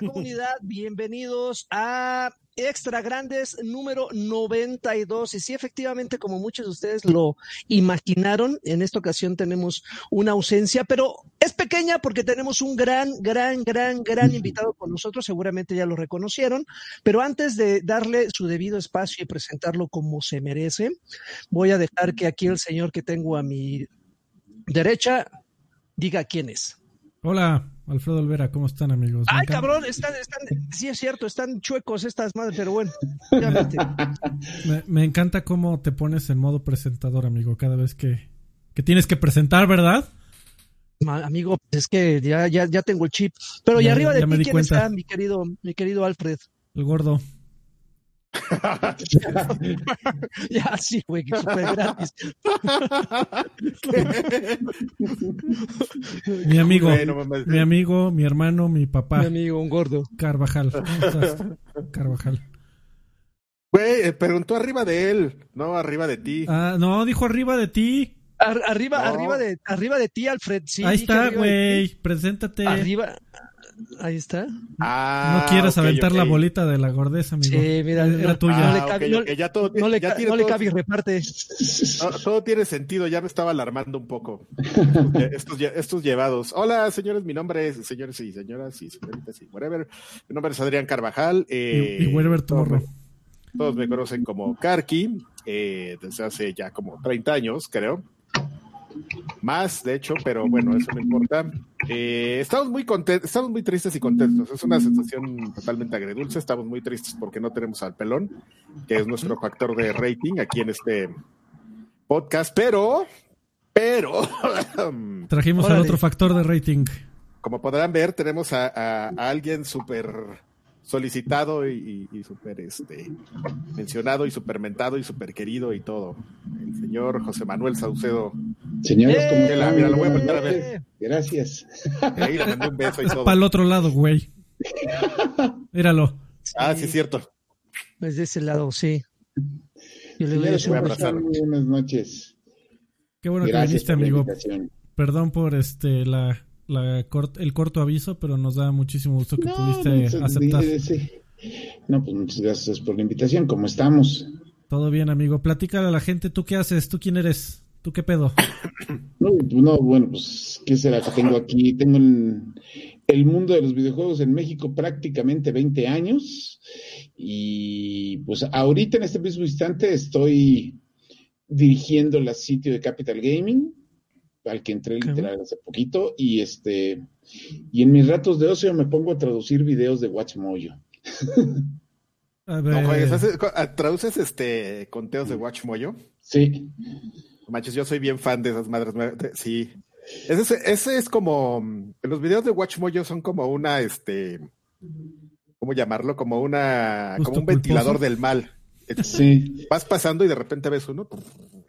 comunidad? Bienvenidos a Extra Grandes número 92. Y sí, efectivamente, como muchos de ustedes lo imaginaron, en esta ocasión tenemos una ausencia, pero es pequeña porque tenemos un gran, gran, gran, gran invitado con nosotros. Seguramente ya lo reconocieron. Pero antes de darle su debido espacio y presentarlo como se merece, voy a dejar que aquí el señor que tengo a mi derecha diga quién es. Hola, Alfredo Olvera, ¿cómo están amigos? Ay, cabrón, están, están, sí es cierto, están chuecos estas madres, pero bueno, me, me, encanta cómo te pones en modo presentador, amigo, cada vez que, que tienes que presentar, ¿verdad? Amigo, es que ya, ya, ya tengo el chip. Pero y arriba de ti, ¿quién está, mi querido, mi querido Alfred? El gordo. ya, sí, güey, que súper gratis. mi amigo, mi amigo, mi hermano, mi papá. Mi amigo, un gordo. Carvajal. Carvajal. Güey, eh, preguntó arriba de él, no arriba de ti. Ah, no, dijo arriba de ti. arriba, arriba de, arriba de ti, Alfred. Sí, Ahí está, güey. Preséntate. Arriba, Ahí está. Ah, no quieras aventar la bolita de la gordeza, amigo. Sí, mira, era tuya. No le cabe, no, le, cabe y reparte. todo tiene sentido, ya me estaba alarmando un poco. estos, estos llevados. Hola, señores, mi nombre es, señores y señoras y señoritas y whatever. Mi nombre es Adrián Carvajal. Eh, y, y whatever todos, todos me conocen como Karki, eh, desde hace ya como 30 años, creo. Más, de hecho, pero bueno, eso no importa. Eh, estamos muy contentos, estamos muy tristes y contentos. Es una sensación totalmente agredulce. Estamos muy tristes porque no tenemos al pelón, que es nuestro factor de rating aquí en este podcast, pero, pero. Trajimos al otro factor de rating. Como podrán ver, tenemos a, a alguien súper solicitado y, y, súper este, mencionado y supermentado y súper querido y todo. El señor José Manuel Saucedo. Señores, ¿cómo están? Mira, lo voy a poner a ver. Gracias. Ahí le mandé un beso y todo. Para el otro lado, güey. Míralo. Ah, sí, es cierto. Es de ese lado, sí. Yo le voy a abrazar. Buenas noches. Qué bueno que viniste, amigo. Perdón por este la la el corto aviso, pero nos da muchísimo gusto que pudiste aceptar. No, pues muchas gracias por la invitación. ¿Cómo estamos? Todo bien, amigo. Platícale a la gente, ¿tú qué haces? ¿Tú quién eres? ¿Tú qué pedo? No, no bueno, pues, ¿qué será que tengo aquí? Tengo en el mundo de los videojuegos en México prácticamente 20 años y pues ahorita en este mismo instante estoy dirigiendo la sitio de Capital Gaming al que entré literal hace poquito, y este, y en mis ratos de ocio me pongo a traducir videos de WatchMojo. A ver. ¿traduces este conteos de WatchMojo? Sí. Manches, yo soy bien fan de esas madres. Sí. Ese, ese es como, los videos de WatchMojo son como una, este, ¿cómo llamarlo? Como una, como un ventilador del mal. Sí. Vas pasando y de repente ves uno,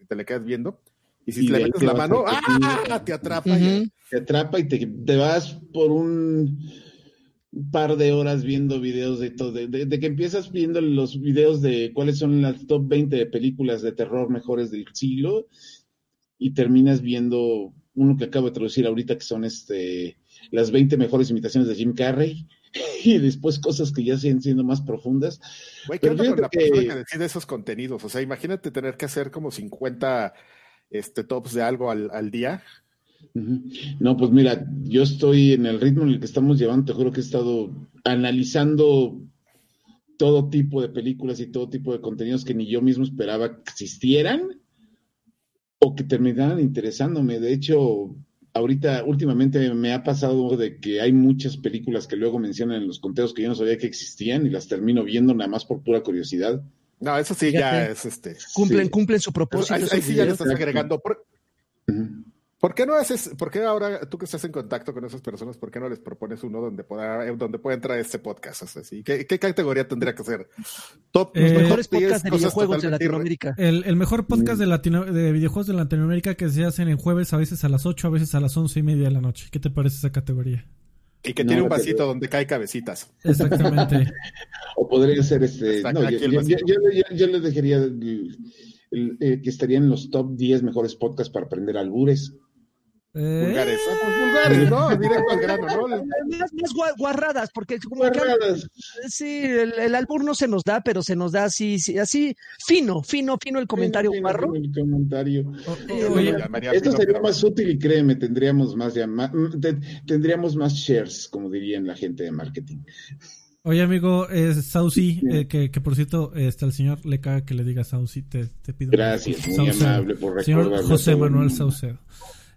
y te le quedas viendo. Y si le metes la mano, ¡ah! Te atrapa. Te atrapa y te, vas por un par de horas viendo videos de todo. De, que empiezas viendo los videos de cuáles son las top 20 de películas de terror mejores del siglo y terminas viendo uno que acabo de traducir ahorita que son este las 20 mejores imitaciones de Jim Carrey y después cosas que ya siguen siendo más profundas. Güey, ¿qué onda con la persona que decide esos contenidos? O sea, imagínate tener que hacer como 50 este, tops de algo al, día? No, pues mira, yo estoy en el ritmo en el que estamos llevando, te juro que he estado analizando todo tipo de películas y todo tipo de contenidos que ni yo mismo esperaba que existieran o que terminaran interesándome. De hecho, ahorita últimamente me ha pasado de que hay muchas películas que luego mencionan en los conteos que yo no sabía que existían y las termino viendo nada más por pura curiosidad. No, eso sí ya, es este. Cumplen, cumplen su propósito. Ahí, sí ya le estás agregando. Por, qué no haces, por qué ahora tú que estás en contacto con esas personas, por qué no les propones uno donde pueda, donde pueda entrar este podcast? Así, ¿Qué, ¿Qué, categoría tendría que ser? Top, los eh, mejores podcasts de videojuegos de Latinoamérica. El, el mejor podcast de, Latino, de videojuegos de Latinoamérica que se hacen en jueves, a veces a las 8, a veces a las once y media de la noche. ¿Qué te parece esa categoría? Y que tiene un vasito donde cae cabecitas. Exactamente. o podría ser este. No, yo, les dejaría eh, que estarían en los top 10 mejores podcasts para aprender albures. Eh, vulgares, ah, pues vulgares, ¿no? Directo al grano, ¿no? Más, más guarradas, porque como guarradas. sí, el, el, albur no se nos da, pero se nos da así, así fino, fino, fino el comentario fino, guarro. el comentario. oye, esto sería más útil y créeme, tendríamos más, más, tendríamos más shares, como dirían la gente de marketing. Oye, amigo, es Saucy, eh, que, que, por cierto, este, al señor le caga que le diga Saucy, te, te pido. Gracias, muy amable por recordarlo. Señor José Manuel Saucedo.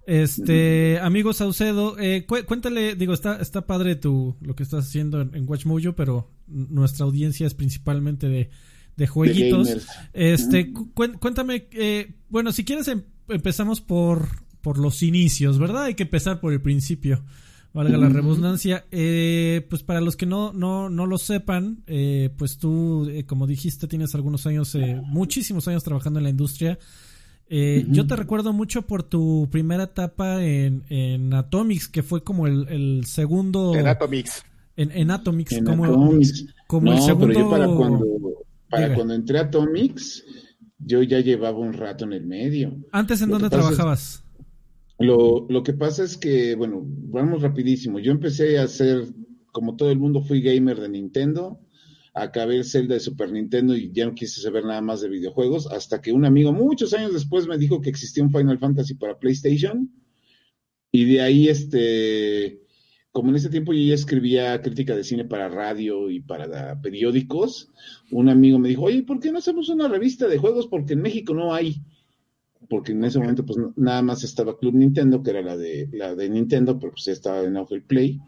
Este, amigo Saucedo, eh, cuéntale, digo, está, está padre tu, lo que estás haciendo en, en WatchMojo, pero nuestra audiencia es principalmente de, de jueguitos. este, cuéntame, eh, bueno, si quieres em, empezamos por, por los inicios, ¿verdad? Hay que empezar por el principio, valga la redundancia. Eh, pues para los que no, no, no lo sepan, eh, pues tú, eh, como dijiste, tienes algunos años, eh, muchísimos años trabajando en la industria. Eh, Yo te recuerdo mucho por tu primera etapa en, en Atomics, que fue como el, el segundo. En Atomics. En, en Atomics, en como, Atomics. como el segundo. Pero yo para cuando, para cuando entré a Atomics, yo ya llevaba un rato en el medio. ¿Antes en dónde trabajabas? Es, lo, lo que pasa es que, bueno, vamos rapidísimo. Yo empecé a hacer, como todo el mundo, fui gamer de Nintendo acabé el Zelda de Super Nintendo y ya no quise saber nada más de videojuegos, hasta que un amigo muchos años después me dijo que existía un Final Fantasy para PlayStation, y de ahí, este, como en ese tiempo yo ya escribía crítica de cine para radio y para periódicos, un amigo me dijo, oye, ¿por qué no hacemos una revista de juegos? Porque en México no hay. Porque en ese momento, pues nada más estaba Club Nintendo, que era la de, la de Nintendo, pero pues ya estaba en auge Play.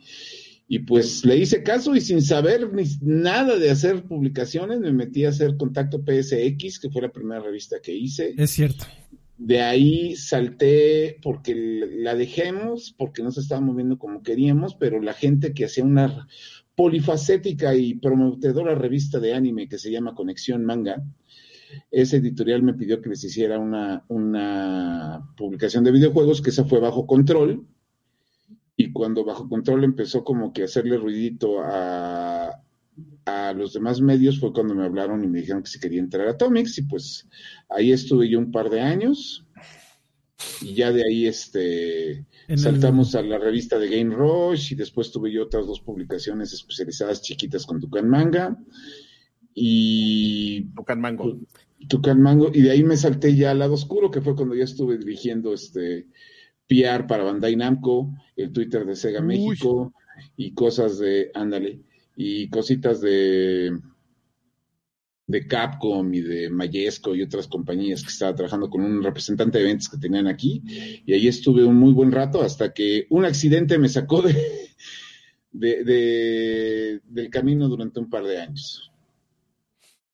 Y pues le hice caso y sin saber ni nada de hacer publicaciones, me metí a hacer Contacto PSX, que fue la primera revista que hice. Es cierto. De ahí salté porque la dejemos, porque no se estaba moviendo como queríamos, pero la gente que hacía una polifacética y prometedora revista de anime que se llama Conexión Manga, ese editorial me pidió que les hiciera una, una publicación de videojuegos, que esa fue bajo control, y cuando bajo control empezó como que a hacerle ruidito a, a los demás medios fue cuando me hablaron y me dijeron que si quería entrar a Atomics y pues ahí estuve yo un par de años. Y ya de ahí este saltamos a la revista de Game Rush y después tuve yo otras dos publicaciones especializadas chiquitas con Tucan Manga. Y Tucan Mango. Tucan Mango. Y de ahí me salté ya al lado oscuro que fue cuando ya estuve dirigiendo este PR para Bandai Namco, el Twitter de Sega Uy. México y cosas de, ándale, y cositas de de Capcom y de Mayesco y otras compañías que estaba trabajando con un representante de eventos que tenían aquí y ahí estuve un muy buen rato hasta que un accidente me sacó de, de, de del camino durante un par de años.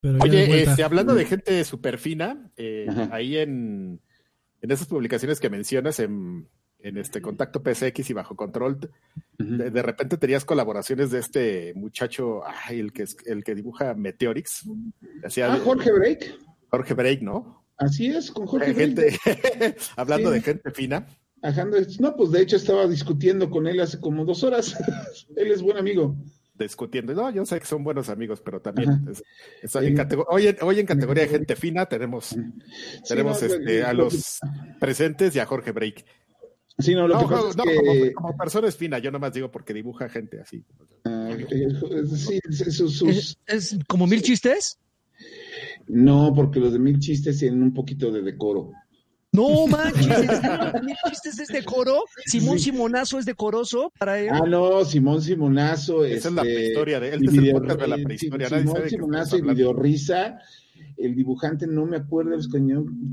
Oye, este, hablando de gente súper fina, eh, ahí en, en esas publicaciones que mencionas, en, en este contacto PSX y bajo control, uh -huh. de, de, repente tenías colaboraciones de este muchacho, ay, el que el que dibuja Meteorix. Hacía, ah, Jorge Break. Jorge Break, ¿no? Así es, con Jorge gente, Break. hablando sí. de gente fina. Ajá, no, pues de hecho estaba discutiendo con él hace como dos horas. él es buen amigo discutiendo. No, yo sé que son buenos amigos, pero también es, es en hoy, en, hoy, en, categoría de gente fina tenemos, sí, tenemos no, este, a los presentes y a Jorge Break. Sí, no, lo no, que pasa no, es que... como, como, persona es fina, yo nomás digo porque dibuja gente así. Ah, sí, sus, sus... ¿Es, ¿Es, como mil chistes? No, porque los de mil chistes tienen un poquito de decoro. No manches, chistes es decoro. Simón sí. Simonazo es decoroso para él. Ah, no, Simón Simonazo. Esa este, es la prehistoria de él. Este es el podcast de la prehistoria. Simón Simonazo y Video Risa el dibujante, no me acuerdo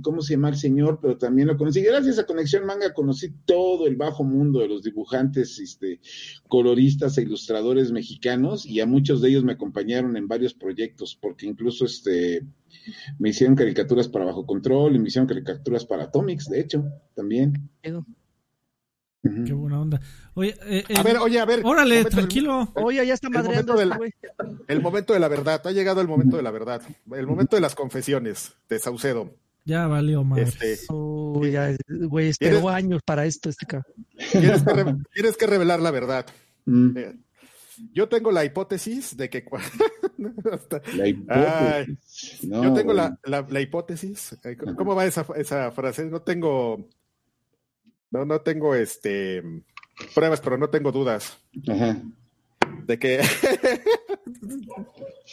cómo se llama el señor, pero también lo conocí. Gracias a Conexión Manga conocí todo el bajo mundo de los dibujantes, este, coloristas e ilustradores mexicanos y a muchos de ellos me acompañaron en varios proyectos, porque incluso este, me hicieron caricaturas para Bajo Control y me hicieron caricaturas para Atomics, de hecho, también. Qué buena onda. Oye, eh, eh, a ver, oye, a ver. Órale, tranquilo. El, oye, ya está madreando. El momento, del, el momento de la verdad. Ha llegado el momento de la verdad. El momento de las confesiones de Saucedo. Ya valió más. Este, Uy, ya, güey, esperó años para esto, este cabrón. Tienes que, re, tienes que revelar la verdad. Mm. Yo tengo la hipótesis de que. la hipótesis. No, yo tengo la, la, la, hipótesis. ¿Cómo va esa, esa frase? No tengo No, no tengo este pruebas, pero no tengo dudas Ajá. de que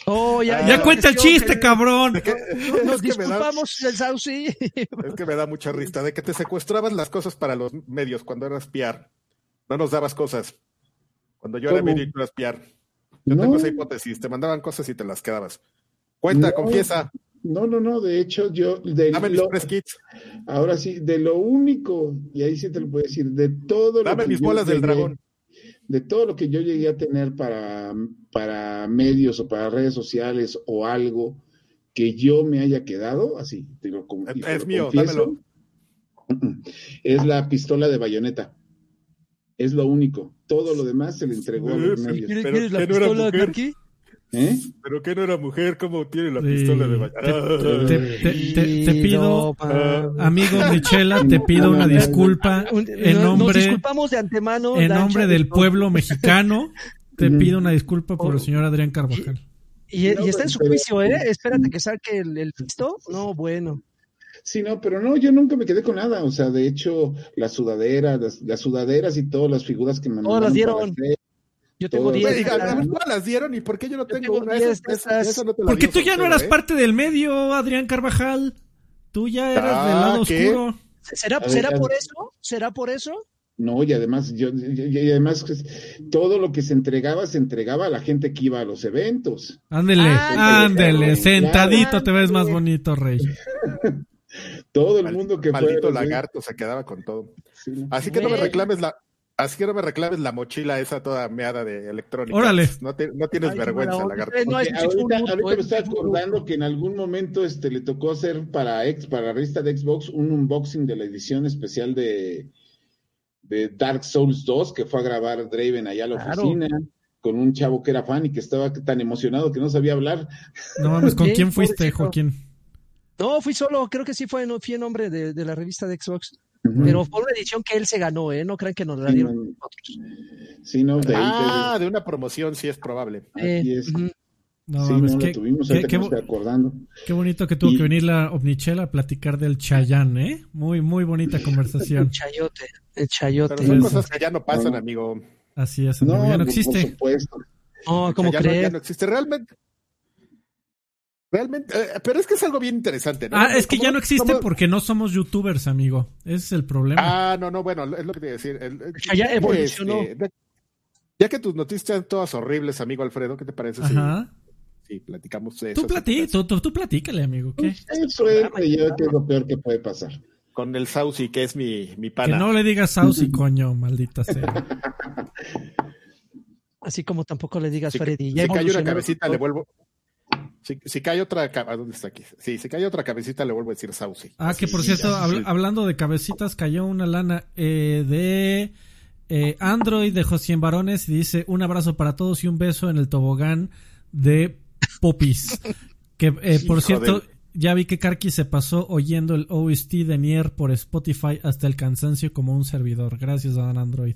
Oh, ya, Ya cuenta el chiste, cabrón. de que- Nos es que da- disculpamos, el Saucy. Es que me da mucha risa de que te secuestrabas las cosas para los medios cuando eras PR. No nos dabas cosas. Cuando yo era medio y tú eras PR. Yo No. tengo esa hipótesis. Te mandaban cosas y te las quedabas. Cuenta, No. confiesa. No, no, no, de hecho yo, de Dame mis lo- press kits. ahora sí, de lo único, y ahí sí te lo puedo decir, de todo lo Dame que mis yo bolas del llegué- dragón. de todo lo que yo llegué a tener para, para medios o para redes sociales o algo que yo me haya quedado, así, te lo, te Es lo mío, confieso, es la pistola de bayoneta. Es lo único. Todo lo demás se le entregó a los medios. Pero ¿Quieres la pistola. Karki? ¿Eh? Pero que no era mujer, ¿cómo tiene la Sí. pistola de Te, Bayonetta? te- te- te- te pido, amigo Michela, te pido una disculpa Un- en no- Nos nombre, disculpamos de antemano. en nombre de del pueblo mexicano. Te pido una disculpa por el Oh. señor Adrián Carvajal. Y, está en su juicio, ¿eh? Espérate que saque el, el pisto. No, bueno. Sí, no, pero no, yo nunca me quedé con nada. O sea, de hecho, las sudaderas, las, las sudaderas y todas las figuras que me las mandaron dieron. para hacer, Yo tengo Todas. 10. Güey, de a- a estas. mí no las dieron y por qué yo no tengo tengo una. 10 Esa- de esa- estas. esa no te la Porque tú ya no eras ¿eh? parte del medio, Adrián Carvajal. Tú ya eras Ah, del lado ¿qué? oscuro. ¿Será, ¿será por eso? ¿Será por eso? No, y además, yo, y y además, pues, todo lo que se entregaba, se entregaba a la gente que iba a los eventos. Ándele, Ándele, sentadito te ves más bonito, Rey. Todo el mundo que fue. Maldito lagarto se quedaba con todo. Así que no me reclames la. Así que no me reclames la mochila esa toda meada de electrónica. Órale. No, te- no tienes Ay, vergüenza, bueno, lagarto. no, ahorita, me estoy acordando que en algún momento este, le tocó hacer para ex, para la revista de Xbox un unboxing de la edición especial de, de Dark Souls 2 que fue a grabar Draven allá a la Claro. oficina con un chavo que era fan y que estaba tan emocionado que no sabía hablar. No mames, ¿con quién fuiste. Joaquín? No, fui solo, creo que sí fue, no, fui en nombre de, de la revista de Xbox. Pero fue una edición que él se ganó, ¿eh? No crean que nos la Sí, dieron no, nosotros. Sí, no, de ahí Ah, de una promoción, sí es probable. Eh, es. ujú. No sí, mames, no qué, la tuvimos, qué- qué acordando. qué bonito que tuvo Y- que venir la Omnichela a platicar del Chayán, ¿eh? Muy, muy bonita conversación. El chayote, el chayote. Pero son cosas que ya no pasan, No. amigo. Así es, amigo, No, ya no existe. Por supuesto. No, ¿cómo ya, no, ya crees? no existe. Realmente. Realmente. eh, pero es que es algo bien interesante, ¿no? Ah, es que ¿Cómo- ya no existe cómo- porque no somos youtubers, amigo. Ese es el problema. Ah, no, no, bueno, es lo que te iba a decir. El- el- Ya que, evolucionó. este, ya que tus noticias están todas horribles, amigo Alfredo, ¿qué te parece si, Ajá. si platicamos de eso? Tú, platí, tú, tú, tú platícale, amigo. ¿qué? Eh, suerte, yo que es lo peor que puede pasar. Con el Saucy, que es mi, mi Que pana. no le digas Saucy, coño, maldita sea. Así como tampoco le digas si, Freddy. si Ya cae una cabecita, le vuelvo. Si, si cae otra. ca- ¿a ¿Dónde está aquí? Sí, si cae otra cabecita, le vuelvo a decir Saucy. Ah, que por cierto, ya, habl- sí. hablando de cabecitas, cayó una lana eh, de eh, Android de José Varones y dice un abrazo para todos y un beso en el tobogán de Popis. Que eh, por Hijo cierto, de- ya vi que Karki se pasó oyendo el OST de Nier por Spotify hasta el cansancio como un servidor. Gracias, Don Android.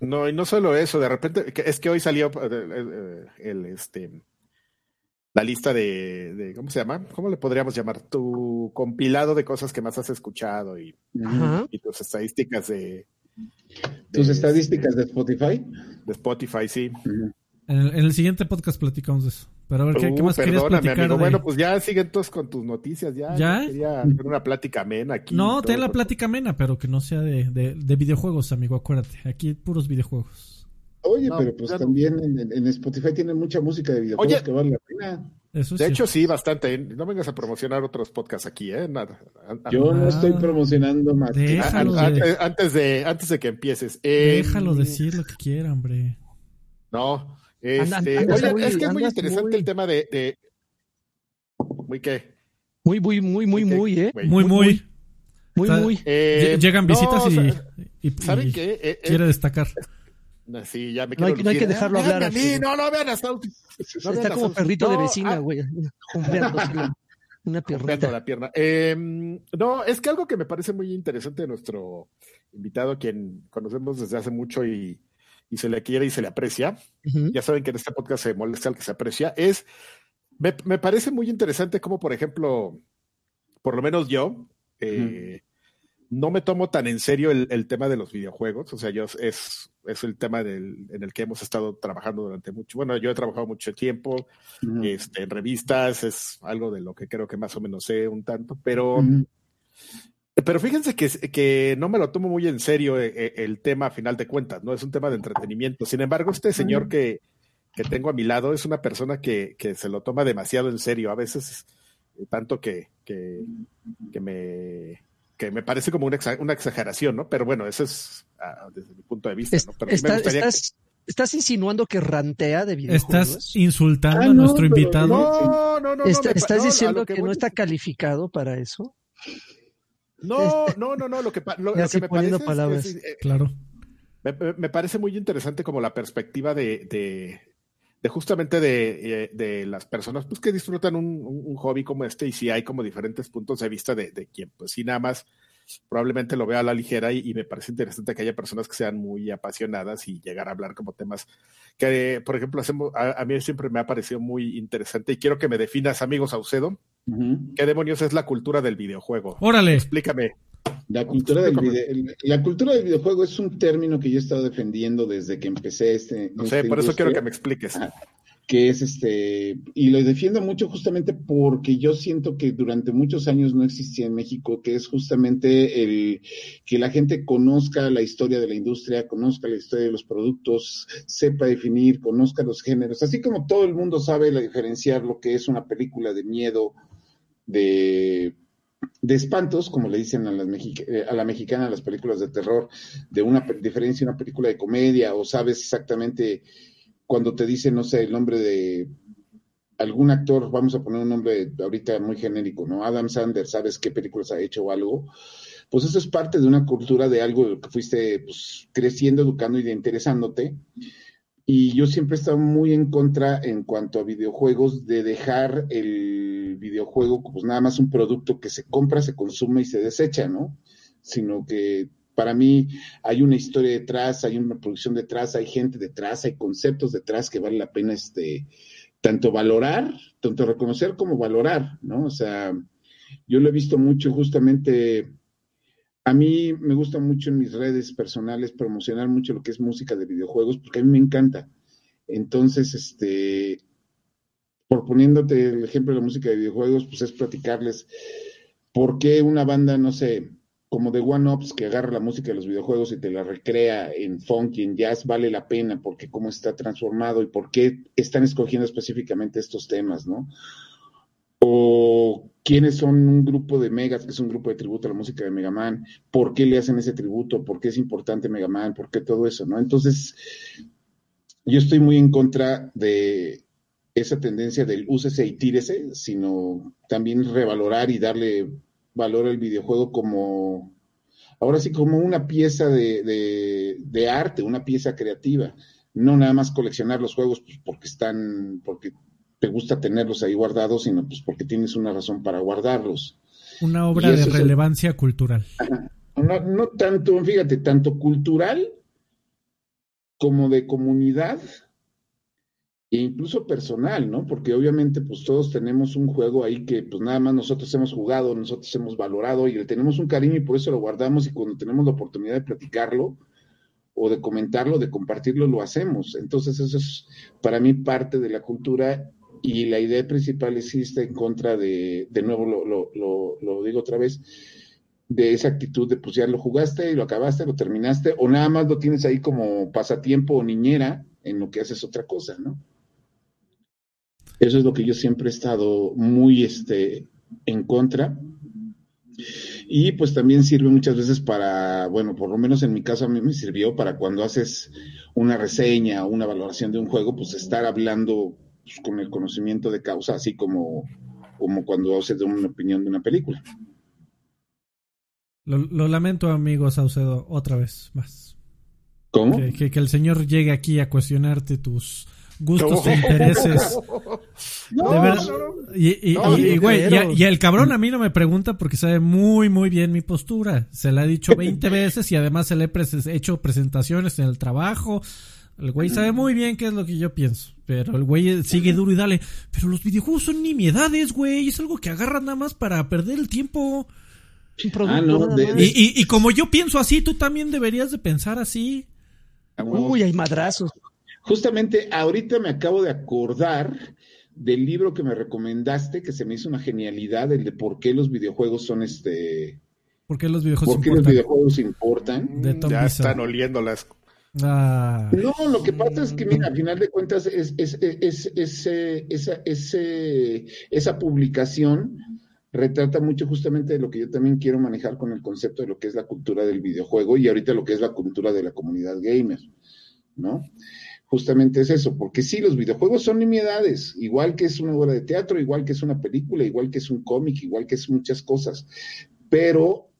No, y no solo eso, de repente, es que hoy salió eh, eh, el, este, la lista de, de, ¿cómo se llama? ¿Cómo le podríamos llamar? Tu compilado de cosas que más has escuchado y, tus estadísticas de, Tus estadísticas de Spotify. de Spotify, sí. En el, en el siguiente podcast platicamos de eso. Pero a ver, ¿qué, qué Uh, más querías perdóname, platicar? amigo. de- Bueno, pues ya siguen todos con tus noticias, ya. ¿Ya? Yo Quería hacer una plática amena aquí. No, ten la todo. plática amena, pero que no sea de, de, de videojuegos, amigo, acuérdate. Aquí puros videojuegos. Oye, No, pero pues también en, en Spotify tiene mucha música de videojuegos Oye. que vale la pena. Eso De sí. hecho, sí, bastante. No vengas a promocionar otros podcasts aquí, ¿eh? Nada. Yo no Ah. estoy promocionando más. de- antes, antes de, antes de que empieces. eh, Déjalo decir lo que quiera, hombre. No. Este, oye, muy- es que es muy interesante muy- el tema de, de. Muy qué. Muy, muy, muy, muy, muy, ¿eh? Muy, muy. Muy, muy. Eh, Lle- Llegan no, visitas o y, sea, y- ¿Saben y qué? Eh, eh, quiere destacar. Sí, ya me No hay- no hay que dejarlo Ah, hablar, a mí. No, no, vean hasta. No Está como perrito de vecina, ah, güey. La- una pierrita. la pierna. Eh, no, es que algo que me parece muy interesante de nuestro invitado, quien conocemos desde hace mucho y, y se le quiere y se le aprecia, ya saben que en este podcast se molesta al que se aprecia, es, me, me parece muy interesante como, por ejemplo, por lo menos yo, eh, no me tomo tan en serio el, tema de los videojuegos. O sea, yo es, es el tema del, en el que hemos estado trabajando durante mucho. Bueno, yo he trabajado mucho tiempo este, en revistas, es algo de lo que creo que más o menos sé un tanto, pero. Pero fíjense que, que no me lo tomo muy en serio eh, eh, el, tema a final de cuentas, ¿no? Es un tema de entretenimiento. Sin embargo, este señor que, que tengo a mi lado es una persona que, que se lo toma demasiado en serio. A veces, eh, tanto que, que, que me que me parece como una, exageración, ¿no? Pero bueno, eso es ah, desde mi punto de vista, ¿no? Pero estás, estás, insinuando que rantea de videojuegos. Estás insultando ah, a nuestro invitado. No, no, no. ¿Estás diciendo que, no está calificado para eso? No, no, no, no. Lo que, lo, que me parece. Palabras. Eh, claro. Me, parece muy interesante como la perspectiva de, de justamente de, eh, de, las personas pues, que disfrutan un, un, hobby como este y si hay como diferentes puntos de vista de, de quien pues sí nada más probablemente lo vea a la ligera y, me parece interesante que haya personas que sean muy apasionadas y llegar a hablar como temas que, por ejemplo, hacemos, a, mí siempre me ha parecido muy interesante y quiero que me definas, amigos Saucedo, ¿qué demonios es la cultura del videojuego? Órale. Explícame. La cultura, del la cultura del videojuego es un término que yo he estado defendiendo desde que empecé este. No sé, por eso quiero que me expliques. que es este, y lo defiendo mucho justamente porque yo siento que durante muchos años no existía en México, que es justamente el que la gente conozca la historia de la industria, conozca la historia de los productos, sepa definir, conozca los géneros, así como todo el mundo sabe diferenciar lo que es una película de miedo, de de espantos, como le dicen a, las eh, a la mexicana las películas de terror, de una diferencia una película de comedia, o sabes exactamente cuando te dicen, no sé, el nombre de algún actor, vamos a poner un nombre ahorita muy genérico, ¿no? Adam Sanders, ¿sabes qué películas ha hecho o algo? Pues eso es parte de una cultura de algo que fuiste pues, creciendo, educando y interesándote. Y yo siempre he estado muy en contra en cuanto a videojuegos de dejar el videojuego pues nada más un producto que se compra, se consume y se desecha, ¿no? Sino que para mí hay una historia detrás, hay una producción detrás, hay gente detrás, hay conceptos detrás que vale la pena este tanto valorar, tanto reconocer como valorar, ¿no? O sea, yo lo he visto mucho justamente a mí me gusta mucho en mis redes personales promocionar mucho lo que es música de videojuegos porque a mí me encanta. Entonces, este, por poniéndote el ejemplo de la música de videojuegos, pues es platicarles por qué una banda, no sé, como de One Ups que agarra la música de los videojuegos y te la recrea en funk y en jazz vale la pena porque cómo está transformado y por qué están escogiendo específicamente estos temas, ¿no? O quiénes son un grupo de megas, que es un grupo de tributo a la música de Mega Man, por qué le hacen ese tributo, por qué es importante Mega Man, por qué todo eso, ¿no? Entonces, yo estoy muy en contra de esa tendencia del úsese y tírese, sino también revalorar y darle valor al videojuego como, ahora sí, como una pieza de, de arte, una pieza creativa, no nada más coleccionar los juegos pues, porque están, porque te gusta tenerlos ahí guardados, sino pues porque tienes una razón para guardarlos. Una obra de relevancia cultural. No, tanto, fíjate, tanto cultural como de comunidad e incluso personal, ¿no? Porque obviamente pues todos tenemos un juego ahí que pues nada más nosotros hemos jugado, nosotros hemos valorado y le tenemos un cariño y por eso lo guardamos y cuando tenemos la oportunidad de platicarlo o de comentarlo, de compartirlo, lo hacemos. Entonces eso es para mí parte de la cultura y la idea principal es en contra de, de nuevo lo, lo, lo, digo otra vez, de esa actitud de pues ya lo jugaste y lo acabaste, lo terminaste, o nada más lo tienes ahí como pasatiempo o niñera en lo que haces otra cosa, ¿no? Eso es lo que yo siempre he estado muy este, en contra. Y pues también sirve muchas veces para, bueno, por lo menos en mi caso a mí me sirvió para cuando haces una reseña o una valoración de un juego, pues estar hablando pues, con el conocimiento de causa, así como, como cuando se da una opinión de una película. Lo, lamento, amigo Saucedo, otra vez más. ¿Cómo? Que, el señor llegue aquí a cuestionarte tus gustos e intereses. de verdad. Y, y, el cabrón a mí no me pregunta porque sabe muy, muy bien mi postura. Se la he dicho 20 veces y además se le he hecho presentaciones en el trabajo. El güey sabe muy bien qué es lo que yo pienso. Pero el güey sigue duro y dale. Pero los videojuegos son nimiedades, güey. Es algo que agarran nada más para perder el tiempo. Ah, no, y, y, como yo pienso así, tú también deberías de pensar así. Uy, hay madrazos. Justamente ahorita me acabo de acordar del libro que me recomendaste, que se me hizo una genialidad, el de por qué los videojuegos son este... ¿Por qué los videojuegos, ¿Por qué los videojuegos importan? ya están oliendo las... Ah. No, lo que pasa es que, mira, al final de cuentas, es, es, es, esa, esa publicación retrata mucho justamente de lo que yo también quiero manejar con el concepto de lo que es la cultura del videojuego y ahorita lo que es la cultura de la comunidad gamer, ¿no? Justamente es eso, porque sí, los videojuegos son nimiedades, igual que es una obra de teatro, igual que es una película, igual que es un cómic, igual que es muchas cosas, pero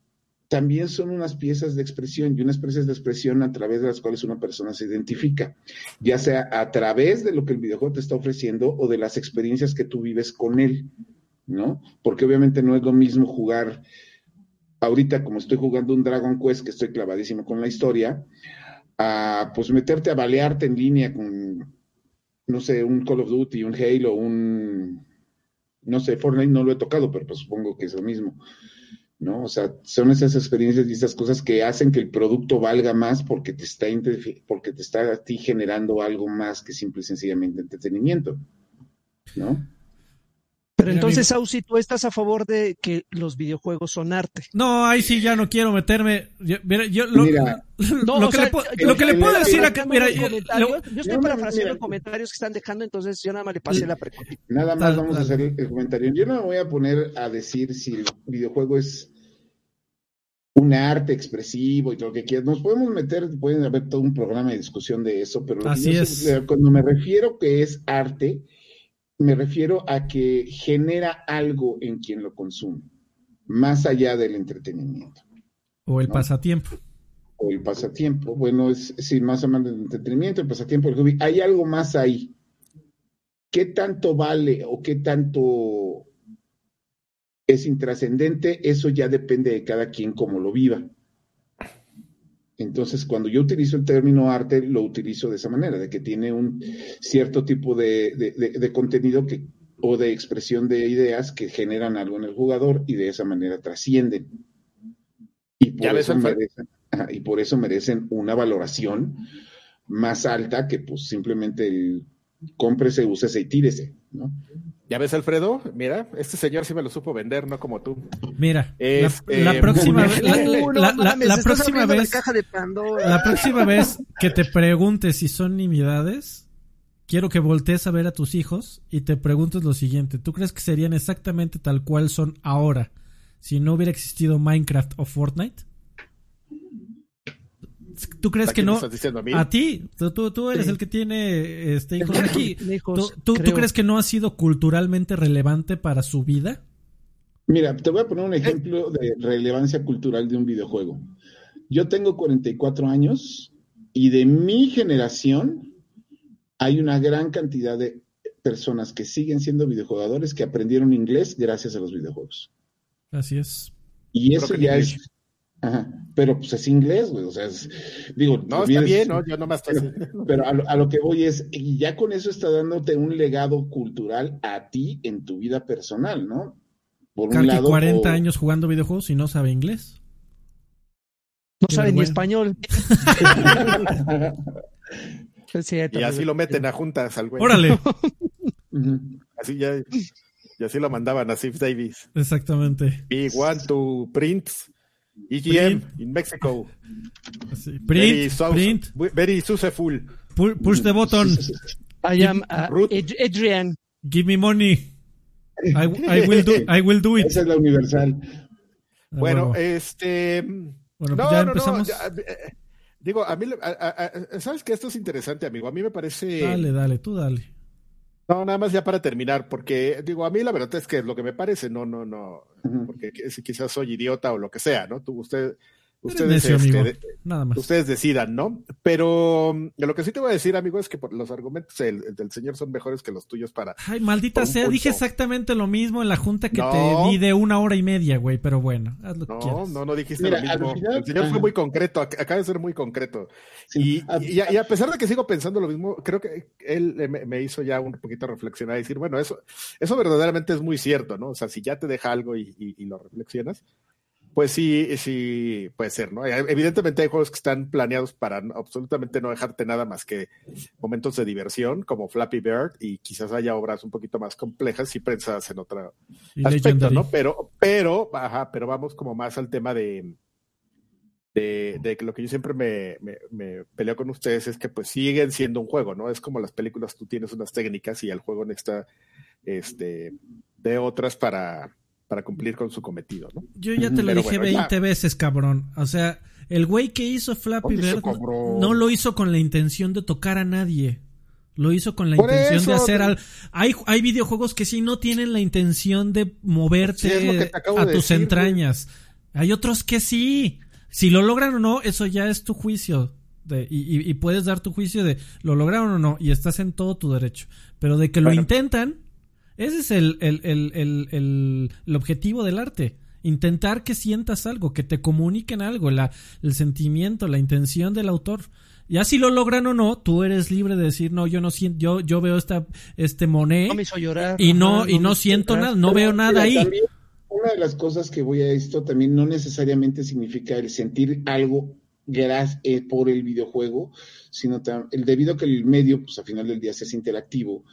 también son unas piezas de expresión y unas piezas de expresión a través de las cuales una persona se identifica, ya sea a través de lo que el videojuego te está ofreciendo o de las experiencias que tú vives con él. ¿no? Porque obviamente no es lo mismo jugar ahorita como estoy jugando un Dragon Quest que estoy clavadísimo con la historia, a pues meterte a balearte en línea con, no sé, un Call of Duty, un Halo, un, no sé, Fortnite no lo he tocado, pero pues supongo que es lo mismo, ¿no? O sea, son esas experiencias y esas cosas que hacen que el producto valga más porque te está, porque te está a ti generando algo más que simple y sencillamente entretenimiento, ¿no? Pero entonces, Ausi, ¿tú estás a favor de que los videojuegos son arte? No, ahí sí ya no quiero meterme. Yo, mira, yo lo, lo, que, le, puedo decir acá, mira, yo, estoy parafraseando comentarios que están dejando, entonces yo nada más le pasé la pregunta. Nada más vamos a hacer el comentario. Yo no me voy a poner a decir si el videojuego es un arte expresivo y todo lo que quieras. Nos podemos meter, pueden haber todo un programa de discusión de eso, pero Así es. cuando me refiero que es arte, me refiero a que genera algo en quien lo consume, más allá del entretenimiento. O el pasatiempo. O el pasatiempo. Bueno, es sí, más o menos el entretenimiento, el pasatiempo, el hobby. Hay algo más ahí. ¿Qué tanto vale o qué tanto es intrascendente? Eso ya depende de cada quien cómo lo viva. Entonces, cuando yo utilizo el término arte, lo utilizo de esa manera, de que tiene un cierto tipo de, contenido que, o de expresión de ideas que generan algo en el jugador y de esa manera trascienden. Y por, eso merecen, y por eso merecen una valoración más alta que pues simplemente el cómprese, úsese y tírese, ¿no? Ya ves, Alfredo, mira, este señor sí me lo supo vender, no como tú. Mira, la, este, próxima vez, la, próxima vez, la próxima vez que te preguntes si son nimiedades, quiero que voltees a ver a tus hijos y te preguntes lo siguiente: ¿Tú crees que serían exactamente tal cual son ahora si no hubiera existido Minecraft o Fortnite? ¿Tú crees que no? a, ti, tú, eres el que tiene este, hijos aquí. ¿Tú, crees que no ha sido culturalmente relevante para su vida? Mira, te voy a poner un ejemplo de relevancia cultural de un videojuego. Yo tengo 44 años y de mi generación hay una gran cantidad de personas que siguen siendo videojugadores que aprendieron inglés gracias a los videojuegos. Así es. Y eso ya es Ajá. Pero pues es inglés, güey. O sea, digo. No, está bien, ¿no? Yo no me estoy. Pero, a, lo, que voy es, y ya con eso está dándote un legado cultural a ti en tu vida personal, ¿no? Por un lado. 40 años jugando videojuegos y no sabe inglés. No sabe ni español. y así lo meten a juntas al güey. Órale. así ya. Y así lo mandaban a Steve Davis. Exactamente. Y want to print EGM in Mexico. Print, very, print. Very successful. Push the button. I am uh, Adrian. Give me money. I, I, will do, I will do it. Esa es la universal. Ah, bueno, este. Bueno, pues no, ya empezamos. No, no, eh, digo, a mí, ¿sabes que Esto es interesante, amigo. A mí me parece. Dale, dale, tú dale. No, nada más ya para terminar, porque digo, a mí la verdad es que lo que me parece, no, no, no, porque quizás soy idiota o lo que sea, ¿no? Tú, usted, Ustedes, este, Nada más. ustedes decidan, ¿no? Pero lo que sí te voy a decir, amigo, es que los argumentos del, señor son mejores que los tuyos para. Ay, maldita sea, dije exactamente lo mismo en la junta que te di de una hora y media, güey, pero bueno, haz lo no, que quieras. No, no dijiste lo mismo. el señor fue muy concreto, acaba de ser muy concreto. y, a, pesar de que sigo pensando lo mismo, creo que él me, hizo ya un poquito reflexionar y decir, bueno, eso, eso verdaderamente es muy cierto, ¿no? O sea, si ya te deja algo y, y lo reflexionas, Pues sí, sí, puede ser, ¿no? Evidentemente hay juegos que están planeados para absolutamente no dejarte nada más que momentos de diversión, como Flappy Bird, y quizás haya obras un poquito más complejas y pensadas en otro aspecto, ¿no? Pero, pero, ajá, pero vamos como más al tema de, de, de lo que yo siempre me, me, peleo con ustedes es que pues siguen siendo un juego, ¿no? Es como las películas, tú tienes unas técnicas y el juego necesita este, de otras para para cumplir con su cometido, ¿no? Yo ya te lo dije 20 veces, cabrón. O sea, el güey que hizo Flappy Bird no lo hizo con la intención de tocar a nadie. Lo hizo con la intención de hacer al... Hay, hay videojuegos que sí no tienen la intención de moverte a tus entrañas. Hay otros que sí. Si lo logran o no, eso ya es tu juicio. De, y, y, puedes dar tu juicio de lo lograron o no, y estás en todo tu derecho. Pero de que lo intentan, ese es el, el, el, el, objetivo del arte. Intentar que sientas algo, que te comuniquen algo, la, el sentimiento, la intención del autor. Ya si lo logran o no, tú eres libre de decir, no, yo no siento, yo, yo veo esta, este Monet y no, y no, siento nada, no veo nada ahí. una de las cosas que voy a esto también no necesariamente significa el sentir algo gracias eh, por el videojuego, sino el debido a que el medio, pues al final del día es interactivo,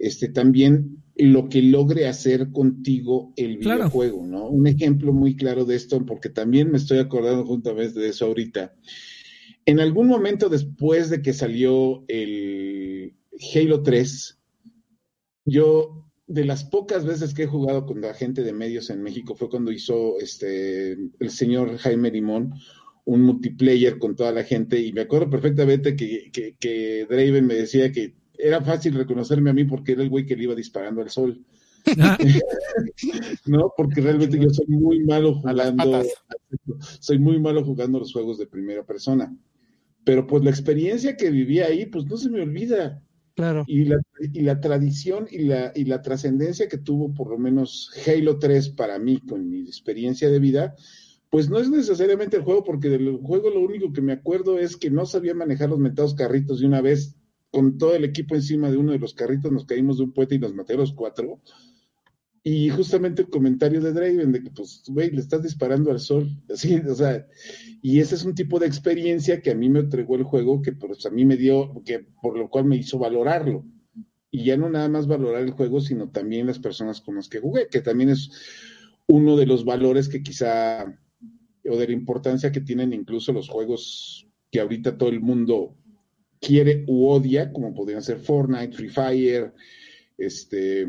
este, también lo que logre hacer contigo el videojuego, ¿no? Un ejemplo muy claro de esto, porque también me estoy acordando juntamente de eso ahorita. En algún momento después de que salió el Halo 3, yo de las pocas veces que he jugado con la gente de medios en México fue cuando hizo este el señor Jaime Limón un multiplayer con toda la gente y me acuerdo perfectamente que, que, que Draven me decía que era fácil reconocerme a mí porque era el güey que le iba disparando al sol. Ah. no, porque realmente yo soy muy malo jugando, soy muy malo jugando los juegos de primera persona. Pero pues la experiencia que viví ahí, pues no se me olvida. Claro. Y la, y la tradición y la, y la trascendencia que tuvo por lo menos Halo 3 para mí con mi experiencia de vida, pues no es necesariamente el juego, porque del juego lo único que me acuerdo es que no sabía manejar los metados carritos de una vez con todo el equipo encima de uno de los carritos, nos caímos de un puente y nos maté a los cuatro. Y justamente el comentario de Draven de que, pues, güey, le estás disparando al sol. Así, o sea, y ese es un tipo de experiencia que a mí me entregó el juego, que pues a mí me dio, que por lo cual me hizo valorarlo. Y ya no nada más valorar el juego, sino también las personas con las que jugué, que también es uno de los valores que quizá, o de la importancia que tienen incluso los juegos que ahorita todo el mundo quiere u odia, como podrían ser Fortnite, Free Fire, este,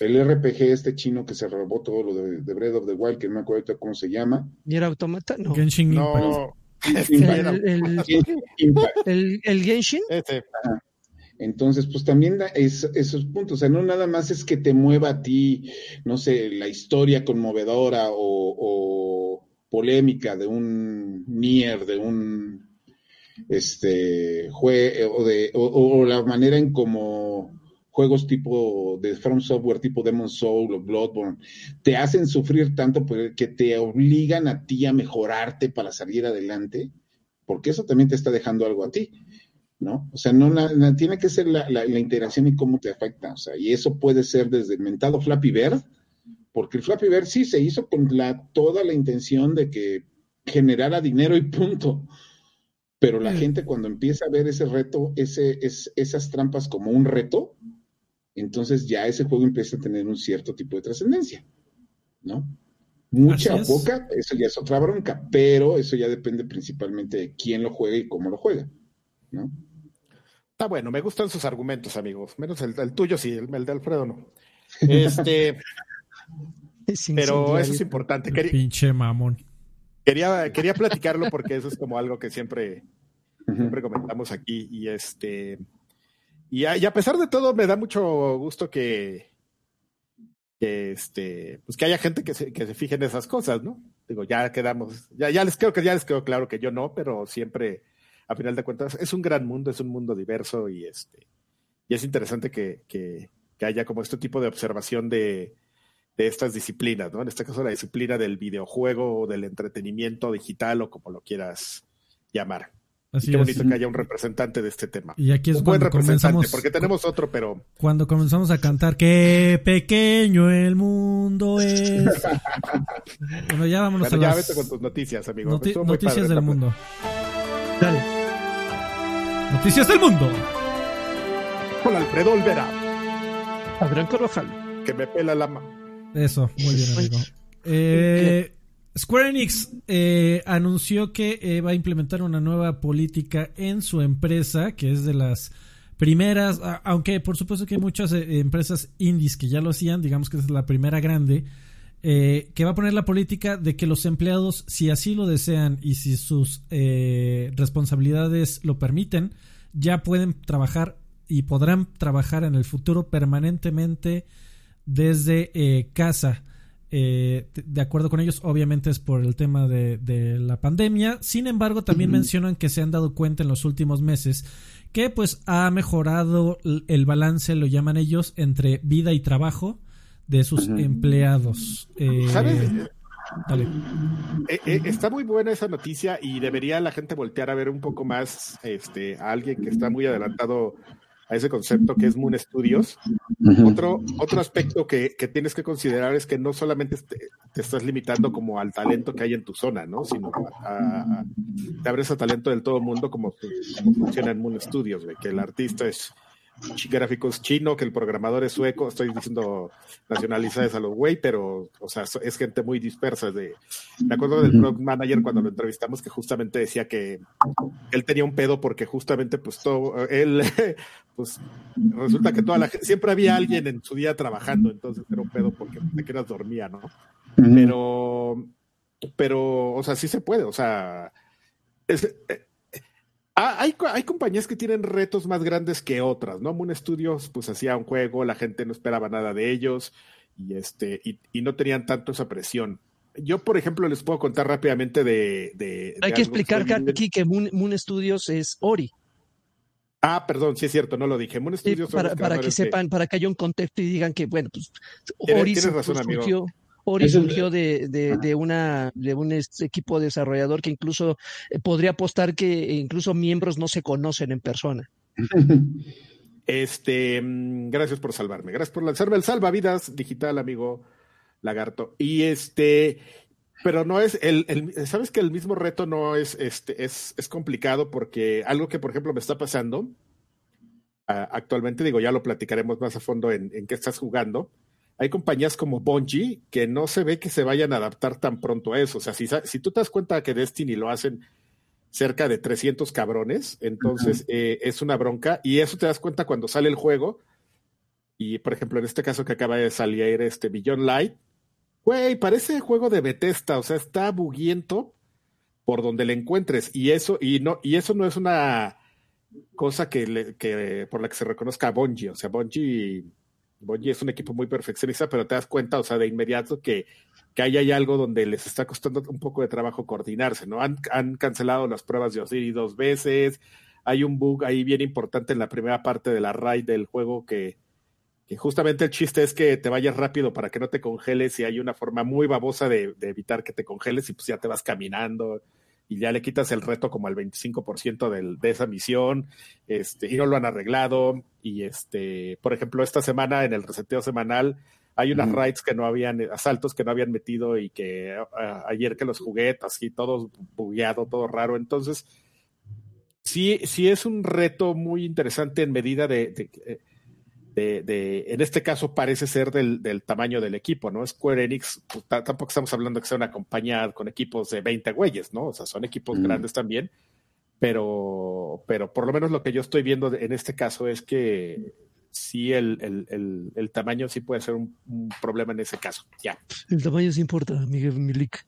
el RPG este chino que se robó todo lo de, Breath of the Wild, que no me acuerdo cómo se llama. ¿Y era Automata? No. Genshin no. El, el, Genshin. Este. Entonces, pues también da esos puntos, o sea, no nada más es que te mueva a ti, no sé, la historia conmovedora o, o polémica de un Nier, de un este jue o de o, la manera en como juegos tipo de From Software tipo Demon Soul o Bloodborne te hacen sufrir tanto que te obligan a ti a mejorarte para salir adelante porque eso también te está dejando algo a ti ¿no? O sea, no tiene que ser la, la, integración y cómo te afecta, o sea, y eso puede ser desde el mentado Flappy Bird, porque el Flappy Bird sí se hizo con la, toda la intención de que generara dinero y punto, pero la mm. gente cuando empieza a ver ese reto, ese, es, esas trampas como un reto, entonces ya ese juego empieza a tener un cierto tipo de trascendencia, ¿no? Mucha o poca, eso ya es otra bronca, pero eso ya depende principalmente de quién lo juega y cómo lo juega, ¿no? Está bueno, me gustan sus argumentos, amigos. Menos el, tuyo, sí, el, de Alfredo no. Este. pero eso es importante. Pinche mamón. Quería, quería platicarlo porque eso es como algo que siempre, siempre comentamos aquí. Y este. Y a, pesar de todo, me da mucho gusto que, este, pues que haya gente que se, que se fije en esas cosas, ¿no? Digo, ya quedamos, ya, ya les creo que ya les quedó claro que yo no, pero siempre, a final de cuentas, es un gran mundo, es un mundo diverso y este, y es interesante que, que, que haya como este tipo de observación de, de estas disciplinas, ¿no? En este caso la disciplina del videojuego o del entretenimiento digital o como lo quieras llamar. Así Qué bonito que haya un representante de este tema. Y aquí es un buen representante, porque tenemos otro, pero... Cuando comenzamos a cantar, qué pequeño el mundo es. bueno, ya vámonos a ya vete con tus noticias, amigo. noticias del mundo. Dale. Noticias del mundo. Con Alfredo Olvera. Adrián Carvajal. Que me pela la mano. Eso, muy bien, amigo. Eh, Square Enix eh, anunció que eh, va a implementar una nueva política en su empresa, que es de las primeras, aunque por supuesto que hay muchas eh, empresas indies que ya lo hacían, digamos que es la primera grande, que va a poner la política de que los empleados, si así lo desean y si sus responsabilidades lo permiten, ya pueden trabajar y podrán trabajar en el futuro permanentemente desde casa. Eh, de acuerdo con ellos, obviamente es por el tema de, la pandemia. Sin embargo, también mencionan que se han dado cuenta en los últimos meses que pues ha mejorado el balance, lo llaman ellos, entre vida y trabajo de sus empleados. Eh, ¿Sabes? Dale. Eh, está muy buena esa noticia y debería la gente voltear a ver un poco más este, a alguien que está muy adelantado a ese concepto que es Moon Studios. otro, otro aspecto que, tienes que considerar es que no solamente te, estás limitando como al talento que hay en tu zona, ¿no? Sino a, te abres a talento del todo mundo como, como funciona en Moon Studios, que el artista es gráficos chino, que el programador es sueco, estoy diciendo nacionalizadas a los güey, pero, o sea, es gente muy dispersa. De, me acuerdo del product manager cuando lo entrevistamos que justamente decía que él tenía un pedo porque justamente, pues, todo, él, pues, resulta que toda la gente, siempre había alguien en su día trabajando, entonces era un pedo porque te quedas dormía, ¿no? Pero, pero, o sea, sí se puede, o sea, es, eh, Ah, hay, hay, compañías que tienen retos más grandes que otras, ¿no? Moon Studios, pues hacía un juego, la gente no esperaba nada de ellos y, este, y, no tenían tanto esa presión. Yo, por ejemplo, les puedo contar rápidamente de. hay que explicar aquí que Moon, Studios es Ori. Ah, perdón, sí es cierto, no lo dije. Moon Studios para, para que sepan, para que haya un contexto y digan que, bueno, pues Ori tienes razón, amigo. Ori surgió de, de, una, de un equipo desarrollador que incluso eh, podría apostar que incluso miembros no se conocen en persona. Este, mm, gracias por salvarme, gracias por lanzarme el salvavidas digital, amigo Lagarto. Y este, pero no es el, el, sabes que el mismo reto no es este es, es complicado porque algo que por ejemplo me está pasando ah, actualmente digo ya lo platicaremos más a fondo en, en qué estás jugando hay compañías como Bungie que no se ve que se vayan a adaptar tan pronto a eso. O sea, si, si tú te das cuenta que Destiny lo hacen cerca de 300 cabrones, entonces eh, es una bronca. Y eso te das cuenta cuando sale el juego. Y por ejemplo, en este caso que acaba de salir este Beyond Light, güey, parece juego de Bethesda, o sea, está buguiento por donde le encuentres. Y eso, y no, y eso no es una cosa que, que por la que se reconozca a Bungie. O sea, Bungie Bungie es un equipo muy perfeccionista, pero te das cuenta, o sea, de inmediato que, que ahí hay algo donde les está costando un poco de trabajo coordinarse, ¿no? Han, han cancelado las pruebas de Osiris dos veces, hay un bug ahí bien importante en la primera parte de la raid del juego que, que justamente el chiste es que te vayas rápido para que no te congeles y hay una forma muy babosa de, de evitar que te congeles y pues ya te vas caminando y ya le quitas el reto como al 25% del, de esa misión, este, y no lo han arreglado. Y este, por ejemplo, esta semana en el reseteo semanal hay unas raids que no habían, asaltos que no habían metido y que ayer que los jugué, así todo bugueado, todo raro. Entonces, sí, sí es un reto muy interesante en medida de, de eh, de, en este caso parece ser del, tamaño del equipo, ¿no? Square Enix, pues, tampoco estamos hablando que sea una compañía con equipos de 20 güeyes, ¿no? O sea, son equipos grandes también, pero, pero por lo menos lo que yo estoy viendo en este caso es que sí el, el, tamaño sí puede ser un, problema en ese caso, ya. El tamaño sí importa, Miguel Milik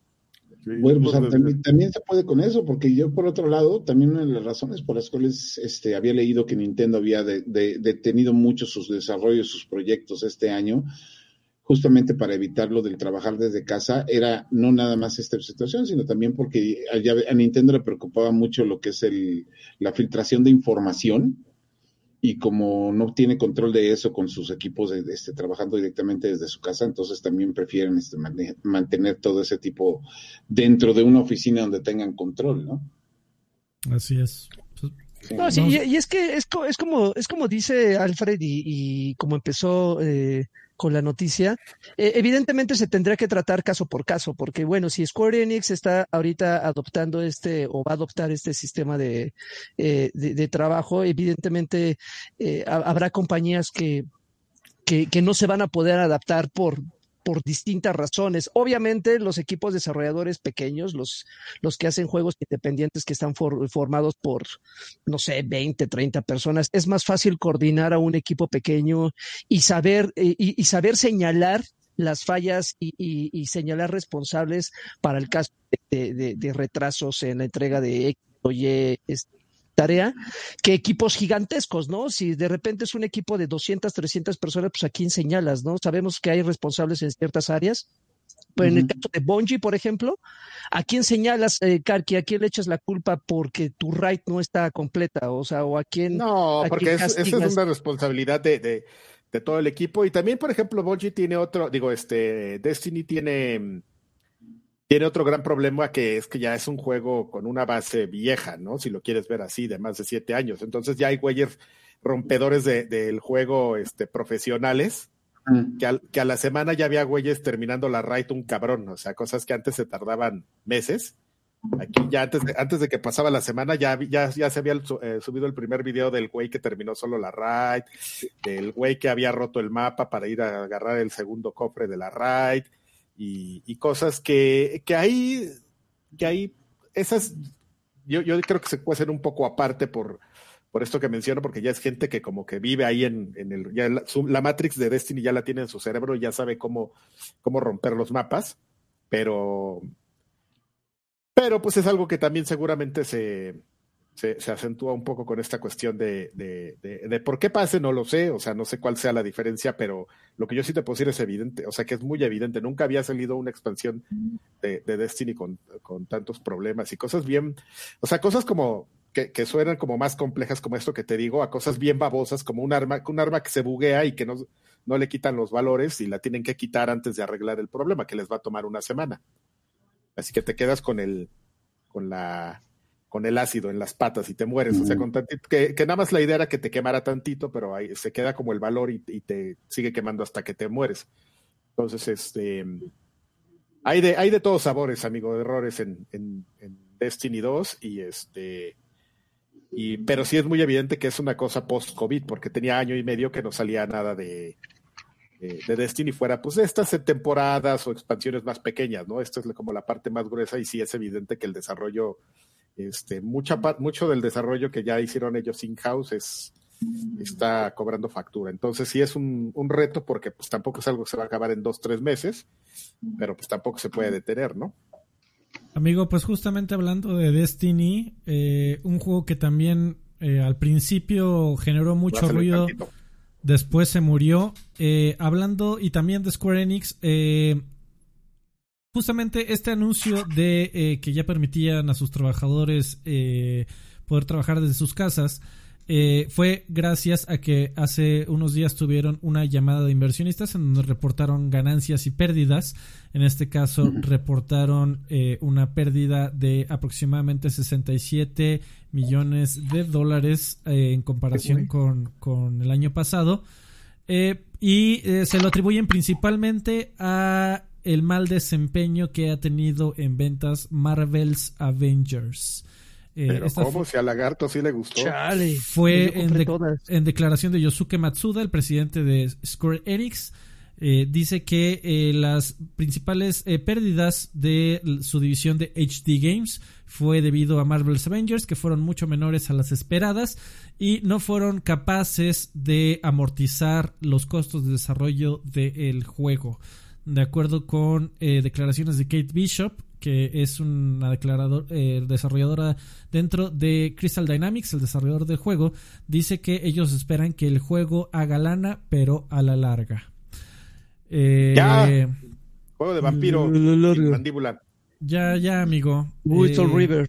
bueno, pues también, se puede con eso, porque yo por otro lado, también una de las razones por las cuales este, había leído que Nintendo había detenido mucho sus desarrollos, sus proyectos este año, justamente para evitarlo del trabajar desde casa, era no nada más esta situación, sino también porque a, a Nintendo le preocupaba mucho lo que es el, la filtración de información y como no tiene control de eso con sus equipos de, este, trabajando directamente desde su casa, entonces también prefieren este, mantener todo ese tipo dentro de una oficina donde tengan control, ¿no? Así es. No, sí, y, es que es, es, como, es como dice Alfred y, y como empezó eh, con la noticia, eh, evidentemente se tendría que tratar caso por caso, porque bueno, si Square Enix está ahorita adoptando este o va a adoptar este sistema de, eh, de, trabajo, evidentemente eh, habrá compañías que, que, que, no se van a poder adaptar por, por distintas razones. Obviamente, los equipos desarrolladores pequeños, los, los que hacen juegos independientes que están formados por, no sé, 20, 30 personas, es más fácil coordinar a un equipo pequeño y saber, y, saber señalar las fallas y, señalar responsables para el caso de, retrasos en la entrega de X o Y este, tarea que equipos gigantescos, ¿no? Si de repente es un equipo de 200, 300 personas, pues a quién señalas, ¿no? Sabemos que hay responsables en ciertas áreas, pero en el caso de Bungie, por ejemplo, ¿a quién señalas, eh, Karki? ¿A quién le echas la culpa porque tu right no está completa? O sea, o a quién. No, porque esa es una responsabilidad de, de, de, todo el equipo. Y también, por ejemplo, Bungie tiene otro, digo, este, Destiny tiene tiene otro gran problema que es que ya es un juego con una base vieja, ¿no? Si lo quieres ver así, de más de siete años. Entonces ya hay güeyes rompedores del juego este, profesionales, mm. que, a la semana ya había güeyes terminando la raid un cabrón, o sea, cosas que antes se tardaban meses. Aquí ya antes de, antes de que pasaba la semana ya, ya, ya se había eh, subido el primer video del güey que terminó solo la raid, del güey que había roto el mapa para ir a agarrar el segundo cofre de la raid y, cosas que, que hay, que hay, esas, yo, yo creo que se puede hacer un poco aparte por, por esto que menciono, porque ya es gente que como que vive ahí en, en el, ya la, Matrix de Destiny ya la tiene en su cerebro y ya sabe cómo, cómo romper los mapas, pero, pero pues es algo que también seguramente se, se, acentúa un poco con esta cuestión de, de, de, por qué pase, no lo sé, o sea, no sé cuál sea la diferencia, pero lo que yo sí te puedo decir es evidente, o sea, que es muy evidente, nunca había salido una expansión de, Destiny con, con, tantos problemas y cosas bien, o sea, cosas como que, que, suenan como más complejas como esto que te digo, a cosas bien babosas, como un arma, un arma que se buguea y que no, no le quitan los valores y la tienen que quitar antes de arreglar el problema, que les va a tomar una semana. Así que te quedas con el, con la con el ácido en las patas y te mueres. O sea, con tantito, que, nada más la idea era que te quemara tantito, pero ahí se queda como el valor y, te sigue quemando hasta que te mueres. Entonces, este hay de, hay de todos sabores, amigo, de errores en, en, Destiny 2 y este y, pero sí es muy evidente que es una cosa post-COVID, porque tenía año y medio que no salía nada de, de, Destiny fuera, pues estas temporadas o expansiones más pequeñas, ¿no? Esta es como la parte más gruesa y sí es evidente que el desarrollo este, mucha, mucho del desarrollo que ya hicieron ellos in-house es, está cobrando factura. Entonces sí es un, reto porque pues tampoco es algo que se va a acabar en dos, tres meses, pero pues tampoco se puede detener, ¿no? Amigo, pues justamente hablando de Destiny, eh, un juego que también eh, al principio generó mucho ruido, después se murió. Eh, hablando y también de Square Enix, justamente este anuncio de eh, que ya permitían a sus trabajadores eh, poder trabajar desde sus casas eh, fue gracias a que hace unos días tuvieron una llamada de inversionistas en donde reportaron ganancias y pérdidas. En este caso reportaron una pérdida de aproximadamente 67 millones de dólares en comparación con, con, el año pasado. y se lo atribuyen principalmente a el mal desempeño que ha tenido en ventas Marvel's Avengers. Eh, Pero ¿cómo? Si a Lagarto sí le gustó. Fue en, declaración de Yosuke Matsuda, el presidente de Square Enix. Eh, dice que eh, las principales pérdidas de su división de HD Games fue debido a Marvel's Avengers, que fueron mucho menores a las esperadas y no fueron capaces de amortizar los costos de desarrollo del juego de acuerdo con eh, declaraciones de Kate Bishop, que es una declarador, eh, desarrolladora dentro de Crystal Dynamics, el desarrollador del juego, dice que ellos esperan que el juego haga lana, pero a la larga. Eh, ya. Juego de vampiro mandíbula. Ya, ya, amigo. River.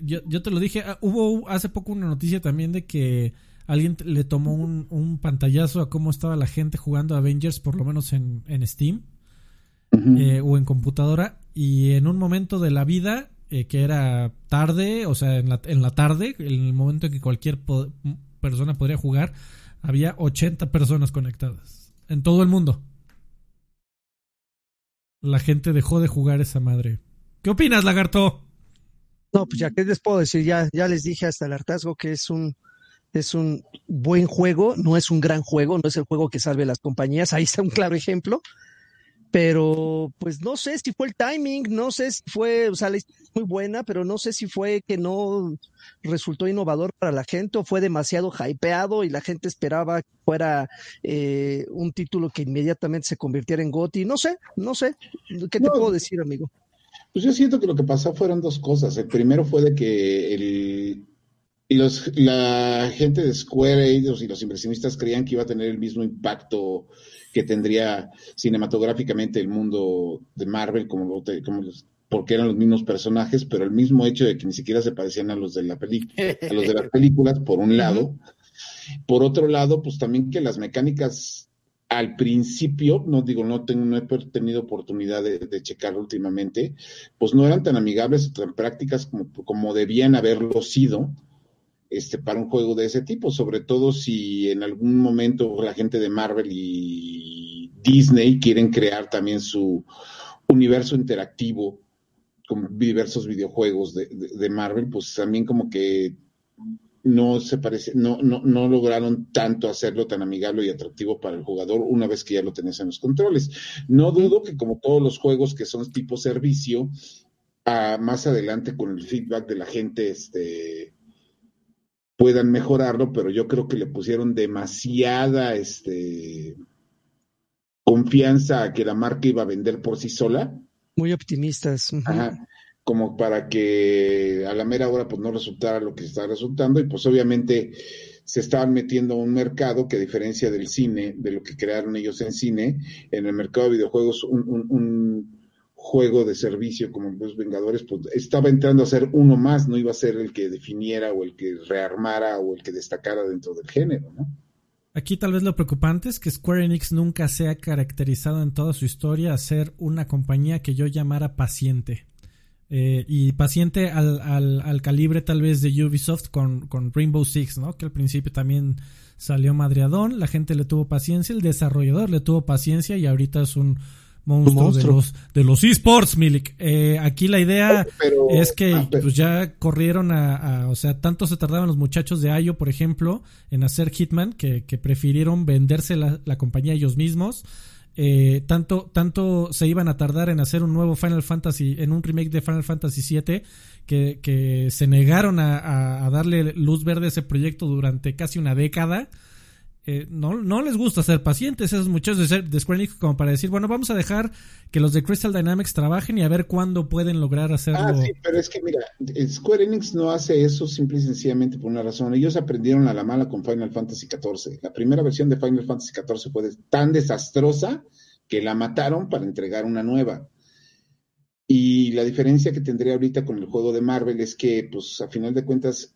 yo, yo, te lo dije. Ah, hubo hace poco una noticia también de que alguien le tomó un, un, pantallazo a cómo estaba la gente jugando Avengers, por lo menos en, en Steam. Eh, o en computadora y en un momento de la vida eh, que era tarde, o sea, en la, en la tarde, en el momento en que cualquier persona podría jugar, había 80 personas conectadas en todo el mundo. La gente dejó de jugar esa madre. ¿Qué opinas, lagarto? No, pues ya que les puedo decir, ya, ya les dije hasta el hartazgo que es un, es un buen juego, no es un gran juego, no es el juego que salve las compañías, ahí está un claro ejemplo, pero pues no sé si fue el timing, no sé si fue, o sea, la historia es muy buena, pero no sé si fue que no resultó innovador para la gente o fue demasiado hypeado y la gente esperaba que fuera eh, un título que inmediatamente se convirtiera en GOTY, no sé, no sé, ¿qué te puedo decir, amigo? Pues yo siento que lo que pasó fueron dos cosas. El primero fue de que el, los, la gente de Square Enix y los inversionistas creían que iba a tener el mismo impacto que tendría cinematográficamente el mundo de Marvel, como, como porque eran los mismos personajes, pero el mismo hecho de que ni siquiera se parecían a los de la a los de las películas, por un lado. Por otro lado, pues también que las mecánicas al principio, no digo, no, tengo, no he tenido oportunidad de, de checarlo últimamente, pues no eran tan amigables o tan prácticas como, como debían haberlo sido este, para un juego de ese tipo, sobre todo si en algún momento la gente de Marvel y Disney quieren crear también su universo interactivo con diversos videojuegos de, de, Marvel, pues también como que no se parece, no, no, no lograron tanto hacerlo tan amigable y atractivo para el jugador una vez que ya lo tenés en los controles. No dudo que como todos los juegos que son tipo servicio, a, más adelante con el feedback de la gente, este, puedan mejorarlo, pero yo creo que le pusieron demasiada este, confianza a que la marca iba a vender por sí sola. Muy optimistas. como para que a la mera hora pues no resultara lo que está resultando y pues obviamente se estaban metiendo a un mercado que a diferencia del cine, de lo que crearon ellos en cine, en el mercado de videojuegos un juego de servicio como los Vengadores, pues estaba entrando a ser uno más, no iba a ser el que definiera o el que rearmara o el que destacara dentro del género, ¿no? Aquí tal vez lo preocupante es que Square Enix nunca se ha caracterizado en toda su historia a ser una compañía que yo llamara paciente. Eh, y paciente al, al, al, calibre tal vez de Ubisoft con, con Rainbow Six, ¿no? Que al principio también salió madreadón, la gente le tuvo paciencia, el desarrollador le tuvo paciencia y ahorita es un, monstruo, de los de los esports, Milik. Eh, aquí la idea es que ah, pues ya corrieron a, o sea, tanto se tardaban los muchachos de Ayo, por ejemplo, en hacer Hitman, que, que prefirieron venderse la, la compañía ellos mismos. Eh, tanto, tanto se iban a tardar en hacer un nuevo Final Fantasy, en un remake de Final Fantasy VII, que, que se negaron a, a darle luz verde a ese proyecto durante casi una década. Eh, no, no les gusta ser pacientes esos muchachos de, de Square Enix como para decir, bueno, vamos a dejar que los de Crystal Dynamics trabajen y a ver cuándo pueden lograr hacerlo. Ah, sí, pero es que mira, Square Enix no hace eso simple y sencillamente por una razón. Ellos aprendieron a la mala con Final Fantasy XIV. La primera versión de Final Fantasy XIV fue tan desastrosa que la mataron para entregar una nueva. Y la diferencia que tendría ahorita con el juego de Marvel es que, pues, a final de cuentas,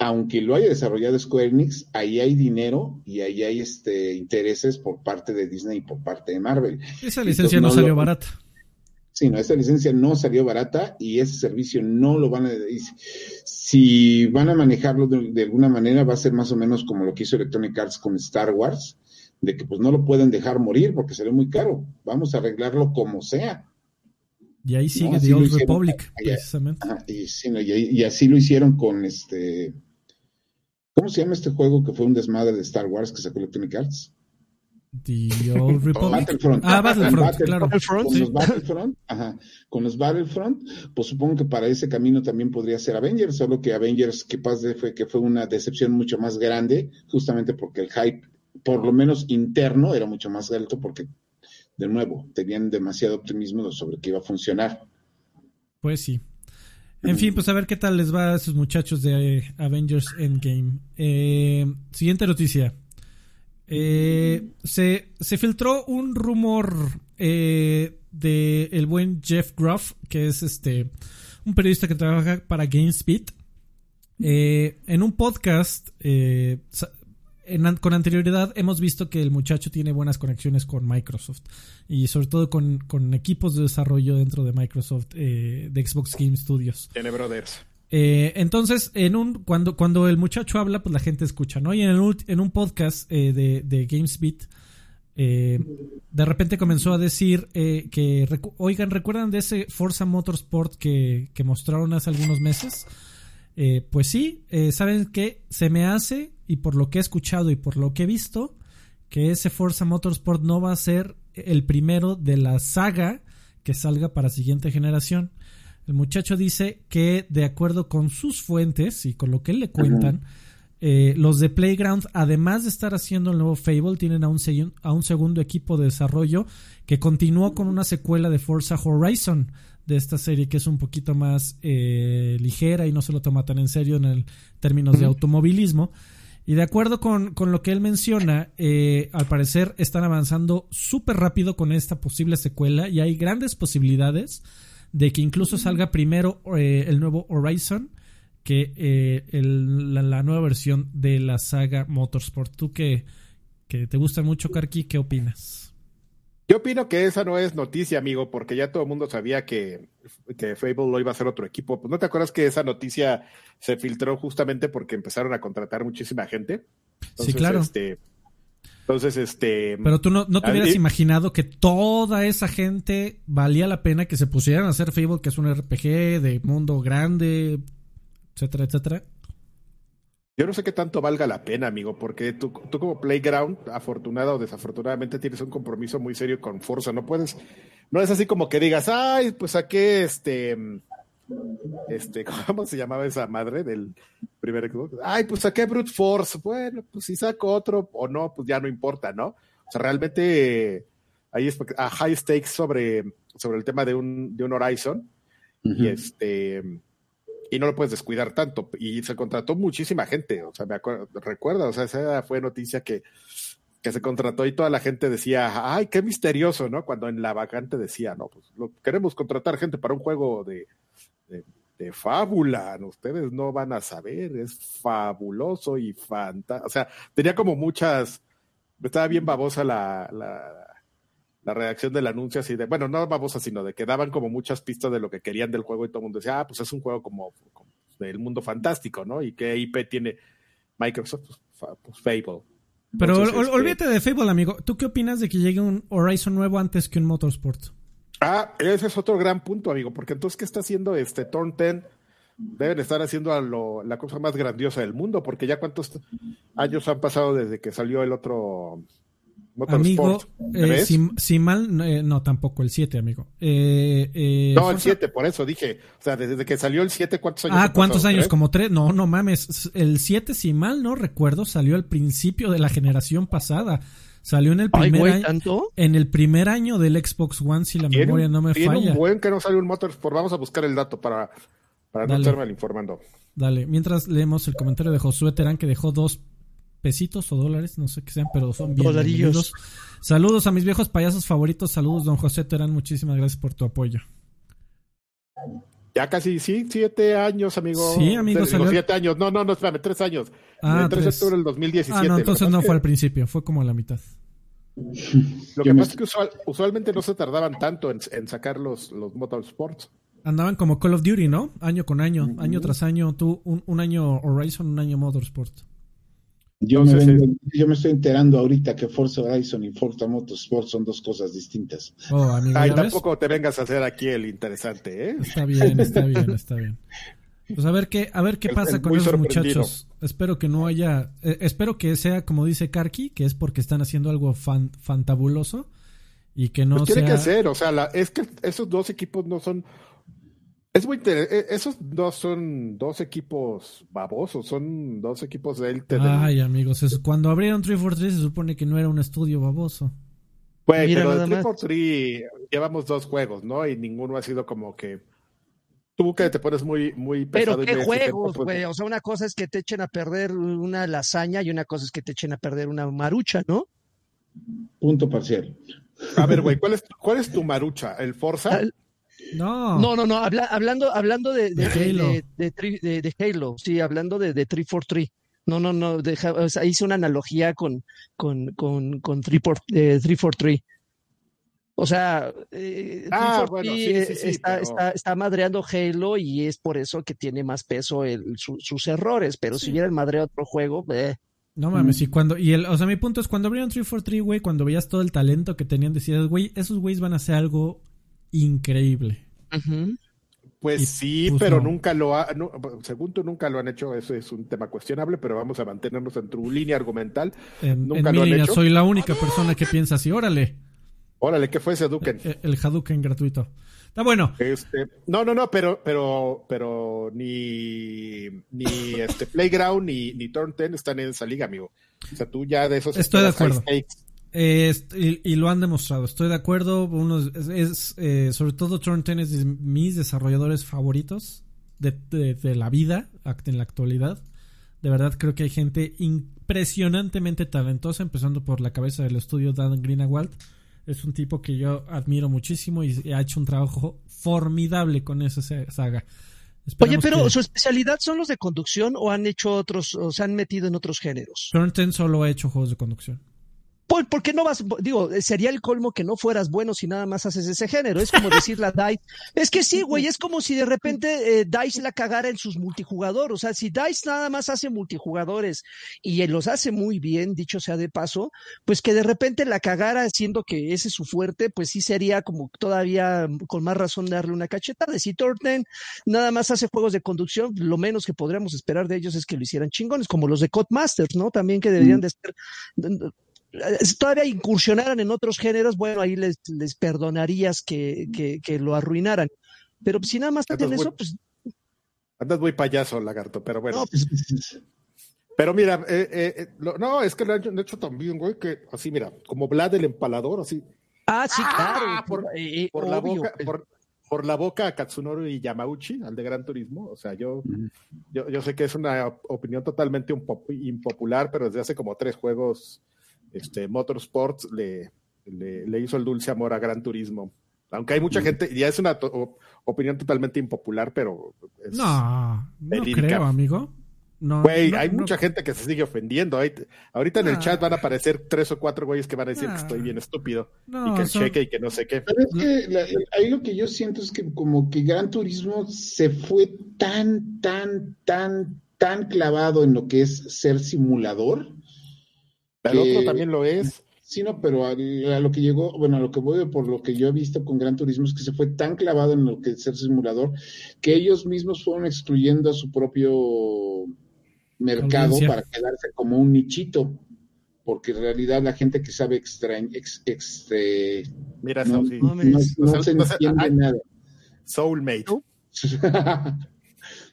aunque lo haya desarrollado Square Enix, ahí hay dinero y ahí hay este intereses por parte de Disney y por parte de Marvel. Esa licencia no, salió barata. Sí, no, esa licencia no salió barata y ese servicio no lo van a... Si van a manejarlo de, alguna manera va a ser más o menos como lo que hizo Electronic Arts con Star Wars, de que pues no lo pueden dejar morir porque sería muy caro. Vamos a arreglarlo como sea. Y ahí sigue The Old Republic, precisamente. y, así lo hicieron con este ¿Cómo se llama este juego que fue un desmadre de Star Wars que sacó Electronic Arts? The Old Republic. Battlefront. Ah, Battlefront, claro. Con los Battlefront, ajá, con los Battlefront, pues supongo que para ese camino también podría ser Avengers, solo que Avengers que pasa fue que fue una decepción mucho más grande, justamente porque el hype, por lo menos interno, era mucho más alto porque, de nuevo, tenían demasiado optimismo sobre que iba a funcionar. Pues sí. En fin, pues a ver qué tal les va a esos muchachos de eh, Avengers Endgame. Eh, siguiente noticia. Eh, se, se, filtró un rumor de el buen Jeff Gruff, que es este un periodista que trabaja para GameSpeed. en un podcast, con anterioridad hemos visto que el muchacho tiene buenas conexiones con Microsoft y sobre todo con, con equipos de desarrollo dentro de Microsoft eh, de Xbox Game Studios. Tiene brothers. Eh, entonces, en un, cuando, cuando el muchacho habla, pues la gente escucha, ¿no? Y en, el, en un podcast eh, de, de GamesBeat, de repente comenzó a decir que, oigan, ¿recuerdan de ese Forza Motorsport que, que mostraron hace algunos meses? Pues sí, saben que se me hace, y por lo que he escuchado y por lo que he visto, que ese Forza Motorsport no va a ser el primero de la saga que salga para siguiente generación. El muchacho dice que de acuerdo con sus fuentes y con lo que le cuentan, eh, los de Playground, además de estar haciendo el nuevo Fable, tienen a un, a un segundo equipo de desarrollo que continuó con una secuela de Forza Horizon de esta serie que es un poquito más eh, ligera y no se lo toma tan en serio en el términos de automovilismo. Y de acuerdo con, lo que él menciona, eh, al parecer están avanzando súper rápido con esta posible secuela y hay grandes posibilidades de que incluso salga primero eh, el nuevo Horizon que la, nueva versión de la saga Motorsport. Tú que, que te gusta mucho, Karki, ¿qué opinas? Yo opino que esa no es noticia, amigo, porque ya todo el mundo sabía que, que Fable lo iba a hacer otro equipo. Pues, ¿No te acuerdas que esa noticia se filtró justamente porque empezaron a contratar muchísima gente? sí, claro. Este, entonces, este. Pero tú no, no te hubieras imaginado que toda esa gente valía la pena que se pusieran a hacer Fable, que es un RPG de mundo grande, etcétera, etcétera. Yo no sé qué tanto valga la pena, amigo, porque tú, tú como Playground, afortunado o desafortunadamente, tienes un compromiso muy serio con Forza. No puedes, no es así como que digas, ay, pues saqué este, este, ¿cómo se llamaba esa madre del primer Xbox? Ay, pues saqué Brute Force. Bueno, pues si saco otro o no, pues ya no importa, ¿no? O sea, realmente ahí es a high stakes sobre, sobre el tema de un, de un Horizon. Y este y no lo puedes descuidar tanto. Y se contrató muchísima gente, o sea, me acuerdo, recuerda, o sea, esa fue noticia que, que se contrató y toda la gente decía, ay, qué misterioso, ¿no? Cuando en la vacante decía, no, pues lo, queremos contratar gente para un juego de, de, fábula, ustedes no van a saber, es fabuloso y fantástico. O sea, tenía como muchas, estaba bien babosa la, la la redacción del anuncio así de, bueno, no babosa, sino de que daban como muchas pistas de lo que querían del juego y todo el mundo decía, ah, pues es un juego como, del mundo fantástico, ¿no? Y qué IP tiene Microsoft, pues, pues Fable. Pero este olvídate de Fable, amigo. ¿Tú qué opinas de que llegue un Horizon nuevo antes que un Motorsport? Ah, ese es otro gran punto, amigo, porque entonces, ¿qué está haciendo este Turn 10? Deben estar haciendo a lo, la cosa más grandiosa del mundo, porque ya cuántos años han pasado desde que salió el otro Amigo, eh, si, mal, eh, no, tampoco, el 7, amigo. Eh, no, el 7, por eso dije. O sea, desde que salió el 7, ¿cuántos años? Ah, ¿cuántos años? Como tres. No, no mames. El 7, si mal no recuerdo, salió al principio de la generación pasada. Salió en el primer año. En el primer año del Xbox One, si la memoria no me falla. un buen que no salió un Motorsport. Vamos a buscar el dato para, para no estarme informando. Dale, mientras leemos el comentario de Josué Terán que dejó dos pesitos o dólares, no sé qué sean, pero son bien bienvenidos. Saludos a mis viejos payasos favoritos, saludos don José Terán, muchísimas gracias por tu apoyo. Ya casi, sí, siete años, amigo. Sí, amigo. siete años, no, no, no, espérame, tres años. Ah, el 3 de octubre del 2017. Ah, no, entonces no fue al principio, fue como a la mitad. Lo que pasa es que usualmente no se tardaban tanto en, sacar los, los motorsports. Andaban como Call of Duty, ¿no? Año con año, año tras año. Tú, un, un año Horizon, un año Motorsport. Yo, me yo me estoy enterando ahorita que Forza Horizon y Forza Motorsport son dos cosas distintas. Oh, Ay, tampoco te vengas a hacer aquí el interesante, ¿eh? Está bien, está bien, está bien. Pues a ver qué, a ver qué pasa con esos muchachos. Espero que no haya, eh, espero que sea como dice Karki, que es porque están haciendo algo fan, fantabuloso y que no pues tiene que ser, o sea, es que esos dos equipos no son es muy interesante. Esos dos son dos equipos babosos, son dos equipos de élite. Ay, amigos, cuando abrieron 343 se supone que no era un estudio baboso. Pues, pero de 343 llevamos dos juegos, ¿no? Y ninguno ha sido como que tú que te pones muy, muy pesado. Pero qué juegos, pues, güey. O sea, una cosa es que te echen a perder una lasaña y una cosa es que te echen a perder una marucha, ¿no? Punto parcial. A ver, güey, ¿cuál es, ¿cuál es tu marucha? ¿El Forza? No. No, no, no, hablando, hablando de, de, Halo. De, Halo, sí, hablando de, de 343. No, no, no, deja, o sea, hice una analogía con, con, con, con 343. O sea, eh, ah, bueno, sí, sí, sí, está, pero... está, está, madreando Halo y es por eso que tiene más peso el, su, sus errores, pero si hubiera el madreado otro juego, eh. No mames, y cuando, y el, o sea, mi punto es cuando abrieron 343, güey, cuando veías todo el talento que tenían, decías, güey, esos güeyes van a hacer algo increíble. Uh -huh. Pues Y, sí, pues, pero no. nunca lo ha, no, según tú nunca lo han hecho, eso es un tema cuestionable, pero vamos a mantenernos en tu línea argumental. En, Nunca en mi lo han línea, hecho. soy la única persona que piensa así, órale, Órale, ¿qué fue ese Duken? el, el Hadouken gratuito. Está bueno. Este, no, no, no, pero, pero, pero ni, ni este Playground ni, ni Turn 10 están en esa liga, amigo. O sea, tú ya de esos Estoy de acuerdo. high stakes. Eh, y, y lo han demostrado, estoy de acuerdo. Uno es, es, eh, sobre todo Turn 10 es de mis desarrolladores favoritos de, de- de la vida en la actualidad. De verdad creo que hay gente impresionantemente talentosa, empezando por la cabeza del estudio Dan Greenawald. Es un tipo que yo admiro muchísimo y ha hecho un trabajo formidable con esa saga. Oye, pero que- su especialidad son los de conducción o han hecho otros, o se han metido en otros géneros. Turn 10 solo ha hecho juegos de conducción. ¿Por, por qué no vas? Digo, sería el colmo que no fueras bueno si nada más haces ese género. Es como decirle a DICE. Es que sí, güey, es como si de repente eh, DICE la cagara en sus multijugador. O sea, si DICE nada más hace multijugadores y los hace muy bien, dicho sea de paso, pues que de repente la cagara siendo que ese es su fuerte, pues sí sería como todavía con más razón darle una cachetada. Si Torten nada más hace juegos de conducción, lo menos que podríamos esperar de ellos es que lo hicieran chingones, como los de Codemasters, ¿no? También que deberían de ser todavía incursionaran en otros géneros, bueno, ahí les, les perdonarías que, que, que lo arruinaran. Pero si nada más hacen eso, pues Andas muy payaso, lagarto, pero bueno. no, pues, Pero mira, eh, eh, eh, lo- no, es que lo han hecho, también, güey, que así, mira, como Vlad el empalador, así, ah, sí, claro. Ah, por- eh, eh, por la boca, por, por la boca a Katsunori y Yamauchi, al de Gran Turismo. O sea, yo, yo, yo sé que es una op- opinión totalmente un pop- impopular, pero desde hace como tres juegos, este, Motorsports le, le, le hizo el dulce amor a Gran Turismo. Aunque hay mucha gente, ya es una to- op- opinión totalmente impopular, pero es- No, no creo, amigo. No, Güey, no, hay no- mucha gente que se sigue ofendiendo. Ahorita en el Ah. chat van a aparecer tres o cuatro güeyes que van a decir Ah. que estoy bien estúpido no, y que son- cheque y que no sé qué. Pero es que la- la- ahí lo que yo siento es que como que Gran Turismo se fue tan, tan, tan, tan clavado en lo que es ser simulador. El que- otro también lo es. Sí, no, pero a, a lo que llegó, bueno, a lo que voy por lo que yo he visto con Gran Turismo es que se fue tan clavado en lo que es ser simulador que ellos mismos fueron excluyendo a su propio mercado Audiencia. para quedarse como un nichito. Porque en realidad la gente que sabe extra, ex, ex- eh, Mira, no, no- se entiende nada. Soulmate.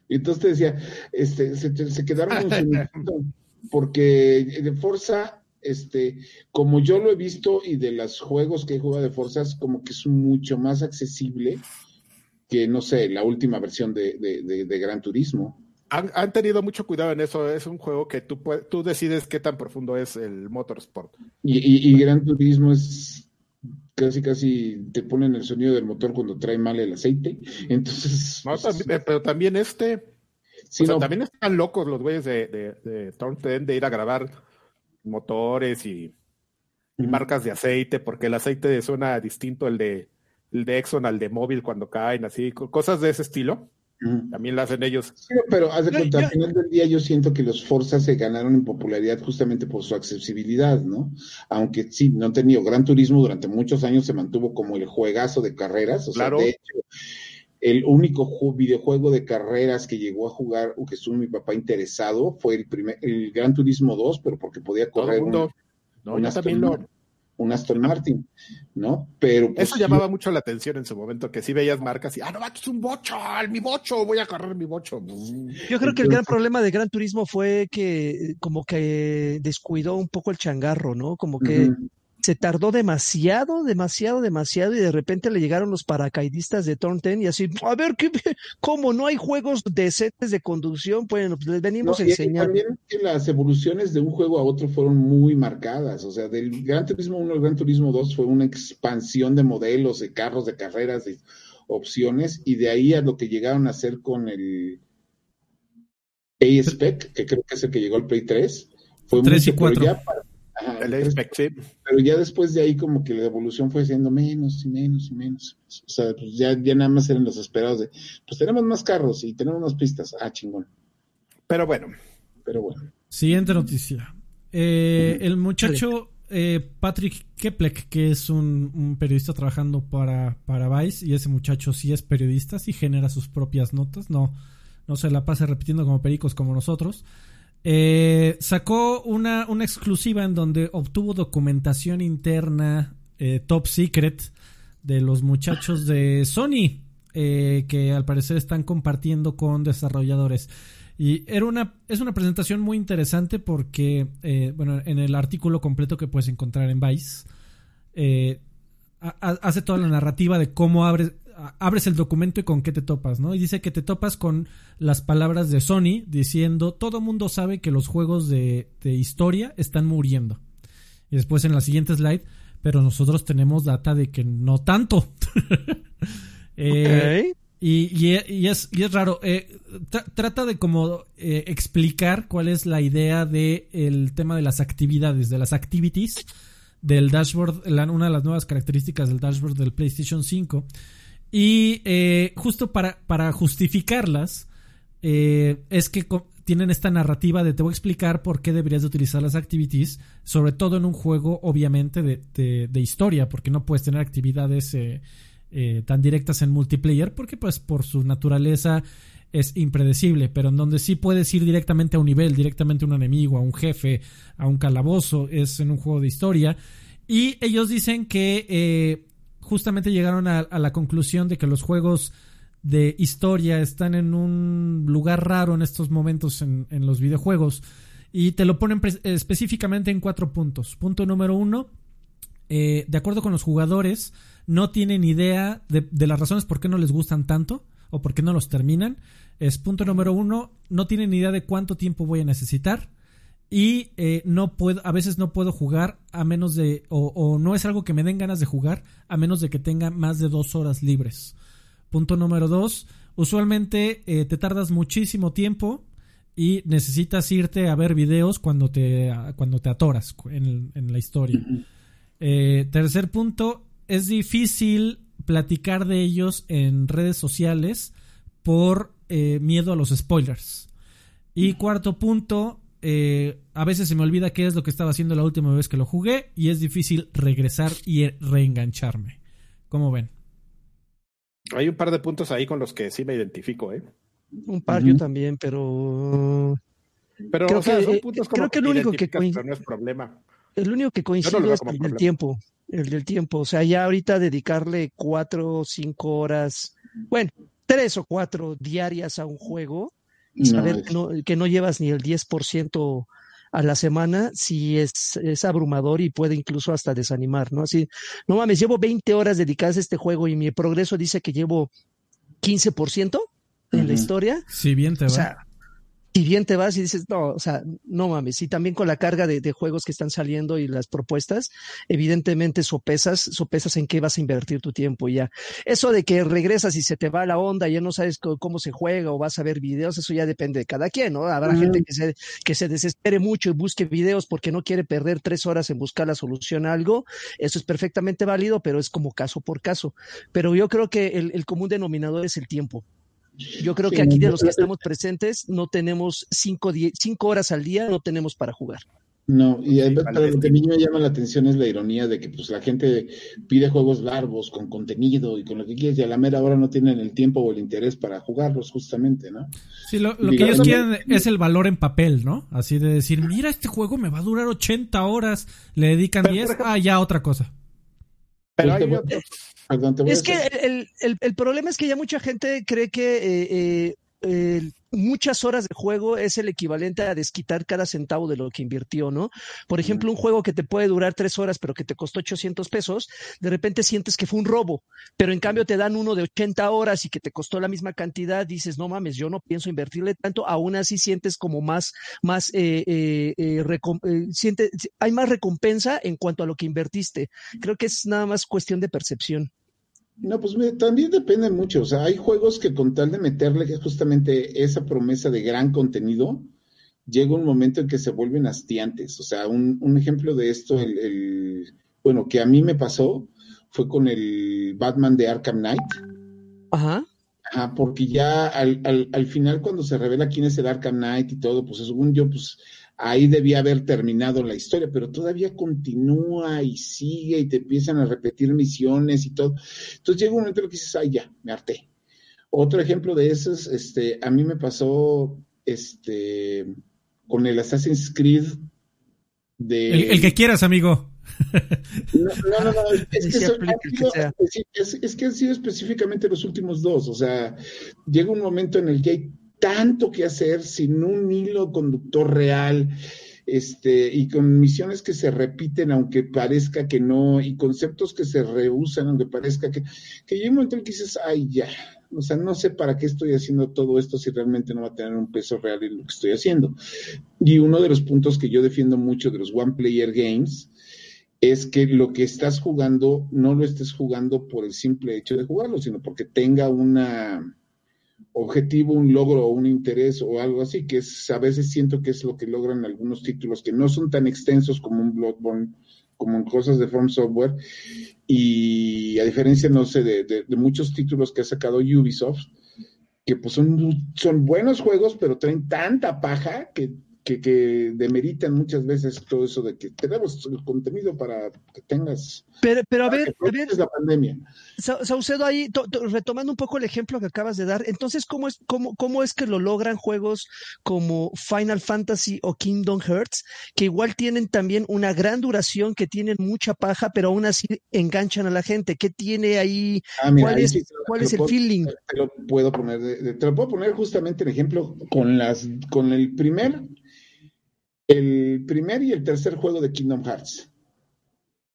y entonces te decía, este, se, se quedaron con su nichito, porque de Forza, este, como yo lo he visto y de los juegos que he jugado de Forza, es como que es mucho más accesible que, no sé, la última versión de, de, de, de Gran Turismo. Han, han tenido mucho cuidado en eso. Es un juego que tú, tú decides qué tan profundo es el motorsport. Y, y, y Gran Turismo es casi, casi te ponen el sonido del motor cuando trae mal el aceite. Entonces, No, pues, también- eh, pero también este. Sí, o sea, también están locos los güeyes de, de, de Turn 10 de ir a grabar motores y, marcas de aceite, porque el aceite suena distinto el de, el de Exxon al de móvil cuando caen, así, co- cosas de ese estilo. También lo hacen ellos. Sí, pero haz de Yo- cuenta, yo- al final del día yo siento que los Forza se ganaron en popularidad justamente por su accesibilidad, ¿no? Aunque sí, no han tenido Gran Turismo durante muchos años se mantuvo como el juegazo de carreras, o Claro. sea, de hecho, el único ju- videojuego de carreras que llegó a jugar o que estuvo mi papá interesado fue el primer, el Gran Turismo 2, pero porque podía correr un, No, un yo Aston también lo. Martin, un Aston Martin, ¿no? Pero pues, Eso llamaba mucho la atención en su momento, que sí veías marcas y, ah, no, es un bocho, mi bocho, voy a correr mi bocho. Yo creo que el gran problema de Gran Turismo fue que eh, como que descuidó un poco el changarro, ¿no? Como que. Se tardó demasiado, demasiado, demasiado y de repente le llegaron los paracaidistas de Turn 10 y así, a ver, ¿qué, ¿cómo no hay juegos decentes de conducción? Bueno, pues les venimos No, a enseñar. también que las evoluciones de un juego a otro fueron muy marcadas. O sea, del Gran Turismo 1 al Gran Turismo 2 fue una expansión de modelos, de carros, de carreras, de opciones, y de ahí a lo que llegaron a hacer con el A-Spec, que creo que es el que llegó al Play 3. Fue 3 y 4. Pero ya, el A-Spec, sí. pero ya después de ahí como que la evolución fue siendo menos y menos y menos. O sea, pues ya, ya nada más eran los esperados de, pues tenemos más carros y tenemos más pistas. Ah, chingón. Pero bueno. Pero bueno. Siguiente noticia. Eh, el muchacho eh, Patrick Keplek, que es un, un, periodista trabajando para, para Vice, y ese muchacho sí es periodista, sí genera sus propias notas, no, no se la pasa repitiendo como pericos como nosotros. Eh, sacó una, una, exclusiva en donde obtuvo documentación interna eh, top secret de los muchachos de Sony, eh, que al parecer están compartiendo con desarrolladores. Y era una, es una presentación muy interesante porque, eh, bueno, en el artículo completo que puedes encontrar en Vice, hace toda la narrativa de cómo abres, abres el documento y con qué te topas, ¿no? Y dice que te topas con las palabras de Sony diciendo, todo mundo sabe que los juegos de, de historia están muriendo. Y después en la siguiente slide, pero nosotros tenemos data de que no tanto. eh, y, y, y, es, y es raro. Eh, tra trata de como eh, explicar cuál es la idea del el tema de las actividades, de las activities del dashboard, la, una de las nuevas características del dashboard del PlayStation 5. Y eh, justo para, para justificarlas, eh, es que tienen esta narrativa de te voy a explicar por qué deberías de utilizar las activities, sobre todo en un juego obviamente de, de, historia, porque no puedes tener actividades eh, tan directas en multiplayer porque pues por su naturaleza es impredecible, pero en donde sí puedes ir directamente a un nivel, directamente a un enemigo, a un jefe, a un calabozo, es en un juego de historia. Y ellos dicen que justamente llegaron a, la conclusión de que los juegos de historia están en un lugar raro en estos momentos en, en los videojuegos. Y te lo ponen específicamente en cuatro puntos. Punto número uno, eh, de acuerdo con los jugadores, no tienen idea de, de, las razones por qué no les gustan tanto o por qué no los terminan. Es punto número uno, no tienen idea de cuánto tiempo voy a necesitar y eh, no puedo, a veces no puedo jugar a menos de, o, o, no es algo que me den ganas de jugar a menos de que tenga más de dos horas libres. Punto número dos, usualmente eh, te tardas muchísimo tiempo y necesitas irte a ver videos cuando te, cuando te atoras en, en la historia. Eh, tercer punto, es difícil platicar de ellos en redes sociales por miedo a los spoilers. Y cuarto punto, eh, a veces se me olvida qué es lo que estaba haciendo la última vez que lo jugué y es difícil regresar y reengancharme. ¿Cómo ven? Hay un par de puntos ahí con los que sí me identifico, ¿eh? Un par uh -huh. yo también, pero... Pero, creo o sea, que, son puntos como creo que el único que pero no es problema. El único que coincide no es el del tiempo, el del tiempo. O sea, ya ahorita dedicarle cuatro o cinco horas, bueno, tres o cuatro diarias a un juego y no, saber es... que, no, que, no, llevas ni el 10% a la semana, sí es, es, abrumador y puede incluso hasta desanimar, ¿no? Así, no mames, llevo 20 horas dedicadas a este juego y mi progreso dice que llevo 15% en uh -huh. la historia. Si bien te va. O sea, y bien te vas y dices, no, o sea, no mames, y también con la carga de, de, juegos que están saliendo y las propuestas, evidentemente sopesas, sopesas en qué vas a invertir tu tiempo y ya. Eso de que regresas y se te va la onda ya no sabes cómo se juega o vas a ver videos, eso ya depende de cada quien, ¿no? Habrá gente que se, que se desespere mucho y busque videos porque no quiere perder tres horas en buscar la solución a algo, eso es perfectamente válido, pero es como caso por caso. Pero yo creo que el, el común denominador es el tiempo. Yo creo que aquí de los que estamos presentes no tenemos cinco, diez, cinco horas al día, no tenemos para jugar. No, y además, para lo que a mí me llama la atención es la ironía de que pues la gente pide juegos largos, con contenido y con lo que quieres, y a la mera hora no tienen el tiempo o el interés para jugarlos, justamente, ¿no? Sí, lo, lo que ellos quieren es el valor en papel, ¿no? Así de decir, mira, este juego me va a durar 80 horas, le dedican Pero, 10, ejemplo, ah, ya otra cosa. Pero hay otros Perdón, es que el, el, el, problema es que ya mucha gente cree que eh, eh, eh, muchas horas de juego es el equivalente a desquitar cada centavo de lo que invirtió, ¿no? Por ejemplo, un juego que te puede durar tres horas, pero que te costó 800 pesos, de repente sientes que fue un robo, pero en cambio te dan uno de 80 horas y que te costó la misma cantidad, dices, no mames, yo no pienso invertirle tanto, aún así sientes como más, más, eh, eh, eh, siente, hay más recompensa en cuanto a lo que invertiste. Creo que es nada más cuestión de percepción. No, pues también depende mucho. O sea, hay juegos que con tal de meterle justamente esa promesa de gran contenido, llega un momento en que se vuelven hastiantes. O sea, un, ejemplo de esto, el, bueno, que a mí me pasó, fue con el Batman de Arkham Knight. Ajá. Ajá, porque ya al, al, al, final cuando se revela quién es el Arkham Knight y todo, pues según yo, pues ahí debía haber terminado la historia, pero todavía continúa y sigue y te empiezan a repetir misiones y todo. Entonces llega un momento en el que dices, ay, ya, me harté. Otro ejemplo de eso es, este, a mí me pasó, este, con el Assassin's Creed de... El, que quieras, amigo. No, no, no, es, que es, que han sido específicamente los últimos dos, o sea, llega un momento en el que hay tanto que hacer sin un hilo conductor real, este, y con misiones que se repiten aunque parezca que no, y conceptos que se rehusan aunque parezca que, que llega un momento en que dices, ay, ya, o sea, no sé para qué estoy haciendo todo esto si realmente no va a tener un peso real en lo que estoy haciendo. Y uno de los puntos que yo defiendo mucho de los One Player Games es que lo que estás jugando no lo estés jugando por el simple hecho de jugarlo, sino porque tenga una objetivo, un logro o un interés o algo así, que es, a veces siento que es lo que logran algunos títulos que no son tan extensos como un Bloodborne, como en cosas de From Software, y a diferencia, no sé, de, muchos títulos que ha sacado Ubisoft, que pues son, son buenos juegos, pero traen tanta paja que que, demeritan muchas veces todo eso de que tenemos el contenido para que tengas. Pero, pero a ver, a ver la pandemia. Saucedo, ahí, retomando un poco el ejemplo que acabas de dar, entonces, ¿cómo es, cómo, ¿cómo es que lo logran juegos como Final Fantasy o Kingdom Hearts, que igual tienen también una gran duración, que tienen mucha paja, pero aún así enganchan a la gente? ¿Qué tiene ahí? Ah, ¿Cuál es, cuál es el feeling? Te lo puedo poner, te lo puedo poner justamente en ejemplo con las, con el primer el primer y el tercer juego de Kingdom Hearts.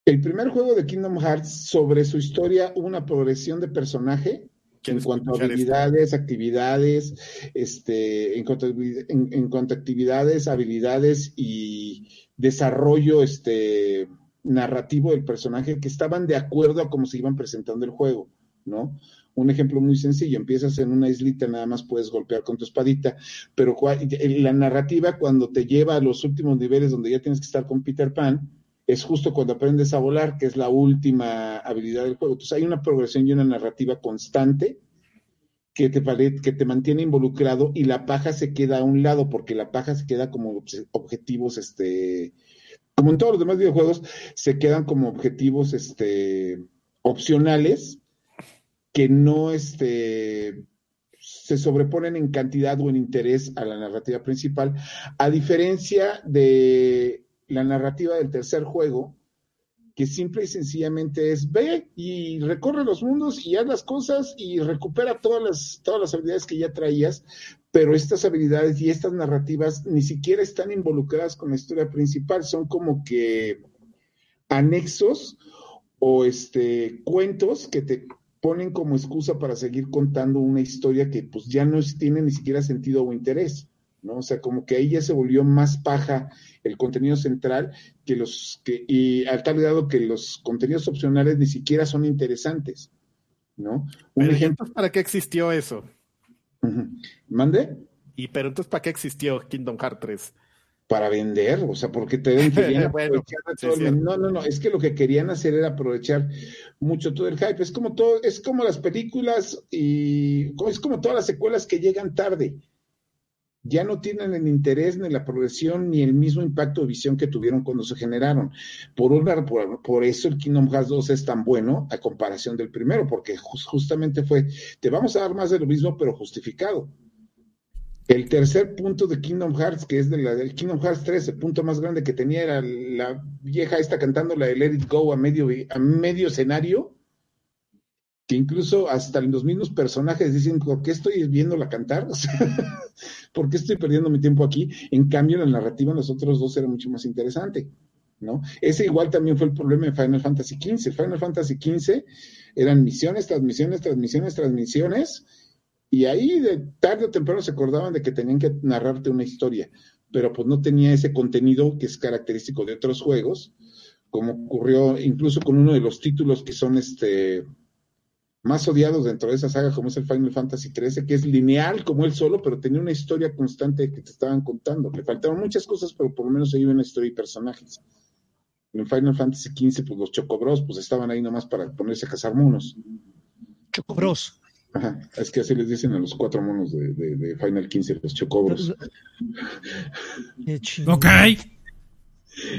El primer juego de Kingdom Hearts, sobre su historia, hubo una progresión de personaje en cuanto a habilidades, actividades, este, en cuanto, a actividades, habilidades y desarrollo este, narrativo del personaje que estaban de acuerdo a cómo se iban presentando el juego, ¿no? Un ejemplo muy sencillo, empiezas en una islita, nada más puedes golpear con tu espadita, pero la narrativa cuando te lleva a los últimos niveles donde ya tienes que estar con Peter Pan, es justo cuando aprendes a volar, que es la última habilidad del juego. Entonces hay una progresión y una narrativa constante que te, que te mantiene involucrado y la paja se queda a un lado, porque la paja se queda como objetivos, este, como en todos los demás videojuegos, se quedan como objetivos este, opcionales que no este, se sobreponen en cantidad o en interés a la narrativa principal, a diferencia de la narrativa del tercer juego, que simple y sencillamente es ve y recorre los mundos y haz las cosas y recupera todas las, todas las habilidades que ya traías, pero estas habilidades y estas narrativas ni siquiera están involucradas con la historia principal, son como que anexos o este cuentos que te ponen como excusa para seguir contando una historia que pues ya no tiene ni siquiera sentido o interés, ¿no? O sea, como que ahí ya se volvió más paja el contenido central que los que, y al tal grado que los contenidos opcionales ni siquiera son interesantes, ¿no? Un ejemplo. ¿Para qué existió eso? ¿Mande? Y pero entonces, ¿para qué existió Kingdom Hearts 3? Para vender, o sea, porque te den No, no, no, es que lo que querían hacer era aprovechar mucho todo el hype. Es como todo, es como las películas y es como todas las secuelas que llegan tarde. Ya no tienen el interés ni la progresión ni el mismo impacto de visión que tuvieron cuando se generaron. Por, una, por, eso el Kingdom Hearts 2 es tan bueno a comparación del primero, porque justamente fue, te vamos a dar más de lo mismo, pero justificado. El tercer punto de Kingdom Hearts, que es de la del Kingdom Hearts 3, el punto más grande que tenía era la vieja esta cantando la de Let It Go a medio, a medio escenario, que incluso hasta los mismos personajes dicen, ¿por qué estoy viéndola cantar? ¿Por qué estoy perdiendo mi tiempo aquí? En cambio, la narrativa en los otros dos era mucho más interesante, ¿no? Ese igual también fue el problema de Final Fantasy XV. Final Fantasy XV eran misiones, transmisiones, transmisiones, transmisiones, y ahí de tarde o temprano se acordaban de que tenían que narrarte una historia, pero pues no tenía ese contenido que es característico de otros juegos, como ocurrió incluso con uno de los títulos que son este más odiados dentro de esa saga, como es el Final Fantasy XIII, que es lineal como él solo, pero tenía una historia constante que te estaban contando. Le faltaban muchas cosas, pero por lo menos ahí una historia y personajes. En Final Fantasy XV, pues los Chocobros, pues estaban ahí nomás para ponerse a cazar monos. Chocobros. Ajá, es que así les dicen a los cuatro monos de, de, de Final 15, los Chocobros. Ok.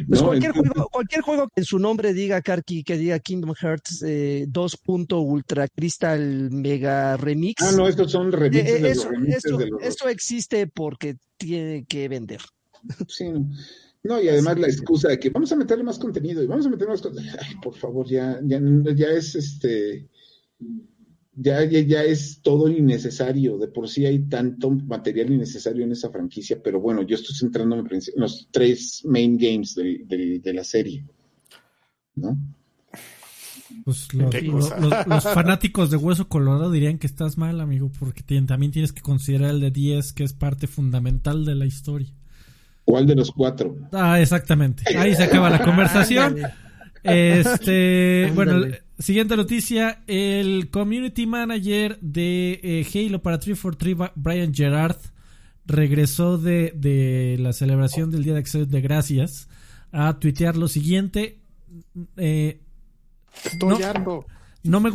Pues no, cualquier, juego, cualquier juego que en su nombre diga Karki, que diga Kingdom Hearts eh, 2. Ultra Crystal Mega Remix. Ah, no, estos son remixes eh, de eso, los remixes eso, de los... eso existe porque tiene que vender. Sí, no, y además la excusa de que vamos a meterle más contenido y vamos a meterle más contenido. Ay, por favor, ya, ya, ya es este ya, ya, ya, es todo innecesario. De por sí hay tanto material innecesario en esa franquicia, pero bueno, yo estoy centrándome en los tres main games de, la serie. ¿No? Pues los, los, los, fanáticos de Hueso Colorado dirían que estás mal, amigo, porque también tienes que considerar el de 10, que es parte fundamental de la historia. ¿Cuál de los cuatro? Ah, exactamente. Ahí se acaba la conversación. Este, bueno, siguiente noticia, el community manager de eh, Halo para 343, Brian Gerard, regresó de, de, la celebración del Día de Acción de Gracias a tuitear lo siguiente. Eh, Estoy no, no me,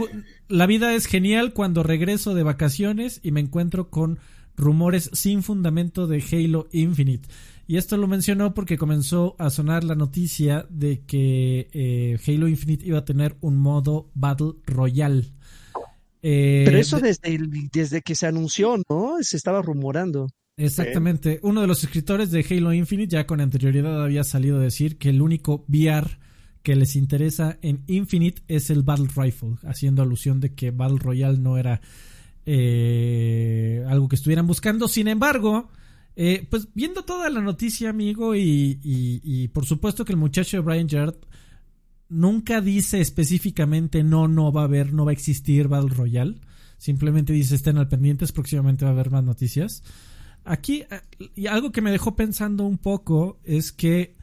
la vida es genial cuando regreso de vacaciones y me encuentro con rumores sin fundamento de Halo Infinite. Y esto lo mencionó porque comenzó a sonar la noticia de que eh, Halo Infinite iba a tener un modo Battle Royale. Eh, Pero eso desde, desde que se anunció, ¿no? Se estaba rumorando. Exactamente. Uno de los escritores de Halo Infinite ya con anterioridad había salido a decir que el único VR que les interesa en Infinite es el Battle Rifle, haciendo alusión de que Battle Royale no era eh, algo que estuvieran buscando. Sin embargo, eh, pues viendo toda la noticia, amigo, y, por supuesto que el muchacho de Brian Gerard nunca dice específicamente no, no va a haber, no va a existir Battle Royale. Simplemente dice estén al pendientes, próximamente va a haber más noticias. Aquí, y algo que me dejó pensando un poco es que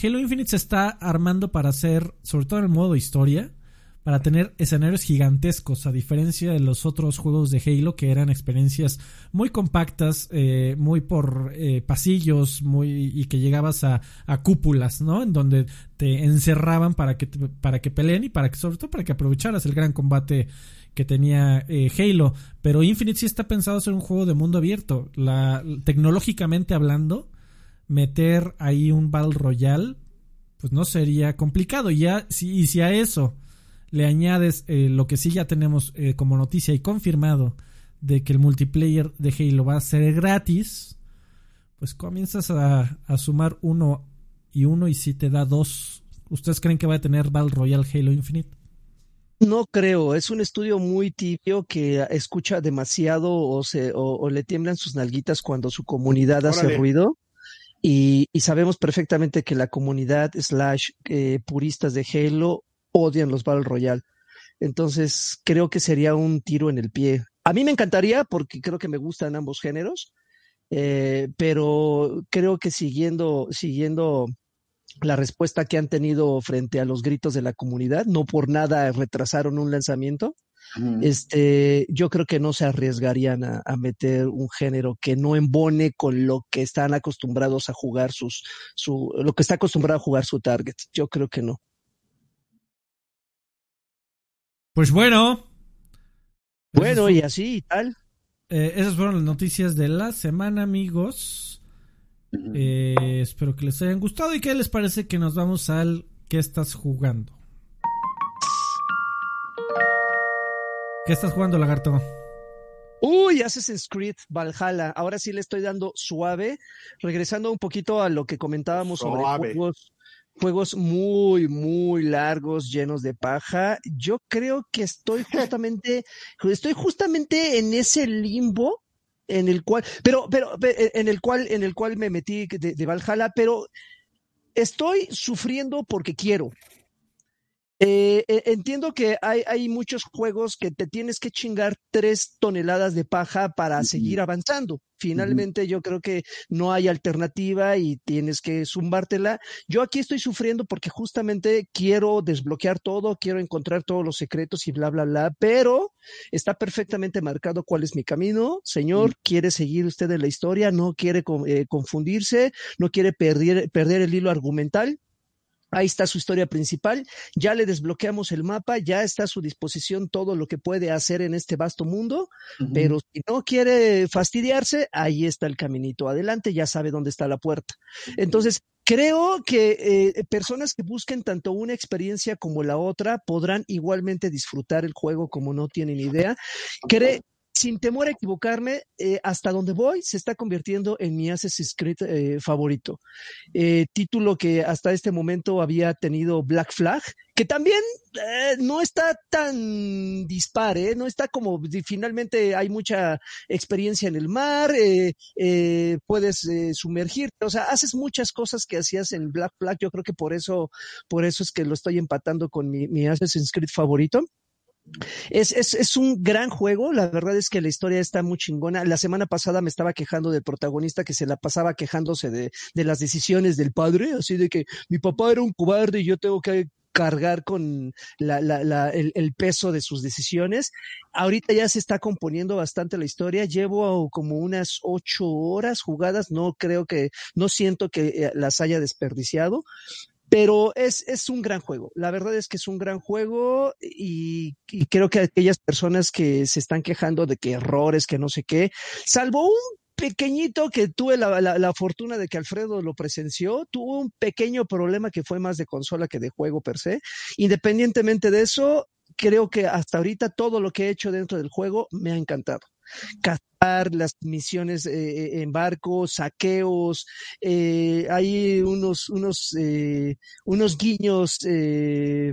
Halo Infinite se está armando para hacer, sobre todo en el modo historia, para tener escenarios gigantescos, a diferencia de los otros juegos de Halo que eran experiencias muy compactas, eh, muy por eh, pasillos, muy y que llegabas a, cúpulas, ¿no? En donde te encerraban para que para que peleen y para que sobre todo para que aprovecharas el gran combate que tenía eh, Halo. Pero Infinite sí está pensado ser un juego de mundo abierto. La, tecnológicamente hablando, meter ahí un Battle Royale, pues no sería complicado. Ya, si, y si a eso le añades eh, lo que sí ya tenemos eh, como noticia y confirmado de que el multiplayer de Halo va a ser gratis, pues comienzas a, sumar uno y uno y si te da dos, ¿ustedes creen que va a tener Battle Royale Halo Infinite? No creo, es un estudio muy tibio que escucha demasiado o, se, o, le tiemblan sus nalguitas cuando su comunidad hace ruido. Y, y, sabemos perfectamente que la comunidad slash eh, puristas de Halo odian los Battle Royale. Entonces, creo que sería un tiro en el pie. A mí me encantaría porque creo que me gustan ambos géneros, eh, pero creo que siguiendo, siguiendo la respuesta que han tenido frente a los gritos de la comunidad, no por nada retrasaron un lanzamiento. Este, yo creo que no se arriesgarían a, a, meter un género que no embone con lo que están acostumbrados a jugar sus, su, lo que está acostumbrado a jugar su target. Yo creo que no. Pues bueno. Bueno, y así y tal. Eh, esas fueron las noticias de la semana, amigos. Eh, espero que les hayan gustado. ¿Y qué les parece que nos vamos al ¿Qué estás jugando? ¿Qué estás jugando, lagarto? Uy, Assassin's Creed Valhalla. Ahora sí le estoy dando suave. Regresando un poquito a lo que comentábamos sobre juegos juegos muy, muy largos, llenos de paja. Yo creo que estoy justamente, estoy justamente en ese limbo en el cual, pero, pero, en el cual, en el cual me metí de, de Valhalla, pero estoy sufriendo porque quiero. Eh, eh, entiendo que hay, hay, muchos juegos que te tienes que chingar tres toneladas de paja para seguir avanzando. Finalmente, yo creo que no hay alternativa y tienes que zumbártela. Yo aquí estoy sufriendo porque justamente quiero desbloquear todo, quiero encontrar todos los secretos y bla, bla, bla, pero está perfectamente marcado cuál es mi camino. Señor, quiere seguir usted en la historia, no quiere eh, confundirse, no quiere perder, perder el hilo argumental Ahí está su historia principal, ya le desbloqueamos el mapa, ya está a su disposición todo lo que puede hacer en este vasto mundo, pero si no quiere fastidiarse, ahí está el caminito adelante, ya sabe dónde está la puerta. Entonces, creo que eh, personas que busquen tanto una experiencia como la otra podrán igualmente disfrutar el juego como no tienen idea sin temor a equivocarme, eh, hasta donde voy se está convirtiendo en mi Assassin's Creed eh, favorito. Eh, título que hasta este momento había tenido Black Flag, que también no está tan dispare, no está como finalmente hay mucha experiencia en el mar, puedes sumergirte, o sea, haces muchas cosas que hacías en Black Flag. Yo creo que por eso, por eso es que lo estoy empatando con mi, mi Assassin's Creed favorito. Es, es, es, un gran juego, la verdad es que la historia está muy chingona. La semana pasada me estaba quejando del protagonista que se la pasaba quejándose de, de las decisiones del padre, así de que mi papá era un cobarde y yo tengo que cargar con la, la, el, el, peso de sus decisiones. Ahorita ya se está componiendo bastante la historia. Llevo como unas ocho horas jugadas. No creo que, no siento que eh, las haya desperdiciado. Pero es, es un gran juego. La verdad es que es un gran juego y, creo que aquellas personas que se están quejando de que errores, que no sé qué, salvo un pequeñito que tuve la, la, la, fortuna de que Alfredo lo presenció, tuvo un pequeño problema que fue más de consola que de juego per se. Independientemente de eso, creo que hasta ahorita todo lo que he hecho dentro del juego me ha encantado cazar las misiones eh, en barco, saqueos, eh, hay unos, unos, eh, unos guiños, eh,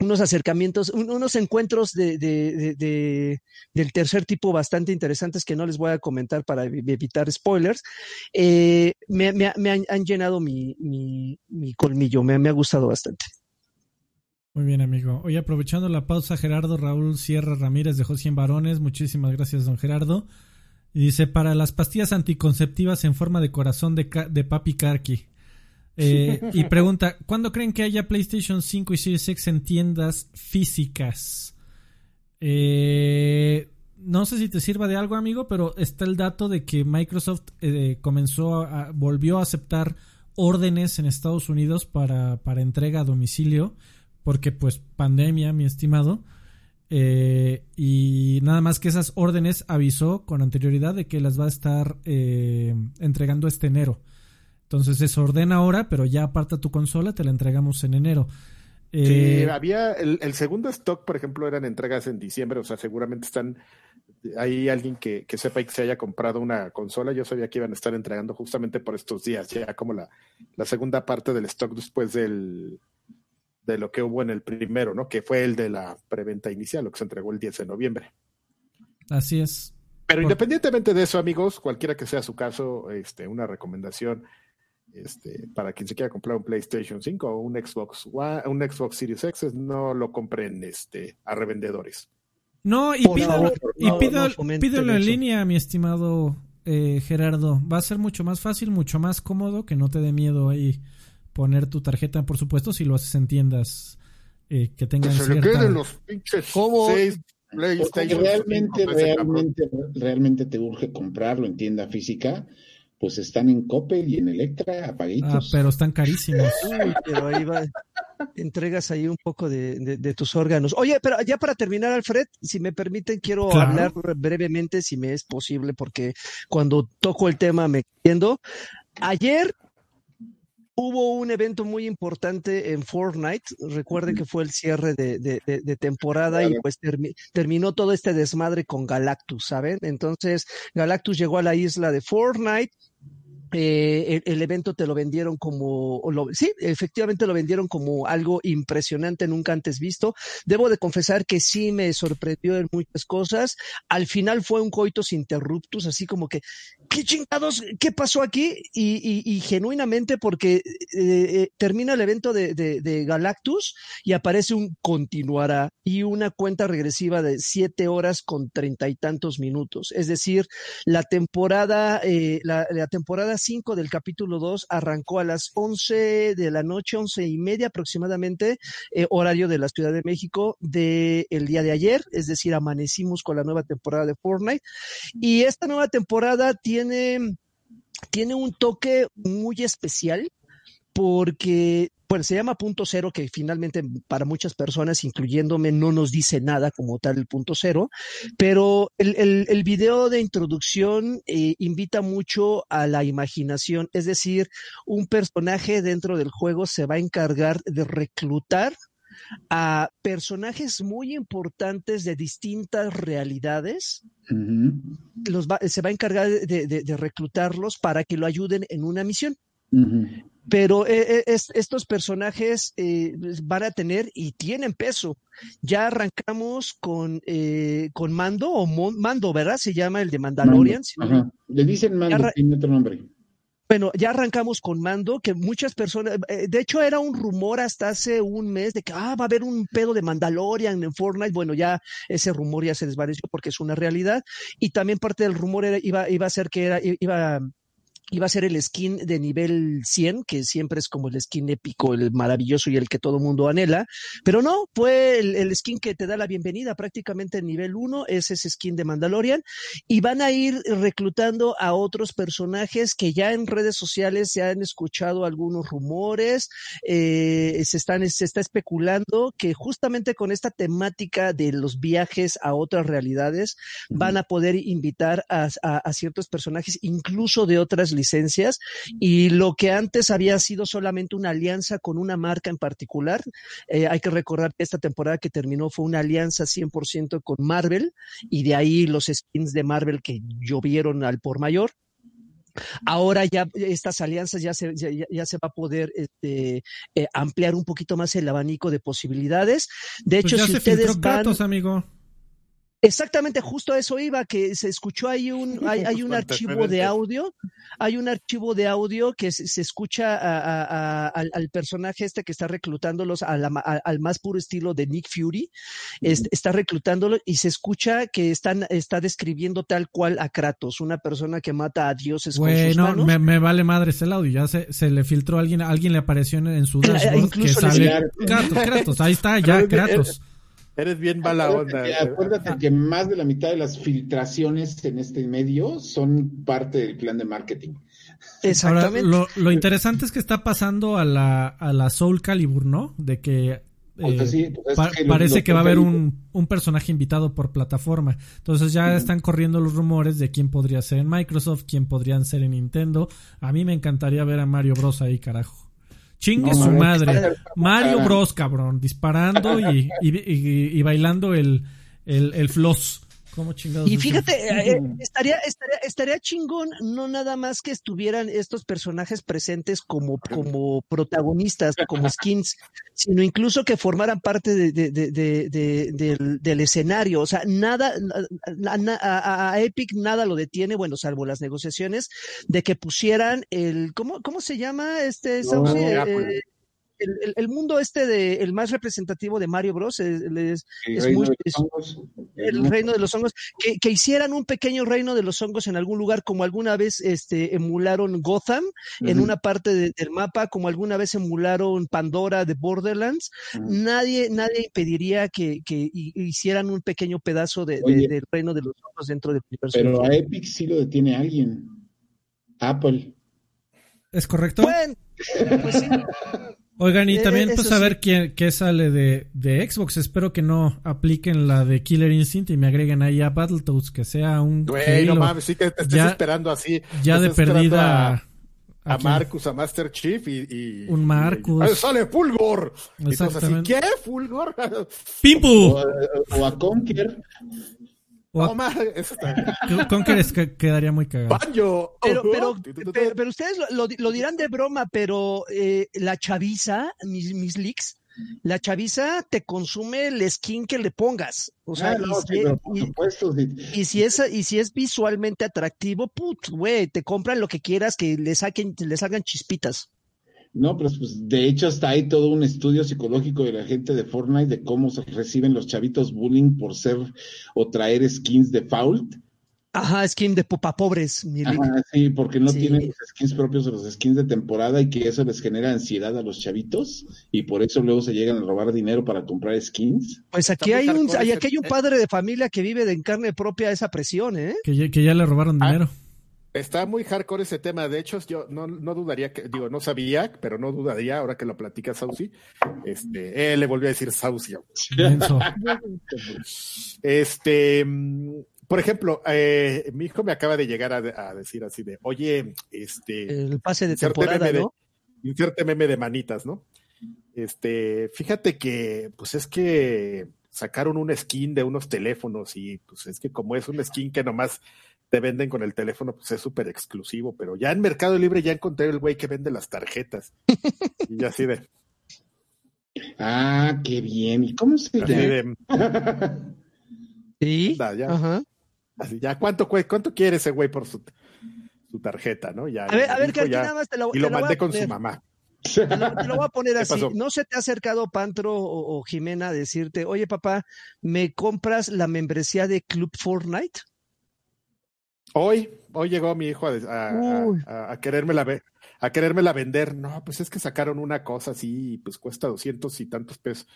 unos acercamientos, un, unos encuentros de, de, de, del tercer tipo bastante interesantes que no les voy a comentar para evitar spoilers. me, han, llenado mi, mi, mi colmillo, me ha gustado bastante. Muy bien, amigo. Hoy aprovechando la pausa, Gerardo Raúl Sierra Ramírez dejó 100 varones. Muchísimas gracias, don Gerardo. Y dice, para las pastillas anticonceptivas en forma de corazón de, de Papi Karki. Eh, y pregunta, ¿cuándo creen que haya PlayStation 5 y Series X en tiendas físicas? Eh, no sé si te sirva de algo, amigo, pero está el dato de que Microsoft eh, comenzó a, volvió a aceptar órdenes en Estados Unidos para, para entrega a domicilio porque pues pandemia, mi estimado. Eh, y nada más que esas órdenes avisó con anterioridad de que las va a estar eh, entregando este enero. Entonces se ordena ahora, pero ya aparta tu consola, te la entregamos en enero. Eh, había el, el, segundo stock, por ejemplo, eran entregas en diciembre, o sea, seguramente están hay alguien que, que sepa y que se haya comprado una consola. Yo sabía que iban a estar entregando justamente por estos días, ya como la, la segunda parte del stock después del, de lo que hubo en el primero, ¿no? Que fue el de la preventa inicial, lo que se entregó el 10 de noviembre. Así es. Pero independientemente de eso, amigos, cualquiera que sea su caso, este, una recomendación este, para quien se quiera comprar un PlayStation 5 o un Xbox One, un Xbox Series X, no lo compren este, a revendedores. No, y pídalo, y pídalo, en línea, mi estimado eh, Gerardo. Va a ser mucho más fácil, mucho más cómodo, que no te dé miedo ahí poner tu tarjeta, por supuesto, si lo haces en tiendas eh, que tengan se cierta... le queden los pinches ¿Cómo? seis PlayStation. Realmente, realmente, realmente te urge comprarlo en tienda física, pues están en Coppel y en Electra apagaditos. Ah, pero están carísimos. Uy, pero ahí va. Entregas ahí un poco de, de, de, tus órganos. Oye, pero ya para terminar, Alfred, si me permiten, quiero Claro. hablar brevemente, si me es posible, porque cuando toco el tema me entiendo. Ayer hubo un evento muy importante en Fortnite. Recuerden que fue el cierre de, de, de, de temporada Claro. y pues termi- terminó todo este desmadre con Galactus, ¿saben? Entonces, Galactus llegó a la isla de Fortnite. Eh, el, evento te lo vendieron como, sí, efectivamente lo vendieron como algo impresionante, nunca antes visto. Debo de confesar que sí me sorprendió en muchas cosas. Al final fue un coitus interruptus, así como que, ¿qué chingados? ¿Qué pasó aquí? Y, genuinamente porque eh, eh, termina el evento de, Galactus y aparece un continuará y una cuenta regresiva de siete horas con treinta y tantos minutos. Es decir, la temporada, la, la temporada 5 del capítulo 2 arrancó a las 11 de la noche, once y media aproximadamente, eh, horario de la Ciudad de México del el día de ayer, es decir, amanecimos con la nueva temporada de Fortnite. Y esta nueva temporada tiene, tiene un toque muy especial porque bueno, se llama punto cero, que finalmente para muchas personas, incluyéndome, no nos dice nada como tal el punto cero, pero el, el, el video de introducción eh, invita mucho a la imaginación, es decir, un personaje dentro del juego se va a encargar de reclutar a personajes muy importantes de distintas realidades. los se va a encargar de, de, de, reclutarlos para que lo ayuden en una misión. Pero eh, eh, estos personajes eh, van a tener y tienen peso. Ya arrancamos con, con Mando, o Mando, ¿verdad? Se llama el de Mandalorian. Le dicen Mando, tiene otro nombre. Bueno, ya arrancamos con Mando, que muchas personas, de hecho era un rumor hasta hace un mes de que ah, va a haber un pedo de Mandalorian en Fortnite. Bueno, ya ese rumor ya se desvaneció porque es una realidad. Y también parte del rumor era, iba, iba a ser que era, iba iba a ser el skin de nivel 100, que siempre es como el skin épico, el maravilloso y el que todo mundo anhela, pero no, fue el, skin que te da la bienvenida prácticamente en nivel 1, es ese skin de Mandalorian, y van a ir reclutando a otros personajes que ya en redes sociales se han escuchado algunos rumores, eh, se, están, se está especulando que justamente con esta temática de los viajes a otras realidades van a poder invitar a, a ciertos personajes, incluso de otras licencias y lo que antes había sido solamente una alianza con una marca en particular, eh, hay que recordar que esta temporada que terminó fue una alianza 100% con Marvel y de ahí los skins de Marvel que llovieron al por mayor. Ahora ya estas alianzas ya se, ya, se va a poder este, eh, ampliar un poquito más el abanico de posibilidades. De pues hecho, si ustedes van... amigo. Exactamente, justo a eso iba, que se escuchó ahí un, hay, hay un archivo de audio, hay un archivo de audio que se, escucha al, personaje este que está reclutándolos al más puro estilo de Nick Fury, está reclutándolo y se escucha que están, está describiendo tal cual a Kratos, una persona que mata a dioses con sus manos. Me, me vale madre ese audio, ya se, se le filtró a alguien, alguien le apareció en, su dashboard que sale Kratos, Kratos, ahí está, ya, Kratos. Eres bien mala onda. acuérdate que más de la mitad de las filtraciones en este medio son parte del plan de marketing. Exactamente. lo, interesante es que está pasando a la, a la Soul Calibur, ¿no? De que pues eh, pues parece que va a haber un, un, personaje invitado por plataforma. Entonces ya están corriendo los rumores de quién podría ser en Microsoft, quién podrían ser en Nintendo. A mí me encantaría ver a Mario Bros ahí, carajo. Chingue su madre. Mario Bros, cabrón, disparando y, y, y, bailando el, el, el floss. ¿Cómo chingados? Y fíjate, eh, estaría, estaría, estaría chingón no nada más que estuvieran estos personajes presentes como, como protagonistas, como skins, sino incluso que formaran parte de, de, de, del, del, escenario. O sea, nada, a, a, Epic nada lo detiene, bueno, salvo las negociaciones, de que pusieran el, ¿cómo, cómo se llama este? Eh, el, mundo este de el más representativo de Mario Bros es, el, muy, el reino de los hongos que, hicieran un pequeño reino de los hongos en algún lugar como alguna vez este emularon Gotham en una parte del mapa como alguna vez emularon Pandora de Borderlands nadie nadie impediría que, hicieran un pequeño pedazo de, del reino de los hongos dentro del universo pero a Epic sí lo detiene alguien. Apple. ¿Es correcto? Bueno, pues sí. Oigan, y eh, también pues saber quién qué sale de, de, Xbox. Espero que no apliquen la de Killer Instinct y me agreguen ahí a Battletoads, que sea un. Güey, no mames, sí que te estés esperando así. Ya de perdida. A, Marcus, a Master Chief y. un Marcus. sale Fulgor! Exactamente. ¿qué? ¿Fulgor? ¡Pimpu! O, a Conker. O a- Toma, está. Conker que quedaría muy cagado. Banjo. Pero, tu, tu. pero, pero ustedes lo, lo- dirán de broma, pero eh, la chaviza, mis, mis leaks, la chaviza te consume el skin que le pongas. O sea, Ah, no, y, sí, si, por supuesto, sí. y si es, y si es visualmente atractivo, put, güey, te compran lo que quieras que le saquen, le salgan chispitas. No, pero pues, de hecho hasta hay todo un estudio psicológico de la gente de Fortnite de cómo se reciben los chavitos bullying por ser o traer skins default. Ajá, skin de popa pobres. Ajá, sí, porque no Sí. tienen los skins propios o los skins de temporada y que eso les genera ansiedad a los chavitos y por eso luego se llegan a robar dinero para comprar skins. Pues aquí hay un, hay, aquí hay un eh. padre de familia que vive de en carne propia esa presión, ¿eh? Que ya, que ya le robaron Ah. Está muy hardcore ese tema. De hecho, yo no, no dudaría que, digo, no sabía, pero no dudaría ahora que lo platica Saucy. Este, él le volvió a decir Saucy. Este, mm, por ejemplo, eh, mi hijo me acaba de llegar a, a decir así de, oye, este, El pase de temporada, meme de- ¿no? inserte meme de manitas, ¿no? Este, fíjate que, pues es que sacaron un skin de unos teléfonos y pues es que como es un skin que nomás te venden con el teléfono, pues es súper exclusivo, pero ya en Mercado Libre ya encontré el güey que vende las tarjetas. Y ya así de, Ah, qué bien. ¿Y cómo se así llama? de, Sí. ya, Ajá. así, ya, ¿cuánto, cuánto quiere ese güey por su, su tarjeta, no? Ya, A ver, a ver, que aquí ya, nada más te lo, y te lo lo voy a mandé con su mamá. Te lo, te lo voy a poner ¿Qué así. pasó? ¿No se te ha acercado Pantro o, o Jimena a decirte, oye papá, ¿me compras la membresía de Club Fortnite? Hoy, hoy llegó mi hijo a, a, a, a querérmela ve- a querérmela vender. No, pues es que sacaron una cosa así, y pues cuesta doscientos y tantos pesos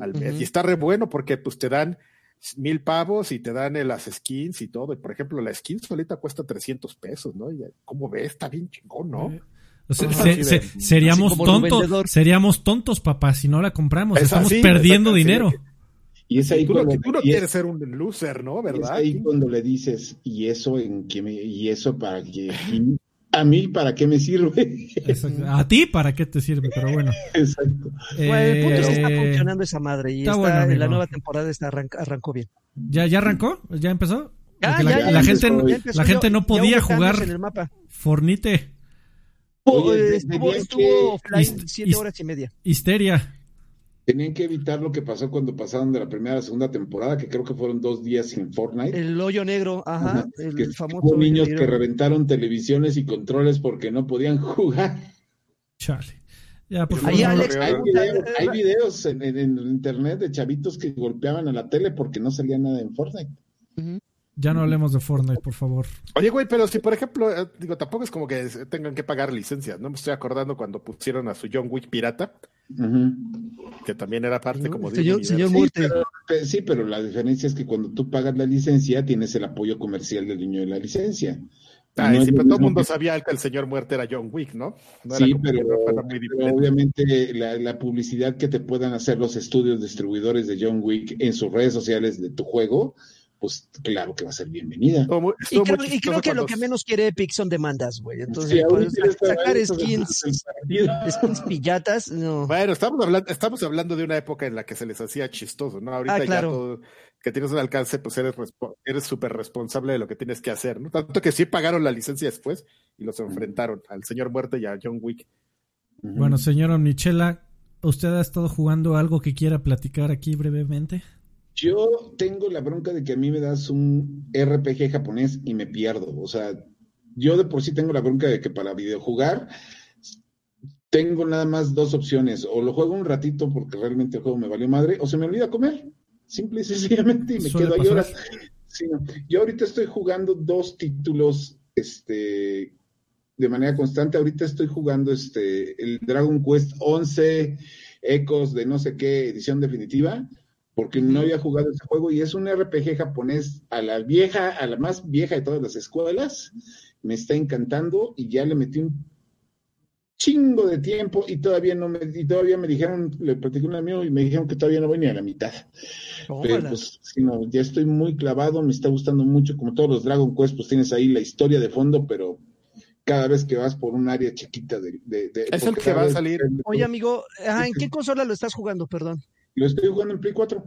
al mes. Y está re bueno porque pues te dan mil pavos y te dan eh, las skins y todo. Y por ejemplo, la skin solita cuesta 300 pesos, ¿no? Y, ¿Cómo ves? Está bien chingón, ¿no? O sea, Ajá. se- se- seríamos como tontos, seríamos tontos, papá, si no la compramos. Es Estamos así, perdiendo sí. Y es ahí tú no, cuando, tú no y es- quieres ser un loser, ¿no? y es ¿Verdad? ahí cuando le dices, ¿y eso en qué me, y eso para qué? y a mí para qué me sirve? Exacto. A ti, ¿para qué te sirve? Pero bueno. Exacto. Bueno, el punto es que está Eh, funcionando esa madre y está está, bueno, en la nueva temporada está arranca- arrancó bien. ¿Ya, ¿Ya arrancó? ¿Ya empezó? La, ya, ya la gente, la gente no podía jugar en el mapa. Fornite, Estuvo, Oye, estuvo, estuvo que- offline siete horas y media. histeria. Tenían que evitar lo que pasó cuando pasaron de la primera a la segunda temporada, que creo que fueron dos días sin Fortnite. El hoyo negro, ajá, el, que famoso hubo hoyo niños que reventaron televisiones y controles porque no podían jugar. Chale. Ya, por Ahí, favor. no- Alex, Hay videos, hay videos en, en- en internet de chavitos que golpeaban a la tele porque no salía nada en Fortnite. Ujú. Ya no hablemos de Fortnite, por favor. Oye, güey, pero si por ejemplo, eh, digo, tampoco es como que tengan que pagar licencias, ¿no? Me estoy acordando cuando pusieron a su John Wick pirata, que también era parte como de Señor, señor Sí, Muerte. pero, pe- sí, pero la diferencia es que cuando tú pagas la licencia tienes el apoyo comercial del dueño de la licencia. Ay, No sí, pero todo el mundo que- sabía que el señor muerte era John Wick, ¿no? No sí, pero, pero obviamente la, la publicidad que te puedan hacer los estudios distribuidores de John Wick en sus redes sociales de tu juego, pues claro que va a ser bienvenida. Estuvo muy- Y creo, y creo chistoso que lo que menos quiere Epic son demandas, güey. Entonces, Sí, pues, sacar skins, skins pillatas, no. Bueno, estamos hablando, estamos hablando de una época en la que se les hacía chistoso, ¿no? Ahorita Ah, claro. ya todo, que tienes un alcance, pues eres eres súper responsable de lo que tienes que hacer, ¿no? Tanto que sí pagaron la licencia después y los enfrentaron al señor muerte y a John Wick. Bueno, señor Omnichela, ¿usted ha estado jugando algo que quiera platicar aquí brevemente? Yo tengo la bronca de que a mí me das un RPG japonés y me pierdo. O sea, yo de por sí tengo la bronca de que para videojugar tengo nada más dos opciones. O lo juego un ratito porque realmente el juego me valió madre, o se me olvida comer. Simple y sencillamente y me quedo ahí horas. Sí, no. Yo ahorita estoy jugando dos títulos este, de manera constante. Ahorita estoy jugando este, el Dragon Quest 11 Ecos de no sé qué edición definitiva, porque no había jugado ese juego y es un RPG japonés a la vieja, a la más vieja de todas las escuelas. Me está encantando y ya le metí un chingo de tiempo y todavía no me, y todavía me dijeron, le platicé a un amigo y me dijeron que todavía no voy ni a la mitad. Pero pues, sí, no, ya estoy muy clavado, me está gustando mucho, como todos los Dragon Quest, pues tienes ahí la historia de fondo, pero cada vez que vas por un área chiquita de... de- de- Es el que va a salir. Oye, amigo, ajá, ¿en qué consola lo estás jugando, perdón? Lo estoy jugando en Play 4.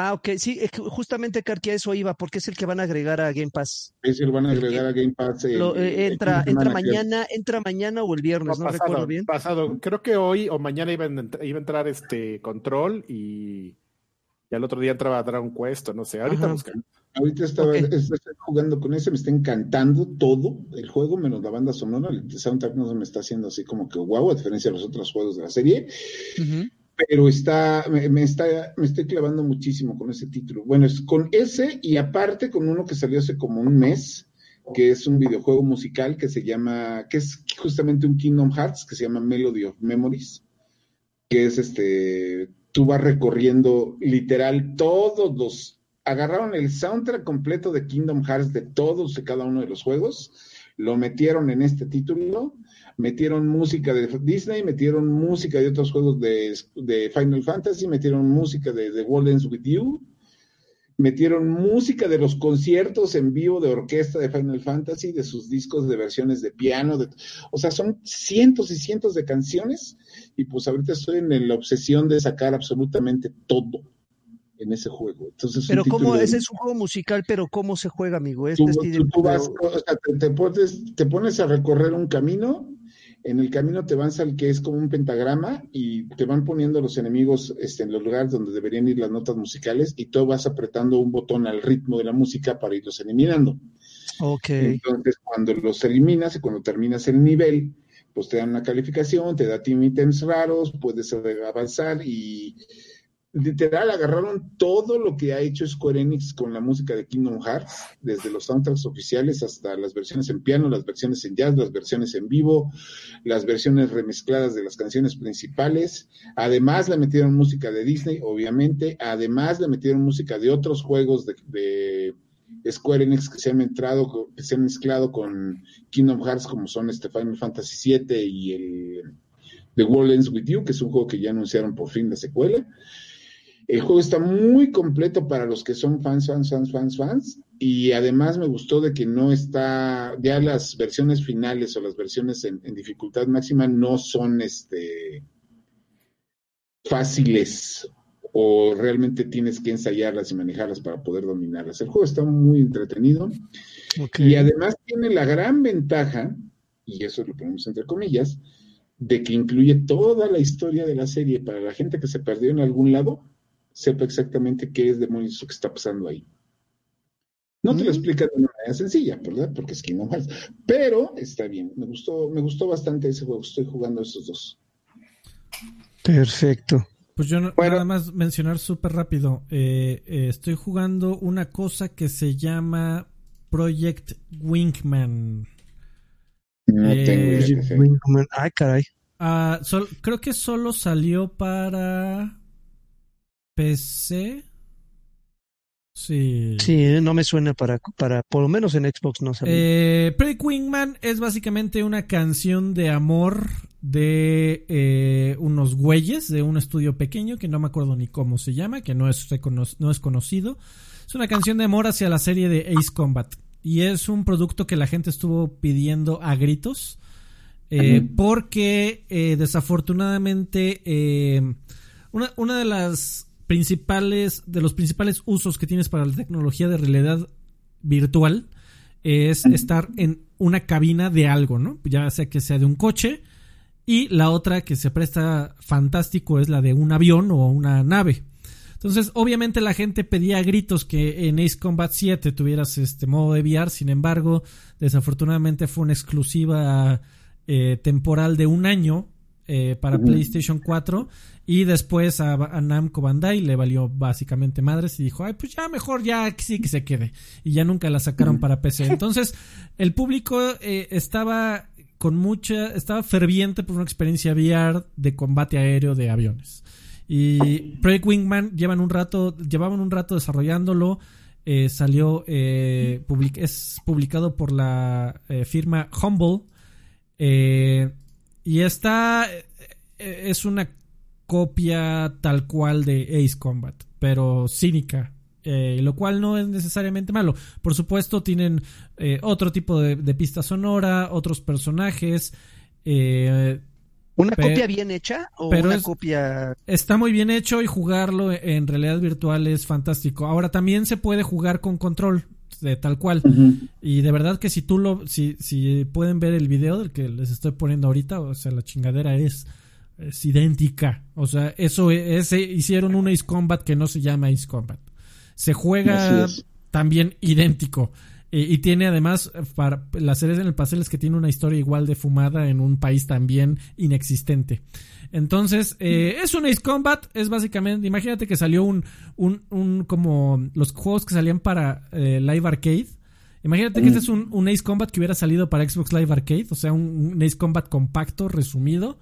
Ah, ok, sí, justamente Karki a eso iba, porque es el que van a agregar a Game Pass. Es el van a agregar a Game Pass. Eh, entra, entra mañana, entra mañana o el viernes, no, recuerdo bien. Pasado, creo que hoy o mañana iba a, iba a entrar este control y, y, al otro día entraba Dragon Quest, no sé, ahorita buscando. Ahorita estaba estoy jugando con ese, me está encantando todo el juego, menos la banda sonora. El soundtrack no se me está haciendo así como que wow, a diferencia de los otros juegos de la serie pero está me, está, me estoy clavando muchísimo con ese título. Bueno, es con ese y aparte con uno que salió hace como un mes, que es un videojuego musical que se llama, que es justamente un Kingdom Hearts, que se llama Melody of Memories, que es este, tú vas recorriendo literal todos los, agarraron el soundtrack completo de Kingdom Hearts de todos y cada uno de los juegos, lo metieron en este título metieron música de Disney, metieron música de otros juegos de, Final Fantasy, metieron música de The World With You, metieron música de los conciertos en vivo de orquesta de Final Fantasy, de sus discos de versiones de piano, o sea, son cientos y cientos de canciones y pues ahorita estoy en la obsesión de sacar absolutamente todo en ese juego. Entonces, pero cómo, ese es un juego musical, pero cómo se juega, amigo. Este tú, vas, te, te, pones a recorrer un camino en el camino te van al que es como un pentagrama y te van poniendo los enemigos este, en los lugares donde deberían ir las notas musicales y tú vas apretando un botón al ritmo de la música para irlos eliminando. Ok. Entonces, cuando los eliminas y cuando terminas el nivel, pues te dan una calificación, te da ítems raros, puedes avanzar y literal agarraron todo lo que ha hecho Square Enix con la música de Kingdom Hearts, desde los soundtracks oficiales hasta las versiones en piano, las versiones en jazz, las versiones en vivo, las versiones remezcladas de las canciones principales. Además le metieron música de Disney, obviamente. Además le metieron música de otros juegos de, Square Enix que se han entrado, que se han mezclado con Kingdom Hearts, como son este Final Fantasy VII y el The World Ends With You, que es un juego que ya anunciaron por fin la secuela. El juego está muy completo para los que son fans, fans, fans, fans, fans. Y además me gustó de que no está, ya las versiones finales o las versiones en, dificultad máxima no son este fáciles o realmente tienes que ensayarlas y manejarlas para poder dominarlas. El juego está muy entretenido y además tiene la gran ventaja, y eso lo ponemos entre comillas, de que incluye toda la historia de la serie para la gente que se perdió en algún lado sepa exactamente qué es demonios lo que está pasando ahí. No te lo mm. explica de una manera sencilla, ¿verdad? Porque es Kingdom Hearts. Pero está bien. Me gustó, me gustó bastante ese juego. Estoy jugando esos dos. Perfecto. Pues yo nada más mencionar súper rápido. Eh, eh, estoy jugando una cosa que se llama Project Wingman. No tengo eh, Wingman. Ay, caray. Ah, creo que solo salió para PC. Sí. Sí, eh, no me suena para, para, por lo menos en Xbox no sale. Eh, Pretty Wingman es básicamente una canción de amor de eh, unos güeyes de un estudio pequeño que no me acuerdo ni cómo se llama, que no es, no es conocido. Es una canción de amor hacia la serie de Ace Combat. Y es un producto que la gente estuvo pidiendo a gritos. Eh, porque desafortunadamente una, una de las principales, de los principales usos que tienes para la tecnología de realidad virtual es estar en una cabina de algo, ¿no? Ya sea que sea de un coche y la otra que se presta fantástico es la de un avión o una nave. Entonces, obviamente la gente pedía gritos que en Ace Combat 7 tuvieras este modo de VR, sin embargo, desafortunadamente fue una exclusiva eh, temporal de un año eh, para PlayStation 4 y después a, Namco Bandai le valió básicamente madres y dijo, ay, pues ya mejor ya sí que se quede. Y ya nunca la sacaron para PC. Entonces, el público eh, estaba con mucha, estaba ferviente por una experiencia VR de combate aéreo de aviones. Y Project Wingman llevan un rato, llevaban un rato desarrollándolo. Eh, salió, es publicado por la firma Humble. Y esta eh, es una copia tal cual de Ace Combat, pero cínica. Eh, lo cual no es necesariamente malo. Por supuesto, tienen eh, otro tipo de, pista sonora, otros personajes. ¿Una copia bien hecha o una copia...? Está muy bien hecho y jugarlo en realidad virtual es fantástico. Ahora también se puede jugar con control, de tal cual. Y de verdad que si tú lo... Si, si pueden ver el video del que les estoy poniendo ahorita, o sea, la chingadera es, es idéntica. O sea, eso es, hicieron un Ace Combat que no se llama Ace Combat. Se juega también idéntico. Y, tiene además, para las series en el pastel es que tiene una historia igual de fumada en un país también inexistente. Entonces, eh, es un Ace Combat, es básicamente, imagínate que salió un, un, un como los juegos que salían para eh, Live Arcade. Imagínate que este es un, un, Ace Combat que hubiera salido para Xbox Live Arcade, o sea, un, un Ace Combat compacto, resumido,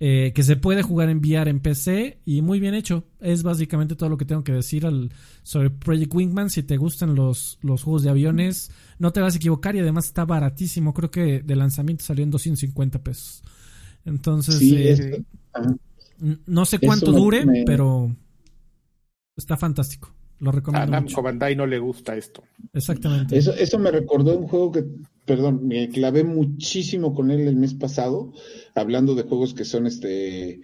eh, que se puede jugar en VR en PC y muy bien hecho. Es básicamente todo lo que tengo que decir al, sobre Project Wingman. Si te gustan los, los juegos de aviones, no te vas a equivocar y además está baratísimo. Creo que de lanzamiento salió en 250 pesos. Entonces, eh, no sé cuánto dure, pero está fantástico. Lo recomiendo. A Namco Bandai no le gusta esto. Exactamente. Eso, eso me recordó un juego que, perdón, me clavé muchísimo con él el mes pasado, hablando de juegos que son este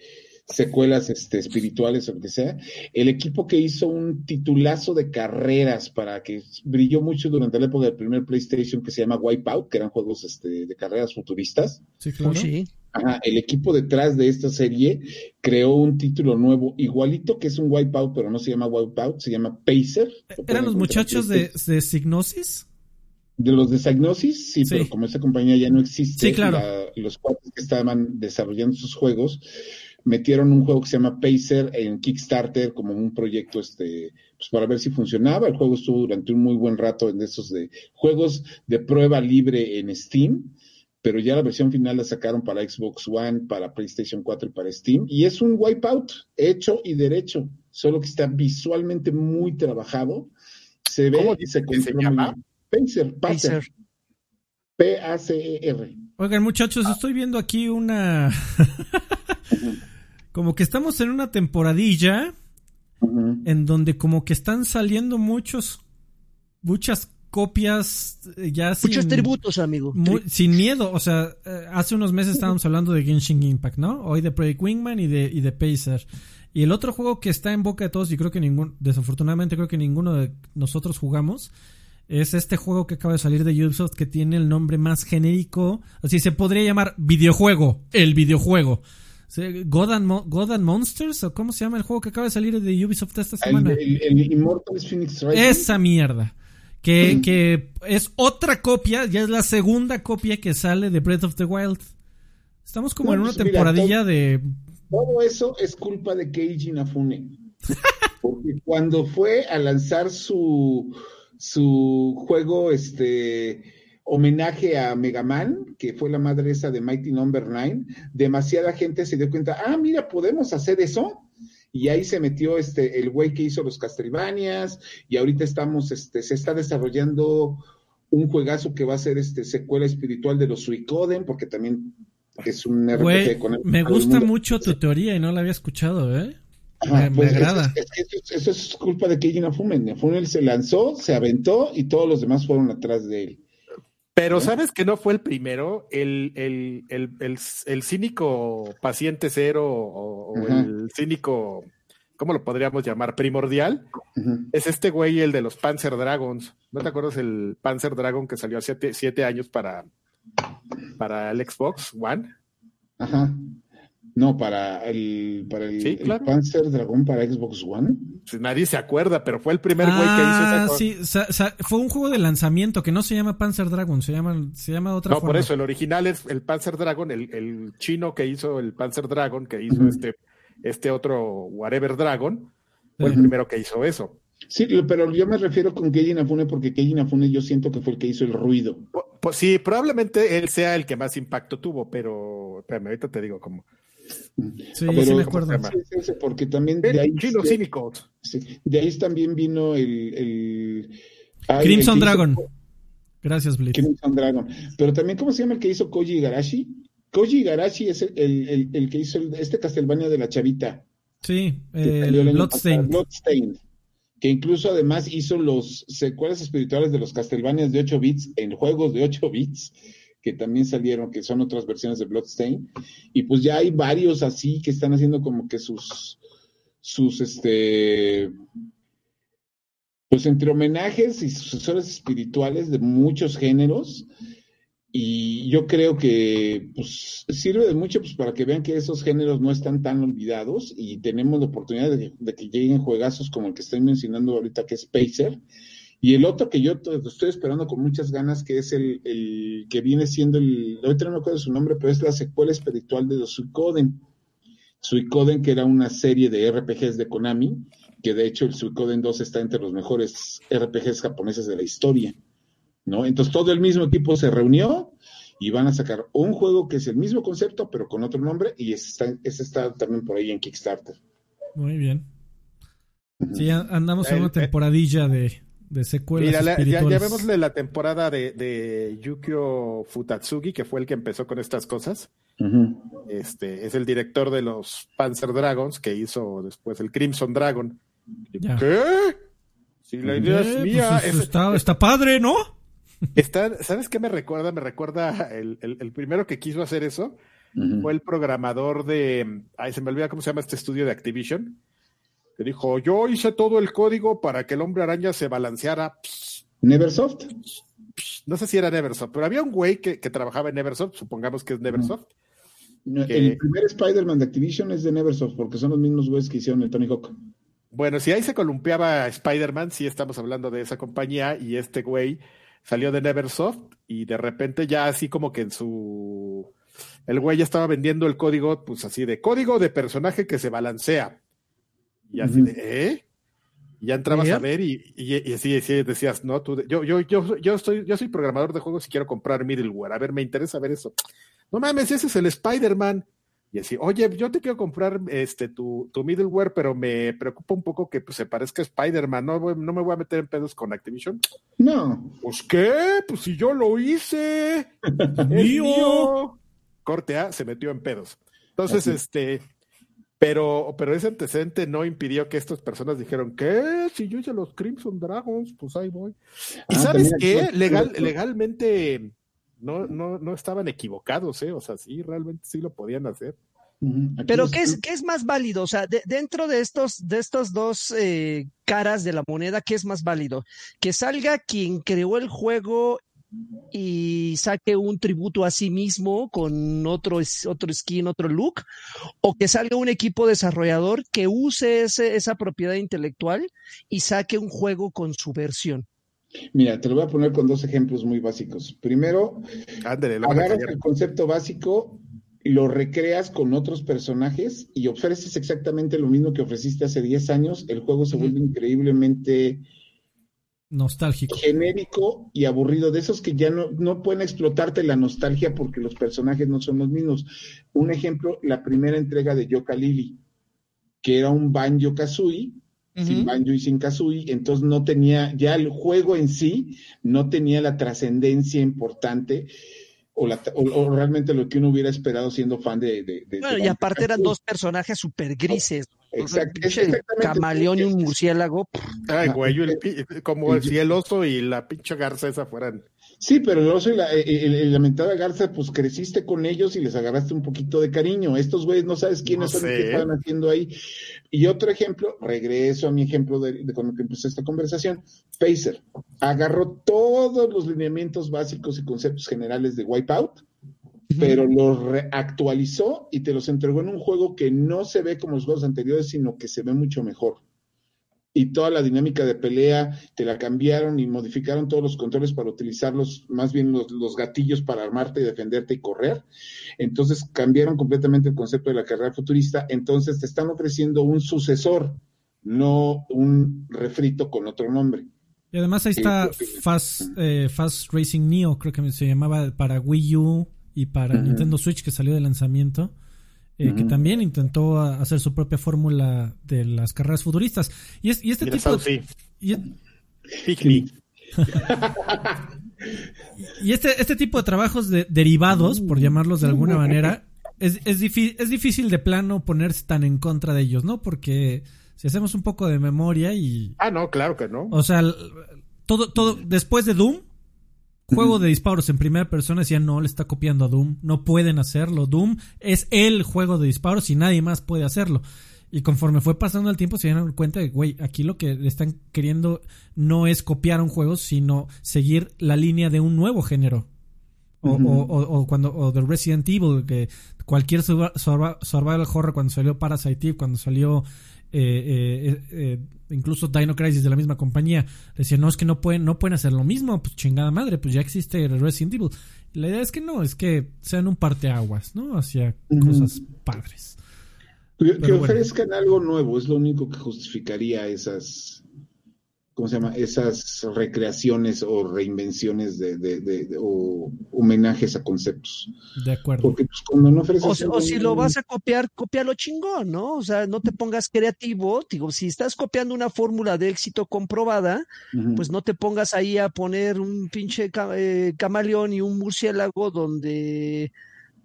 secuelas este, espirituales o lo que sea, el equipo que hizo un titulazo de carreras para que brilló mucho durante la época del primer PlayStation que se llama Wipeout, que eran juegos este, de carreras futuristas. Sí, claro. Sí el equipo detrás de esta serie creó un título nuevo, igualito que es un Wipeout, pero no se llama Wipeout, se llama Pacer. ¿Eran los muchachos de, de Signosis? De los de Signosis, sí, pero como esta compañía ya no existe, claro. los cuatro que estaban desarrollando sus juegos metieron un juego que se llama Pacer en Kickstarter como un proyecto este pues para ver si funcionaba. El juego estuvo durante un muy buen rato en esos de juegos de prueba libre en Steam pero ya la versión final la sacaron para Xbox One, para PlayStation 4 y para Steam, y es un wipeout hecho y derecho, solo que está visualmente muy trabajado, se ve ¿Cómo dice que se llama? Pacer, Pacer. P-A-C-E-R. Oigan, muchachos, estoy viendo aquí una. como que estamos en una temporadilla en donde, como que están saliendo muchos. Muchas copias eh, ya sin... Muchos tributos, amigo. sin miedo, o sea, eh, hace unos meses estábamos hablando de Genshin Impact, ¿no? Hoy de Project Wingman y de, y de Pacer. Y el otro juego que está en boca de todos y creo que ningún, desafortunadamente creo que ninguno de nosotros jugamos, es este juego que acaba de salir de Ubisoft que tiene el nombre más genérico, así se podría llamar videojuego, el videojuego. God and, Monsters, o cómo se llama el juego que acaba de salir de Ubisoft esta semana. El, Immortal Phoenix Rising. Esa mierda. Que, que es otra copia, ya es la segunda copia que sale de Breath of the Wild. Estamos como en una pues temporadilla de. Todo eso es culpa de Keiji Inafune. Porque cuando fue a lanzar su, su juego, este homenaje a Mega Man, que fue la madre esa de Mighty Number no. 9, demasiada gente se dio cuenta, ah, mira, podemos hacer eso y ahí se metió este el güey que hizo los Castlevanias y ahorita estamos este se está desarrollando un juegazo que va a ser este secuela espiritual de los Suicoden porque también es un RPG con el Me gusta mucho tu teoría y no la había escuchado, ¿eh? me, pues, agrada. eso, es culpa de Keiji Nafume. Nafume se lanzó, se aventó y todos los demás fueron atrás de él. Pero sabes que no fue el primero, el, el, el, el, cínico paciente cero o, el cínico, ¿cómo lo podríamos llamar? Primordial. Es este güey, el de los Panzer Dragons. ¿No te acuerdas el Panzer Dragon que salió hace siete, años para, para el Xbox One? Ajá. No, para el, para el, Panzer Dragon para Xbox One. nadie se acuerda, pero fue el primer güey que hizo esa ah, Sí, fue un juego de lanzamiento que no se llama Panzer Dragon, se llama, se llama otra No, por eso, el original es el Panzer Dragon, el, chino que hizo el Panzer Dragon, que hizo este, este otro Whatever Dragon, fue el primero que hizo eso. Sí, pero yo me refiero con Keiji Inafune porque Keiji Inafune yo siento que fue el que hizo el ruido. Pues, sí, probablemente él sea el que más impacto tuvo, pero espérame, ahorita te digo cómo. Sí, sí me acuerdo. porque también de ahí, de, de ahí también vino el, el Crimson Dragon. Gracias, Blitz. Crimson Dragon. Pero también, ¿cómo se llama el que hizo Koji Igarashi? Koji Igarashi es el, el, el que hizo este Castlevania de la chavita. Sí, el Bloodstained. Que incluso además hizo los secuelas espirituales de los Castlevanias de 8 bits en juegos de 8 bits que también salieron, que son otras versiones de Bloodstain, y pues ya hay varios así que están haciendo como que sus, sus, este, pues entre homenajes y sucesores espirituales de muchos géneros, y yo creo que pues, sirve de mucho pues, para que vean que esos géneros no están tan olvidados. Y tenemos la oportunidad de, de que lleguen juegazos como el que estoy mencionando ahorita, que es Pacer, y el otro que yo estoy esperando con muchas ganas, que es el, el que viene siendo el, ahorita no me acuerdo su nombre, pero es la secuela espiritual de los Suicoden. Suicoden, que era una serie de RPGs de Konami, que de hecho el Suicoden 2 está entre los mejores RPGs japoneses de la historia. ¿no? Entonces todo el mismo equipo se reunió y van a sacar un juego que es el mismo concepto, pero con otro nombre, y ese está, ese está también por ahí en Kickstarter. Muy bien. Sí, andamos en una temporadilla de, de secuelas Mira, ya, ya, vemos la temporada de, de, Yukio Futatsugi, que fue el que empezó con estas cosas. Uh -huh. Este es el director de los Panzer Dragons, que hizo después el Crimson Dragon. Ya. ¿Qué? Si la idea es mía. Pues, está, está padre, ¿no? Está, ¿Sabes qué me recuerda? Me recuerda el, el, el primero que quiso hacer eso. Uh -huh. Fue el programador de. Ay, se me olvida cómo se llama este estudio de Activision que dijo, yo hice todo el código para que el hombre araña se balanceara. Neversoft. No sé si era Neversoft, pero había un güey que, que trabajaba en Neversoft, supongamos que es Neversoft. No, que... El primer Spider-Man de Activision es de Neversoft, porque son los mismos güeyes que hicieron el Tony Hawk. Bueno, si ahí se columpiaba Spider-Man, sí estamos hablando de esa compañía, y este güey salió de Neversoft, y de repente ya así como que en su... El güey ya estaba vendiendo el código, pues así de código de personaje que se balancea y así uh -huh. de, ¿eh? Y ya entrabas a ver y, y, y así, así, decías, no, tú, yo, yo, yo, yo, estoy, yo soy programador de juegos y quiero comprar middleware. A ver, me interesa ver eso. No mames, ese es el Spider-Man. Y así, oye, yo te quiero comprar este tu, tu middleware, pero me preocupa un poco que pues, se parezca a Spider-Man. No, no me voy a meter en pedos con Activision. No. Pues qué, pues si yo lo hice. mío. Corte A se metió en pedos. Entonces, así. este pero, pero ese antecedente no impidió que estas personas dijeron, ¿qué? Si yo hice los Crimson Dragons, pues ahí voy. ¿Y ah, sabes qué? Legal, legalmente no, no, no estaban equivocados, ¿eh? O sea, sí, realmente sí lo podían hacer. Pero ¿qué es, ¿qué es más válido? O sea, de, dentro de estos, de estos dos eh, caras de la moneda, ¿qué es más válido? Que salga quien creó el juego y saque un tributo a sí mismo con otro, otro skin, otro look, o que salga un equipo desarrollador que use ese, esa propiedad intelectual y saque un juego con su versión. Mira, te lo voy a poner con dos ejemplos muy básicos. Primero, Ándale, agarras el concepto básico, lo recreas con otros personajes y ofreces exactamente lo mismo que ofreciste hace 10 años, el juego se vuelve increíblemente nostálgico. Genérico y aburrido, de esos que ya no, no pueden explotarte la nostalgia porque los personajes no son los mismos. Un ejemplo, la primera entrega de Yoka Lili, que era un Banjo Kazooie, uh -huh. sin Banjo y sin Kazooie, entonces no tenía, ya el juego en sí no tenía la trascendencia importante. O, la, o, o, realmente lo que uno hubiera esperado siendo fan de. de, de bueno, de y aparte eran dos personajes súper grises. Sea, camaleón y un murciélago. Ay, güey, el, como si el oso y la pinche garza esa fueran. Sí, pero el oso y la, el, el, lamentada garza, pues creciste con ellos y les agarraste un poquito de cariño. Estos güeyes no sabes quiénes no son sé. y qué estaban haciendo ahí. Y otro ejemplo, regreso a mi ejemplo de, de cuando empecé esta conversación, Pacer agarró todos los lineamientos básicos y conceptos generales de Wipeout, pero los reactualizó y te los entregó en un juego que no se ve como los juegos anteriores, sino que se ve mucho mejor. Y toda la dinámica de pelea te la cambiaron y modificaron todos los controles para utilizarlos, más bien los, los gatillos para armarte y defenderte y correr. Entonces cambiaron completamente el concepto de la carrera futurista. Entonces te están ofreciendo un sucesor, no un refrito con otro nombre. Y además ahí está Fast, eh, Fast Racing Neo, creo que se llamaba para Wii U y para uh -huh. Nintendo Switch que salió de lanzamiento, eh, uh -huh. que también intentó hacer su propia fórmula de las carreras futuristas. Y, es, y este Mira, tipo... Sí. Y, y este, este tipo de trabajos de, derivados, por llamarlos de alguna manera, es, es, es difícil de plano ponerse tan en contra de ellos, ¿no? Porque si hacemos un poco de memoria y... Ah, no, claro que no. O sea, todo, todo, después de Doom, juego de disparos en primera persona, decían, no, le está copiando a Doom, no pueden hacerlo. Doom es el juego de disparos y nadie más puede hacerlo. Y conforme fue pasando el tiempo se dieron cuenta de, güey, aquí lo que le están queriendo no es copiar un juego, sino seguir la línea de un nuevo género. O, o, o, cuando o de Resident Evil, que cualquier survival horror, cuando salió Parasite Eve, cuando salió eh, eh, eh, incluso Dino Crisis de la misma compañía, decían, no, es que no pueden, no pueden hacer lo mismo, pues chingada madre, pues ya existe Resident Evil. La idea es que no, es que sean un parteaguas, ¿no? Hacia cosas padres. Que, ofrezcan algo nuevo, es lo único que justificaría esas, ¿cómo se llama? Esas recreaciones o reinvenciones de, de, de, o homenajes a conceptos. De acuerdo. Porque pues, cuando no ofreces... O, o si lo vas a copiar, copialo chingón, ¿no? O sea, no te pongas creativo. Digo, si estás copiando una fórmula de éxito comprobada, pues no te pongas ahí a poner un pinche eh, camaleón y un murciélago donde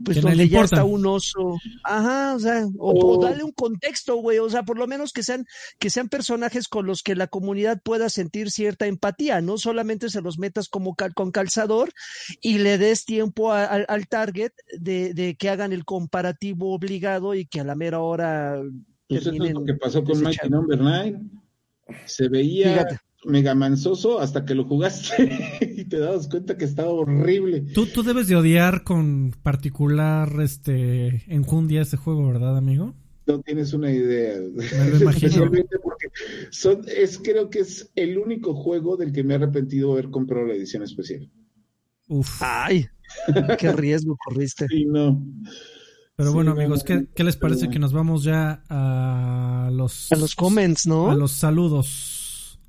pues donde ya está un oso. Ajá, o sea, o, darle un contexto, güey, o sea, por lo menos que sean, que sean personajes con los que la comunidad pueda sentir cierta empatía, no solamente se los metas como con calzador y le des tiempo al target de, de, que hagan el comparativo obligado y que a la mera hora pues eso es lo que pasó con Mighty Number 9. Se veía mega mansoso hasta que lo jugaste te das cuenta que estaba horrible. Tú, tú debes de odiar con particular este enjundia ese juego, ¿verdad, amigo? No tienes una idea. Me lo imagino. porque son, es, creo que es el único juego del que me he arrepentido de haber comprado la edición especial. Uf. Ay, qué riesgo corriste. Sí, no. Pero bueno, amigos, ¿qué, ¿qué, les parece que nos vamos ya a los... A los comments, ¿no? A los saludos.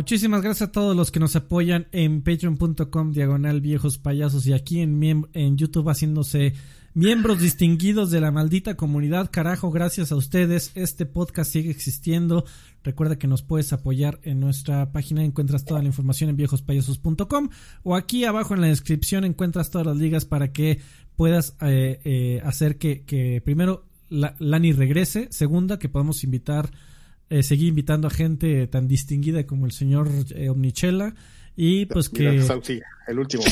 Muchísimas gracias a todos los que nos apoyan en patreon.com diagonal viejos payasos y aquí en, en YouTube haciéndose miembros distinguidos de la maldita comunidad. Carajo, gracias a ustedes. Este podcast sigue existiendo. Recuerda que nos puedes apoyar en nuestra página. Encuentras toda la información en viejospayasos.com o aquí abajo en la descripción encuentras todas las ligas para que puedas eh, eh, hacer que, primero Lani regrese, segunda que podamos invitar, eh, seguir invitando a gente tan distinguida como el señor Omnichela y pues que el último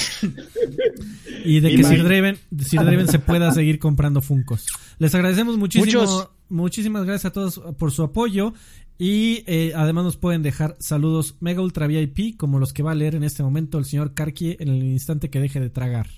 y de que Sir Draven, Sir Draven se pueda seguir comprando Funcos. Les agradecemos muchísimo, muchísimas gracias a todos por su apoyo y además nos pueden dejar saludos mega ultra VIP como los que va a leer en este momento el señor Karki en el instante que deje de tragar.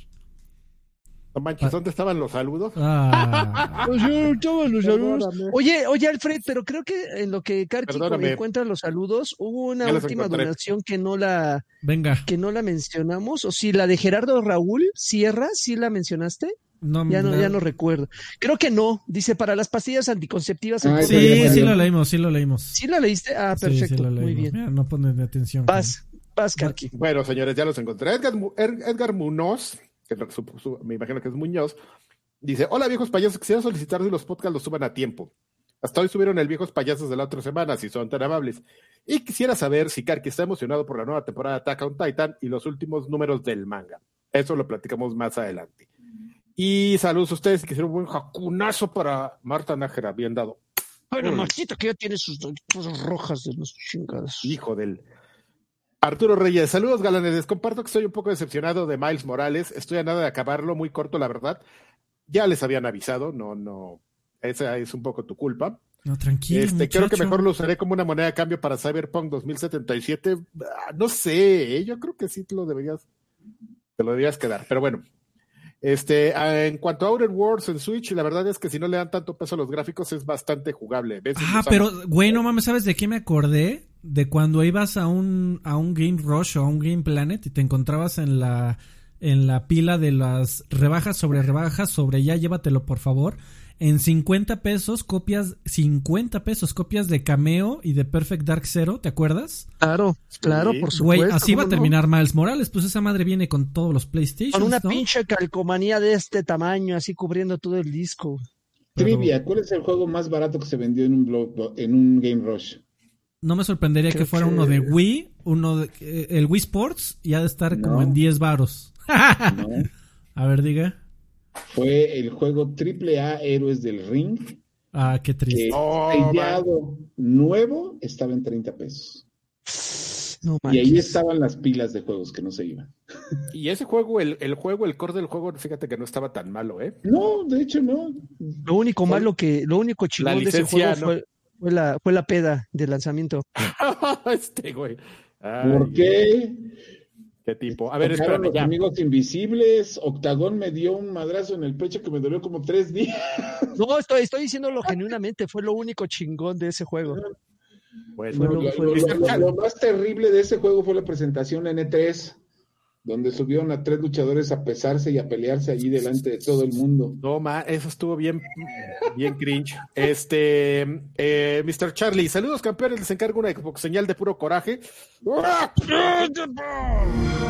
No manches. ¿dónde estaban los saludos? Ah. Pues los saludos. Oye, oye, Alfred, pero creo que en lo que Karki encuentra los saludos, hubo una última donación que no la Venga. que no la mencionamos. O si la de Gerardo Raúl Sierra, ¿sí la mencionaste? No, ya no, ya no recuerdo. Creo que no. Dice para las pastillas anticonceptivas. sí, sí lo leímos, sí lo leímos. ¿Sí la leíste? Ah, perfecto. Muy bien. no ponen atención. Paz, paz, Karki. Bueno, señores, ya los encontré. Edgar, Edgar Munoz me imagino que es Muñoz, dice, hola viejos payasos, quisiera solicitar si los podcasts los suban a tiempo. Hasta hoy subieron el viejos payasos de la otra semana, si son tan amables. Y quisiera saber si Karki está emocionado por la nueva temporada de Attack on Titan y los últimos números del manga. Eso lo platicamos más adelante. Y saludos a ustedes, quisiera un buen jacunazo para Marta Nájera, bien dado. Bueno, Martita, que ya tiene sus cosas rojas de los chingados. Hijo del... Arturo Reyes, saludos galanes. Les comparto que estoy un poco decepcionado de Miles Morales. Estoy a nada de acabarlo, muy corto, la verdad. Ya les habían avisado, no, no. Esa es un poco tu culpa. No, tranquilo. Este, creo que mejor lo usaré como una moneda de cambio para Cyberpunk 2077. Ah, no sé, ¿eh? yo creo que sí te lo deberías, te lo deberías quedar. Pero bueno, este, ah, en cuanto a Outer Worlds en Switch, la verdad es que si no le dan tanto peso a los gráficos es bastante jugable. Ah, pero bueno, mames, ¿sabes de qué me acordé? De cuando ibas a un, a un Game Rush o a un Game Planet y te encontrabas en la, en la pila de las rebajas sobre rebajas sobre ya llévatelo por favor en 50 pesos copias, 50 pesos copias de Cameo y de Perfect Dark Zero, ¿te acuerdas? Claro, claro, por supuesto. Güey, así va a terminar Miles Morales, pues esa madre viene con todos los PlayStation. Con una pinche calcomanía de este tamaño, así cubriendo todo el disco. Trivia, ¿cuál es el juego más barato que se vendió en un blog, en un Game Rush? No me sorprendería que fuera uno de Wii, uno de, eh, el Wii Sports, y ha de estar como en 10 varos. A ver, diga fue el juego AAA Héroes del Ring Ah, qué triste. que Oh, sellado nuevo estaba en 30 pesos. No Y ahí estaban las pilas de juegos que no se iban. Y ese juego, el, el juego, el core del juego, fíjate que no estaba tan malo, ¿eh? No, de hecho no. Lo único malo que, lo único chingón de ese licencia, juego fue, fue la, fue la peda de lanzamiento. este güey. Ay, ¿Por qué? ¿Qué tipo? A ver, espérame, los ya. amigos invisibles. Octagón me dio un madrazo en el pecho que me dolió como tres días. No, estoy, estoy diciéndolo genuinamente, fue lo único chingón de ese juego. Bueno, Fue Lo, lo- lo- fue lo- Mr. lo- Chal. lo más terrible de ese juego fue la presentación en E3, donde subieron a tres luchadores a pesarse y a pelearse allí delante de todo el mundo. No, ma, eso estuvo bien, bien cringe. Este, eh, Mr. Charlie, saludos campeones, les encargo una Xbox señal de puro coraje.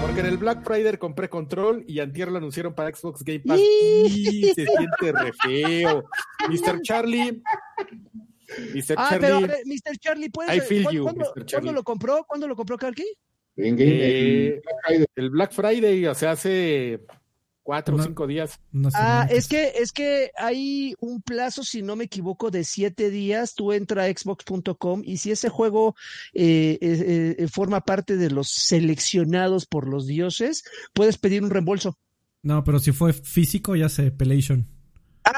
Porque en el Black Friday compré Control y antier lo anunciaron para Xbox Game Pass. Y se siente re feo. Mr. Charlie, Mr. Ah, pero Charlie, ver, Mr. Charlie, ¿puedes I feel ¿cuándo, you, cuándo- Mr. cuándo Charlie. lo compró? ¿Cuándo lo compró Karki? En Game- Eh, en Black Friday. el Black Friday, o sea, hace cuatro o No. cinco días. Ah, es que, es que hay un plazo, si no me equivoco, de siete días. Tú entra a xbox.com y si ese juego eh, eh, eh, forma parte de los seleccionados por los dioses, puedes pedir un reembolso. No, pero si fue físico, ya sé, Pelation.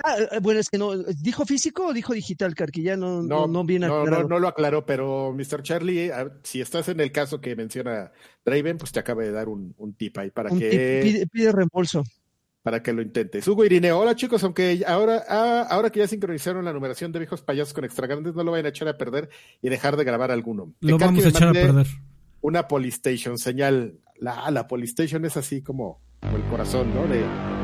Ah, eh, bueno, es que no, ¿dijo físico o dijo digital? Ya no, no, No, no viene no, aclarado. no, no lo aclaró, pero Mr. Charlie, si estás en el caso que menciona Draven, pues te acaba de dar un, un tip ahí para Un que, tip, pide, pide reembolso. para que lo intentes. Hugo Irineo, hola chicos, aunque ahora, ah, ahora que ya sincronizaron la numeración de viejos payasos con extra grandes, no lo vayan a echar a perder y dejar de grabar alguno. Lo vamos a echar a perder. Una Polystation, señal. La, la Polystation es así como, como el corazón, ¿no? De...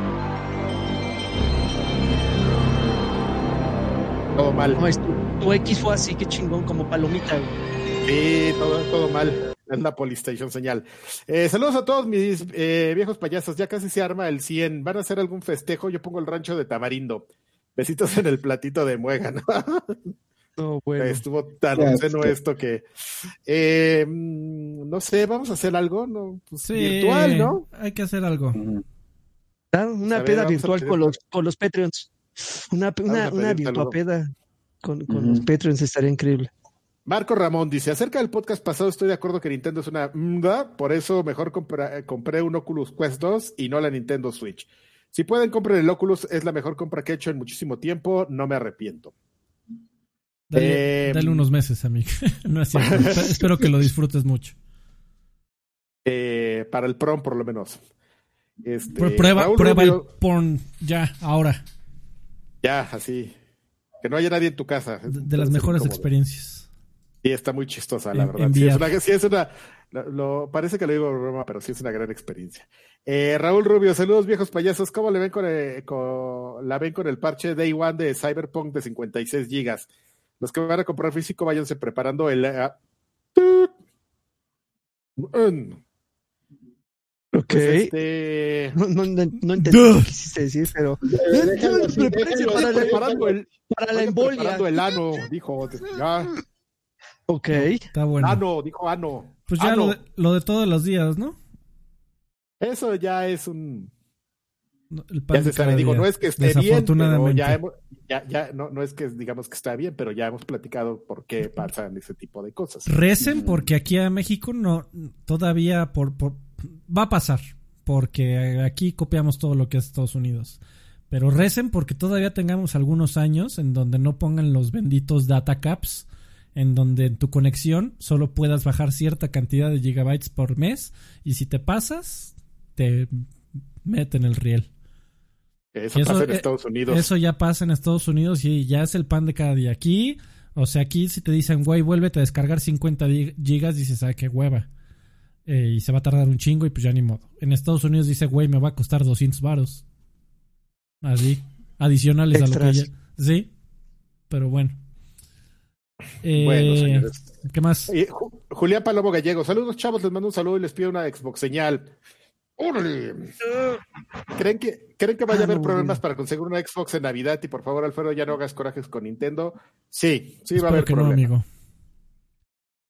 Todo mal. No, es tu, tu X fue así, que chingón, como palomita. güey. Sí, todo, todo mal. Es la Polystation señal. Eh, saludos a todos mis eh, viejos payasos. Ya casi se arma el 100. ¿Van a hacer algún festejo? Yo pongo el rancho de Tamarindo. Besitos en el platito de muega, ¿no? No, bueno. Estuvo tan obsceno sé. esto que... eh, mm, no sé, vamos a hacer algo, ¿no? Pues, Sí, virtual, ¿no? Hay que hacer algo. Una peda virtual con los, con los Patreons. Una, una, una virtuapeda con, los Patreons estaría increíble. Marco Ramón dice, acerca del podcast pasado estoy de acuerdo que Nintendo es una mda, por eso mejor compra- eh, compré un Oculus Quest 2 y no la Nintendo Switch. Si pueden, compren el Oculus, es la mejor compra que he hecho en muchísimo tiempo, no me arrepiento. Dale, Eh, dale unos meses, amigo. no es cierto. Espero- que lo disfrutes mucho. Eh, para el prom, por lo menos. Este, Pr- prueba Raúl prueba el porn ya, ahora. Ya, así. Que no haya nadie en tu casa. De, de las mejores experiencias. Sí, está muy chistosa, la En- verdad. Sí, es una, sí es una- lo, parece que lo digo broma, pero sí es una gran experiencia. Eh, Raúl Rubio, saludos viejos payasos. ¿Cómo le ven con, eh, con- la ven con el parche Day One de Cyberpunk de 56 gigas? Los que van a comprar físico, váyanse preparando el. Ok. Pues, este, No, no, no, no entendí lo que quisiste decir, pero déjalo para el, para la embolia. preparando el ano, dijo. Ya, Ok. Está bueno. ano, dijo ano. Pues ya Ano. lo de, lo de todos los días, ¿no? Eso ya es un. El pan Ya se digo, no es que esté bien, pero Desafortunadamente. ya, hemos- ya, ya no, no es que digamos que está bien, pero ya hemos platicado por qué pasan ese tipo de cosas. Recen porque aquí a México no todavía por, por va a pasar porque aquí copiamos todo lo que es Estados Unidos. Pero recen porque todavía tengamos algunos años en donde no pongan los benditos data caps en donde en tu conexión solo puedas bajar cierta cantidad de gigabytes por mes y si te pasas te meten el riel. Eso, Eso, pasa en eh, Estados Unidos. Eso ya pasa en Estados Unidos y ya es el pan de cada día. Aquí, o sea, aquí si te dicen, güey, vuélvete a descargar 50 di- gigas, dices, ah, qué hueva. Eh, y se va a tardar un chingo y pues ya ni modo. En Estados Unidos dice, güey, me va a costar 200 varos. Así, adicionales a lo que ya... Sí, pero bueno. Eh, Bueno, señores. ¿Qué más? Eh, Ju- Julián Palomo Gallego, saludos chavos, les mando un saludo y les pido una Xbox señal. ¡Órale! ¿Creen que, ¿Creen que vaya a Ah, haber no, problemas para conseguir una Xbox en Navidad? Y por favor, Alfredo, ya no hagas corajes con Nintendo. Sí, sí va a haber no, problemas. amigo.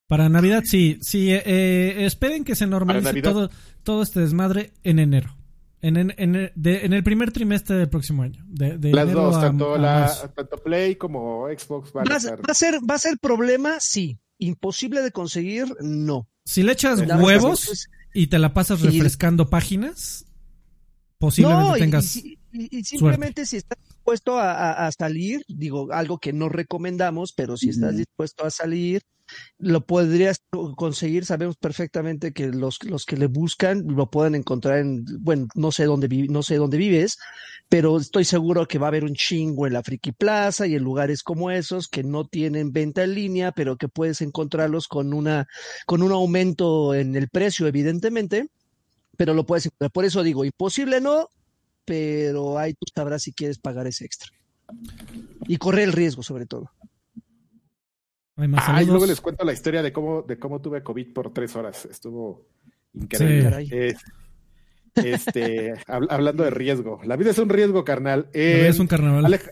Para Navidad sí, sí, eh, eh, esperen que se normalice todo, todo este desmadre en enero. En, en, en, de- en el primer trimestre del próximo año. De, de Las enero dos, a- tanto, a la, tanto Play como Xbox van ¿Va, a- estar. va a ser, ¿Va a ser problema? Sí. ¿Imposible de conseguir? No. Si le echas La huevos es y te la pasas Y- refrescando páginas, posiblemente No, tengas... y, y- y simplemente si estás dispuesto a, a- a salir, digo, algo que no recomendamos, pero si estás dispuesto a salir, lo podrías conseguir. Sabemos perfectamente que los, los que le buscan lo pueden encontrar en, bueno, no sé dónde vi- no sé dónde vives, pero estoy seguro que va a haber un chingo en la Friki Plaza y en lugares como esos que no tienen venta en línea, pero que puedes encontrarlos con una, con un aumento en el precio, evidentemente pero lo puedes encontrar. Por eso digo, imposible no, pero ahí tú sabrás si quieres pagar ese extra. Y correr el riesgo, sobre todo. Más Ah, y luego les cuento la historia de cómo, de cómo tuve COVID por tres horas. Estuvo increíble. Sí. Eh, este, hab- hablando de riesgo. La vida es un riesgo, carnal. La vida es un carnaval. Alej-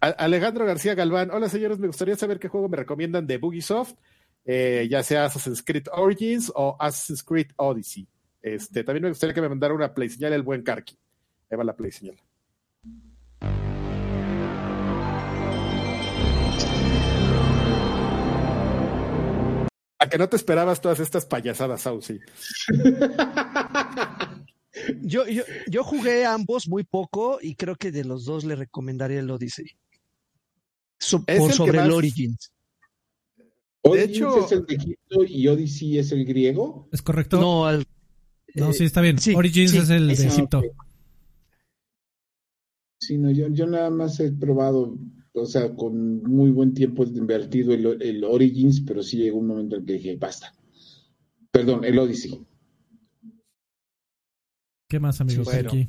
A- Alejandro García Galván. Hola, señores. Me gustaría saber qué juego me recomiendan de Bugisoft, eh, ya sea Assassin's Creed Origins o Assassin's Creed Odyssey. Este, también me gustaría que me mandara una play señal el buen Karki. Ahí va la play señal. A que no te esperabas todas estas payasadas, Saucy. Yo, yo, yo jugué ambos muy poco y creo que de los dos le recomendaría el Odyssey. So- Es por el que sobre el más- Origins. Origins hecho- es el de Egipto y Odyssey es el griego. ¿Es correcto? No, al- No, eh, sí, está bien. sí, Origins sí, es el de. Egipto. Sí, no, yo, yo nada más he probado, o sea, con muy buen tiempo he invertido el, el Origins, pero sí llegó un momento en que dije, basta. Perdón, el Odyssey. ¿Qué más, amigos? Bueno. Aquí.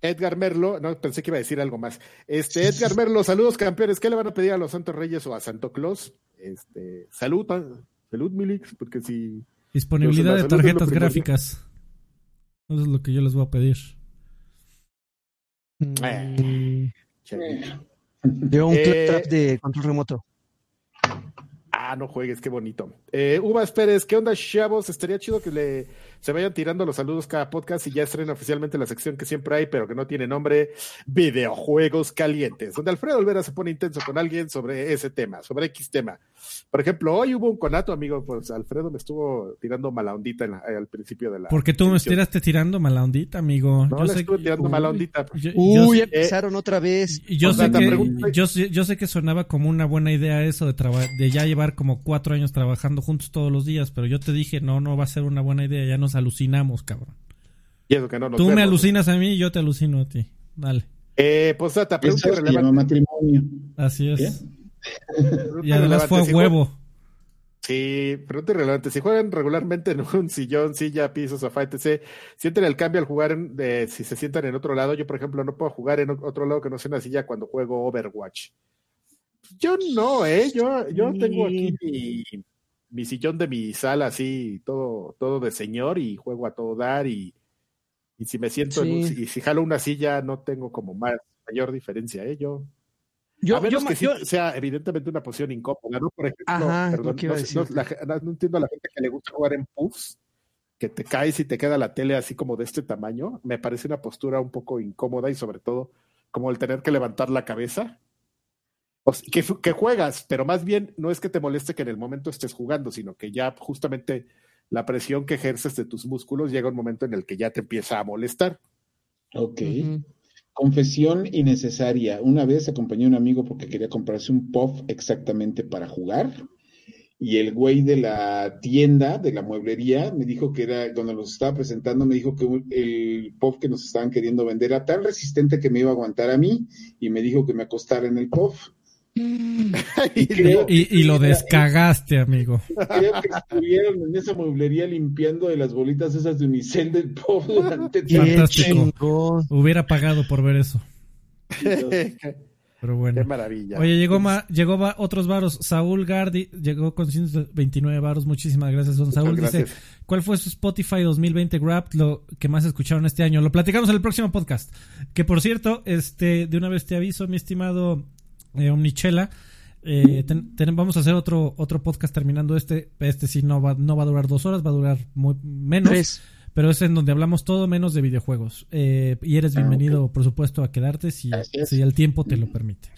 Edgar Merlo, no, pensé que iba a decir algo más. Este, Edgar Merlo, saludos campeones. ¿Qué le van a pedir a los Santos Reyes o a Santo Claus? Este, salud, salud, Milix, porque si Disponibilidad de tarjetas gráficas. Eso es lo que yo les voy a pedir. Mm, Che. Yo un Eh, claptrap de control remoto. Ah, no juegues, qué bonito. Eh, Uvas Pérez, ¿qué onda, chavos? Estaría chido que le se vayan tirando los saludos cada podcast y ya estrenen oficialmente la sección que siempre hay, pero que no tiene nombre, videojuegos calientes, donde Alfredo Olvera se pone intenso con alguien sobre ese tema, sobre X tema. Por ejemplo, hoy hubo un conato, amigo, pues Alfredo me estuvo tirando mala ondita en la- al principio de la. Porque tú me estiraste tirando mala ondita, amigo. No, le estuve tirando mala ondita. Yo, yo Uy, sé- empezaron otra vez. y yo sé que, yo, sé- yo sé que sonaba como una buena idea eso de, de ya llevar como cuatro años trabajando juntos todos los días, pero yo te dije, no, no va a ser una buena idea, ya nos alucinamos, cabrón. Y eso que no nos Tú me alucinas a mí y yo te alucino a ti. Dale. Eh, pues data, pregunta irrelevante. matrimonio. Así es. Y además fue a huevo. Sí, pregunta irrelevante. Si juegan regularmente en un sillón, silla, piso, sofá, etc., ¿sienten el cambio al jugar en- de, si se sientan en otro lado? Yo, por ejemplo, no puedo jugar en otro lado que no sea una silla cuando juego Overwatch. Yo no, ¿eh? Yo, yo Sí. tengo aquí mi, mi sillón de mi sala así, todo, todo de señor y juego a todo dar y, y si me siento en un- y si jalo una silla no tengo como más mayor diferencia, ¿eh? Yo, Yo, a menos yo- que sí yo- sea evidentemente una posición incómoda, ¿no? Por ejemplo, Ajá, perdón, no, la no- no entiendo a la gente que le gusta jugar en puffs, que te caes y te queda la tele así como de este tamaño. Me parece una postura un poco incómoda y sobre todo como el tener que levantar la cabeza. O sea, que, juegas, pero más bien no es que te moleste que en el momento estés jugando, sino que ya justamente la presión que ejerces de tus músculos llega un momento en el que ya te empieza a molestar. Ok. Confesión innecesaria. Una vez acompañé a un amigo porque quería comprarse un puff exactamente para jugar. Y el güey de la tienda, de la mueblería, me dijo que era, cuando los estaba presentando, me dijo que el puff que nos estaban queriendo vender era tan resistente que me iba a aguantar a mí. Y me dijo que me acostara en el puff. Y creo- Y, y lo descagaste, amigo. Creo que estuvieron en esa mueblería limpiando de las bolitas esas de unicel del durante Qué Fantástico. chingón. Hubiera pagado por ver eso. qué Pero bueno. maravilla. Oye, llegó ma- llegó va- otros varos. Saúl Gardi llegó con 129 varos. Muchísimas gracias, don Saúl. gracias. Dice, ¿cuál fue su Spotify 2020 Wrapped? Lo que más escucharon este año. Lo platicamos en el próximo podcast. Que por cierto, este, de una vez te aviso, mi estimado eh, Omnichela. eh, ten- ten- vamos a hacer otro otro podcast terminando este. Este sí no va, no va a durar dos horas, va a durar muy menos. Tres. pero es en donde hablamos todo menos de videojuegos. Eh, y eres Ah, bienvenido, por supuesto, a quedarte si, si el tiempo te lo permite.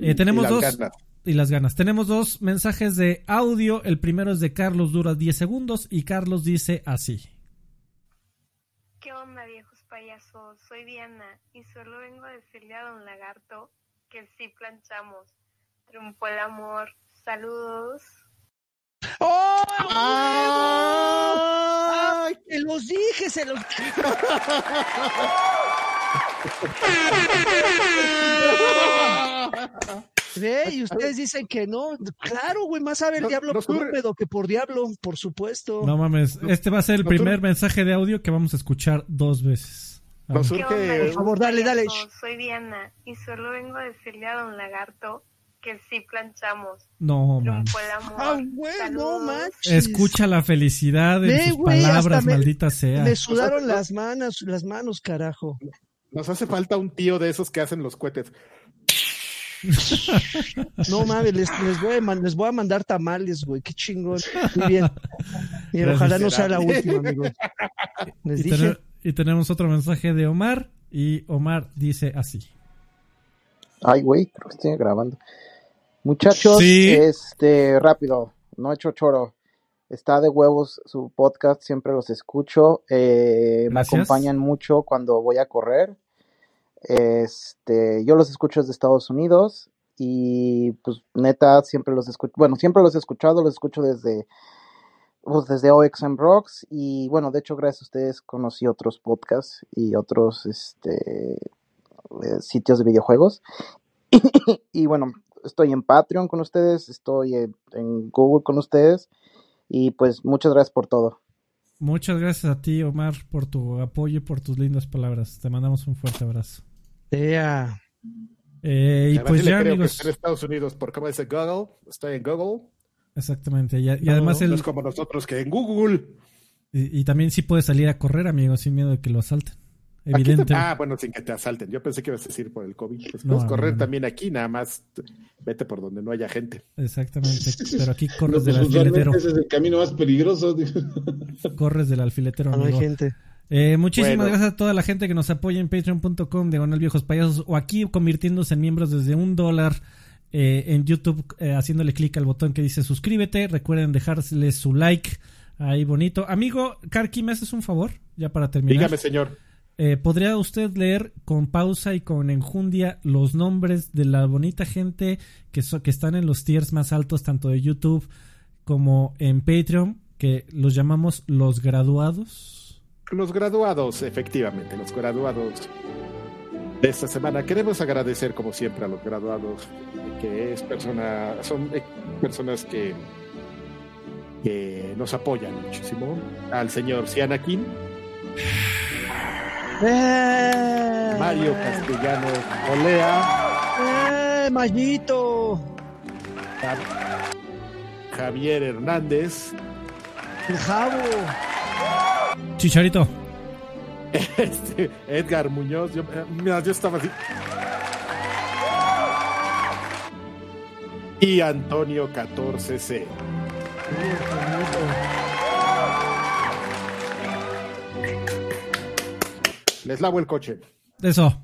Eh, tenemos Y dos ganas. y las ganas. Tenemos dos mensajes de audio. El primero es de Carlos, dura 10 segundos y Carlos dice así. ¿Qué onda, viejos payasos? Soy Diana y solo vengo a decirle a Don Lagarto que sí planchamos. Triunfó el amor. Saludos. ¡Oh! ¡Ay! Se los dije, se los Ve, y ustedes dicen que no. Claro, güey, más sabe el No- diablo no por húmedo que por diablo, por supuesto. No mames, este va a ser el no, tú- primer mensaje de audio que vamos a escuchar dos veces. Nos ver. ¿Qué surge onda, un- viejos Por favor, dale, dale. Soy Diana y solo vengo a decirle a Don Lagarto que sí planchamos. No amor. Ah, güey, no manches. Escucha la felicidad en sus palabras, me- maldita sea. Me sudaron las manos, las manos, carajo. Nos hace falta un tío de esos que hacen los cohetes. No mames, les, les voy, a man- les voy a mandar tamales, güey. Qué chingón. Muy bien. Y ojalá no sea la última, amigos. Les Y, dije. tener- y tenemos otro mensaje de Omar y Omar dice así. Ay, güey, creo que estoy grabando. Muchachos, Sí. este, rápido, no he hecho choro. Está de huevos su podcast, siempre los escucho. eh, me acompañan mucho cuando voy a correr. Este, yo los escucho desde Estados Unidos y pues neta siempre los escucho, bueno, siempre los he escuchado, los escucho desde pues, desde OXM Rocks y bueno, de hecho gracias a ustedes conocí otros podcasts y otros este eh, sitios de videojuegos. y bueno, estoy en Patreon con ustedes, estoy en, en Google con ustedes y pues muchas gracias por todo. Muchas gracias a ti, Omar, por tu apoyo y por tus lindas palabras. Te mandamos un fuerte abrazo. Ea. Eh, y pues ya, amigos. en Estados Unidos por cómo dice Google. Está en Google. Exactamente. Y, y No, además, no el, es como nosotros que en Google. y, y también sí puede salir a correr, amigos, sin miedo de que lo asalten. Te- Evidente. ah, bueno, sin que te asalten. Yo pensé que ibas a decir por el COVID. Pues No, puedes no, correr no. también aquí, nada más vete por donde no haya gente. Exactamente. Pero aquí No, corres pues, del alfiletero. ese es el camino más peligroso. Corres del alfiletero, No hay amigo. gente. Eh, muchísimas Bueno. gracias a toda la gente que nos apoya en patreon.com diagonal viejos payasos o aquí convirtiéndose en miembros desde un dólar eh, en YouTube eh, haciéndole clic al botón que dice suscríbete. Recuerden dejarle su like ahí bonito. Amigo Karki, ¿me haces un favor? Ya para terminar. Dígame, señor. Eh, ¿Podría usted leer con pausa y con enjundia los nombres de la bonita gente que, so- que están en los tiers más altos, tanto de YouTube como en Patreon, que los llamamos los graduados? Los graduados, efectivamente, los graduados de esta semana. Queremos agradecer, como siempre, a los graduados, que es persona, son eh, personas que, que nos apoyan muchísimo. Al señor Cianakin, ¡Eh! Mario Castellano Olea, ¡Eh, Mayito! Ja- Javier Hernández, El Jabo. Chicharito. este, Edgar Muñoz. Yo, eh, mira, yo estaba así. Y Antonio 14C. Les lavo el coche. Eso.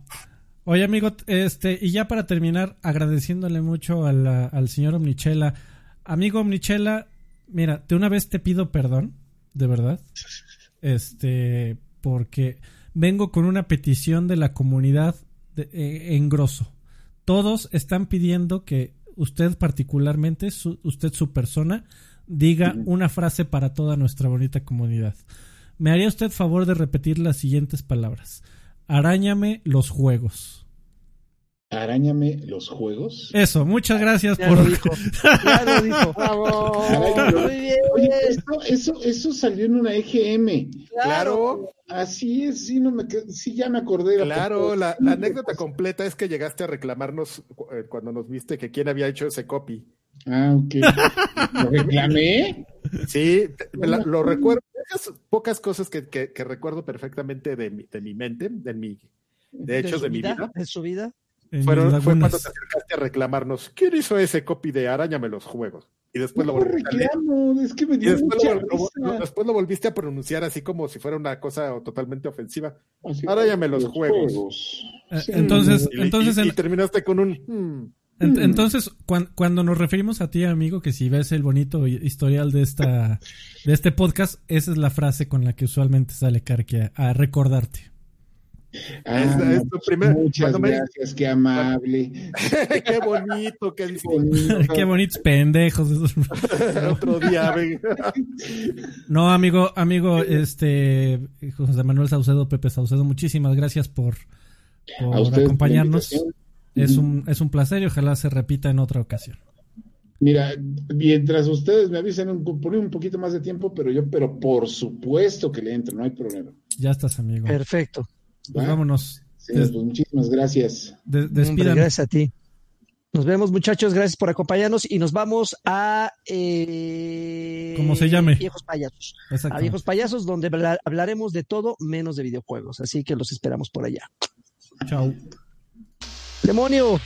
Oye, amigo, este, y ya para terminar, agradeciéndole mucho a la- al señor Omnichela. Amigo Omnichela, mira, de una vez te pido perdón, de verdad. Este, porque vengo con una petición de la comunidad de- eh, en grosso. Todos están pidiendo que usted particularmente, su- usted su persona, diga una frase para toda nuestra bonita comunidad. ¿Me haría usted favor de repetir las siguientes palabras? Arañame los juegos. Arañame los juegos. Eso, muchas gracias Ya por... lo dijo. Ya lo dijo. ¡Bravo! Muy bien. Oye, esto- eso, eso salió en una EGM. Claro, Así es, sí, no me, sí ya me acordé. de claro. La, la anécdota completa es que llegaste a reclamarnos eh, cuando nos viste que quién había hecho ese copy. Ah, ok. ¿Lo reclamé? Sí, te- la- lo recuerdo. Esas pocas cosas que, que- que recuerdo perfectamente de mi, de mi mente, de mi, de hechos su de, mi vida. De su vida. Fueron, fue cuando te acercaste a reclamarnos. ¿Quién hizo ese copy de Arañame los juegos? Y después lo, volviste a leer. reclamo, es que me Y dio después mucha lo, lo- risa. después lo volviste a pronunciar así como si fuera una cosa totalmente ofensiva. Así, Ahora ya me los juegos. Eh, Sí. Entonces, Y, entonces, y- en- y terminaste con un... hmm. en- entonces cuan- cuando nos referimos a ti, amigo, que si ves el bonito hi- historial de esta de este podcast, esa es la frase con la que usualmente sale Karki a, a recordarte. Ah, Es- es. Muchas me- gracias, qué amable. qué bonito, qué bonito. Qué bonitos pendejos. Otro día. No, amigo, amigo, este José Manuel Saucedo, Pepe Saucedo, muchísimas gracias por, acompañarnos. Es un, es un placer y ojalá se repita en otra ocasión. Mira, mientras ustedes me avisen un, por un poquito más de tiempo, pero yo, pero por supuesto que le entro, no hay problema. Ya estás, amigo. Perfecto. Pues vámonos. Sí, pues, muchísimas gracias. Des Hombre, gracias a ti. Nos vemos, muchachos. Gracias por acompañarnos y nos vamos a. Eh, ¿Cómo se llame? Viejos Payasos. A Viejos Payasos, donde hablaremos de todo menos de videojuegos. Así que los esperamos por allá. Chao. ¡Demonio!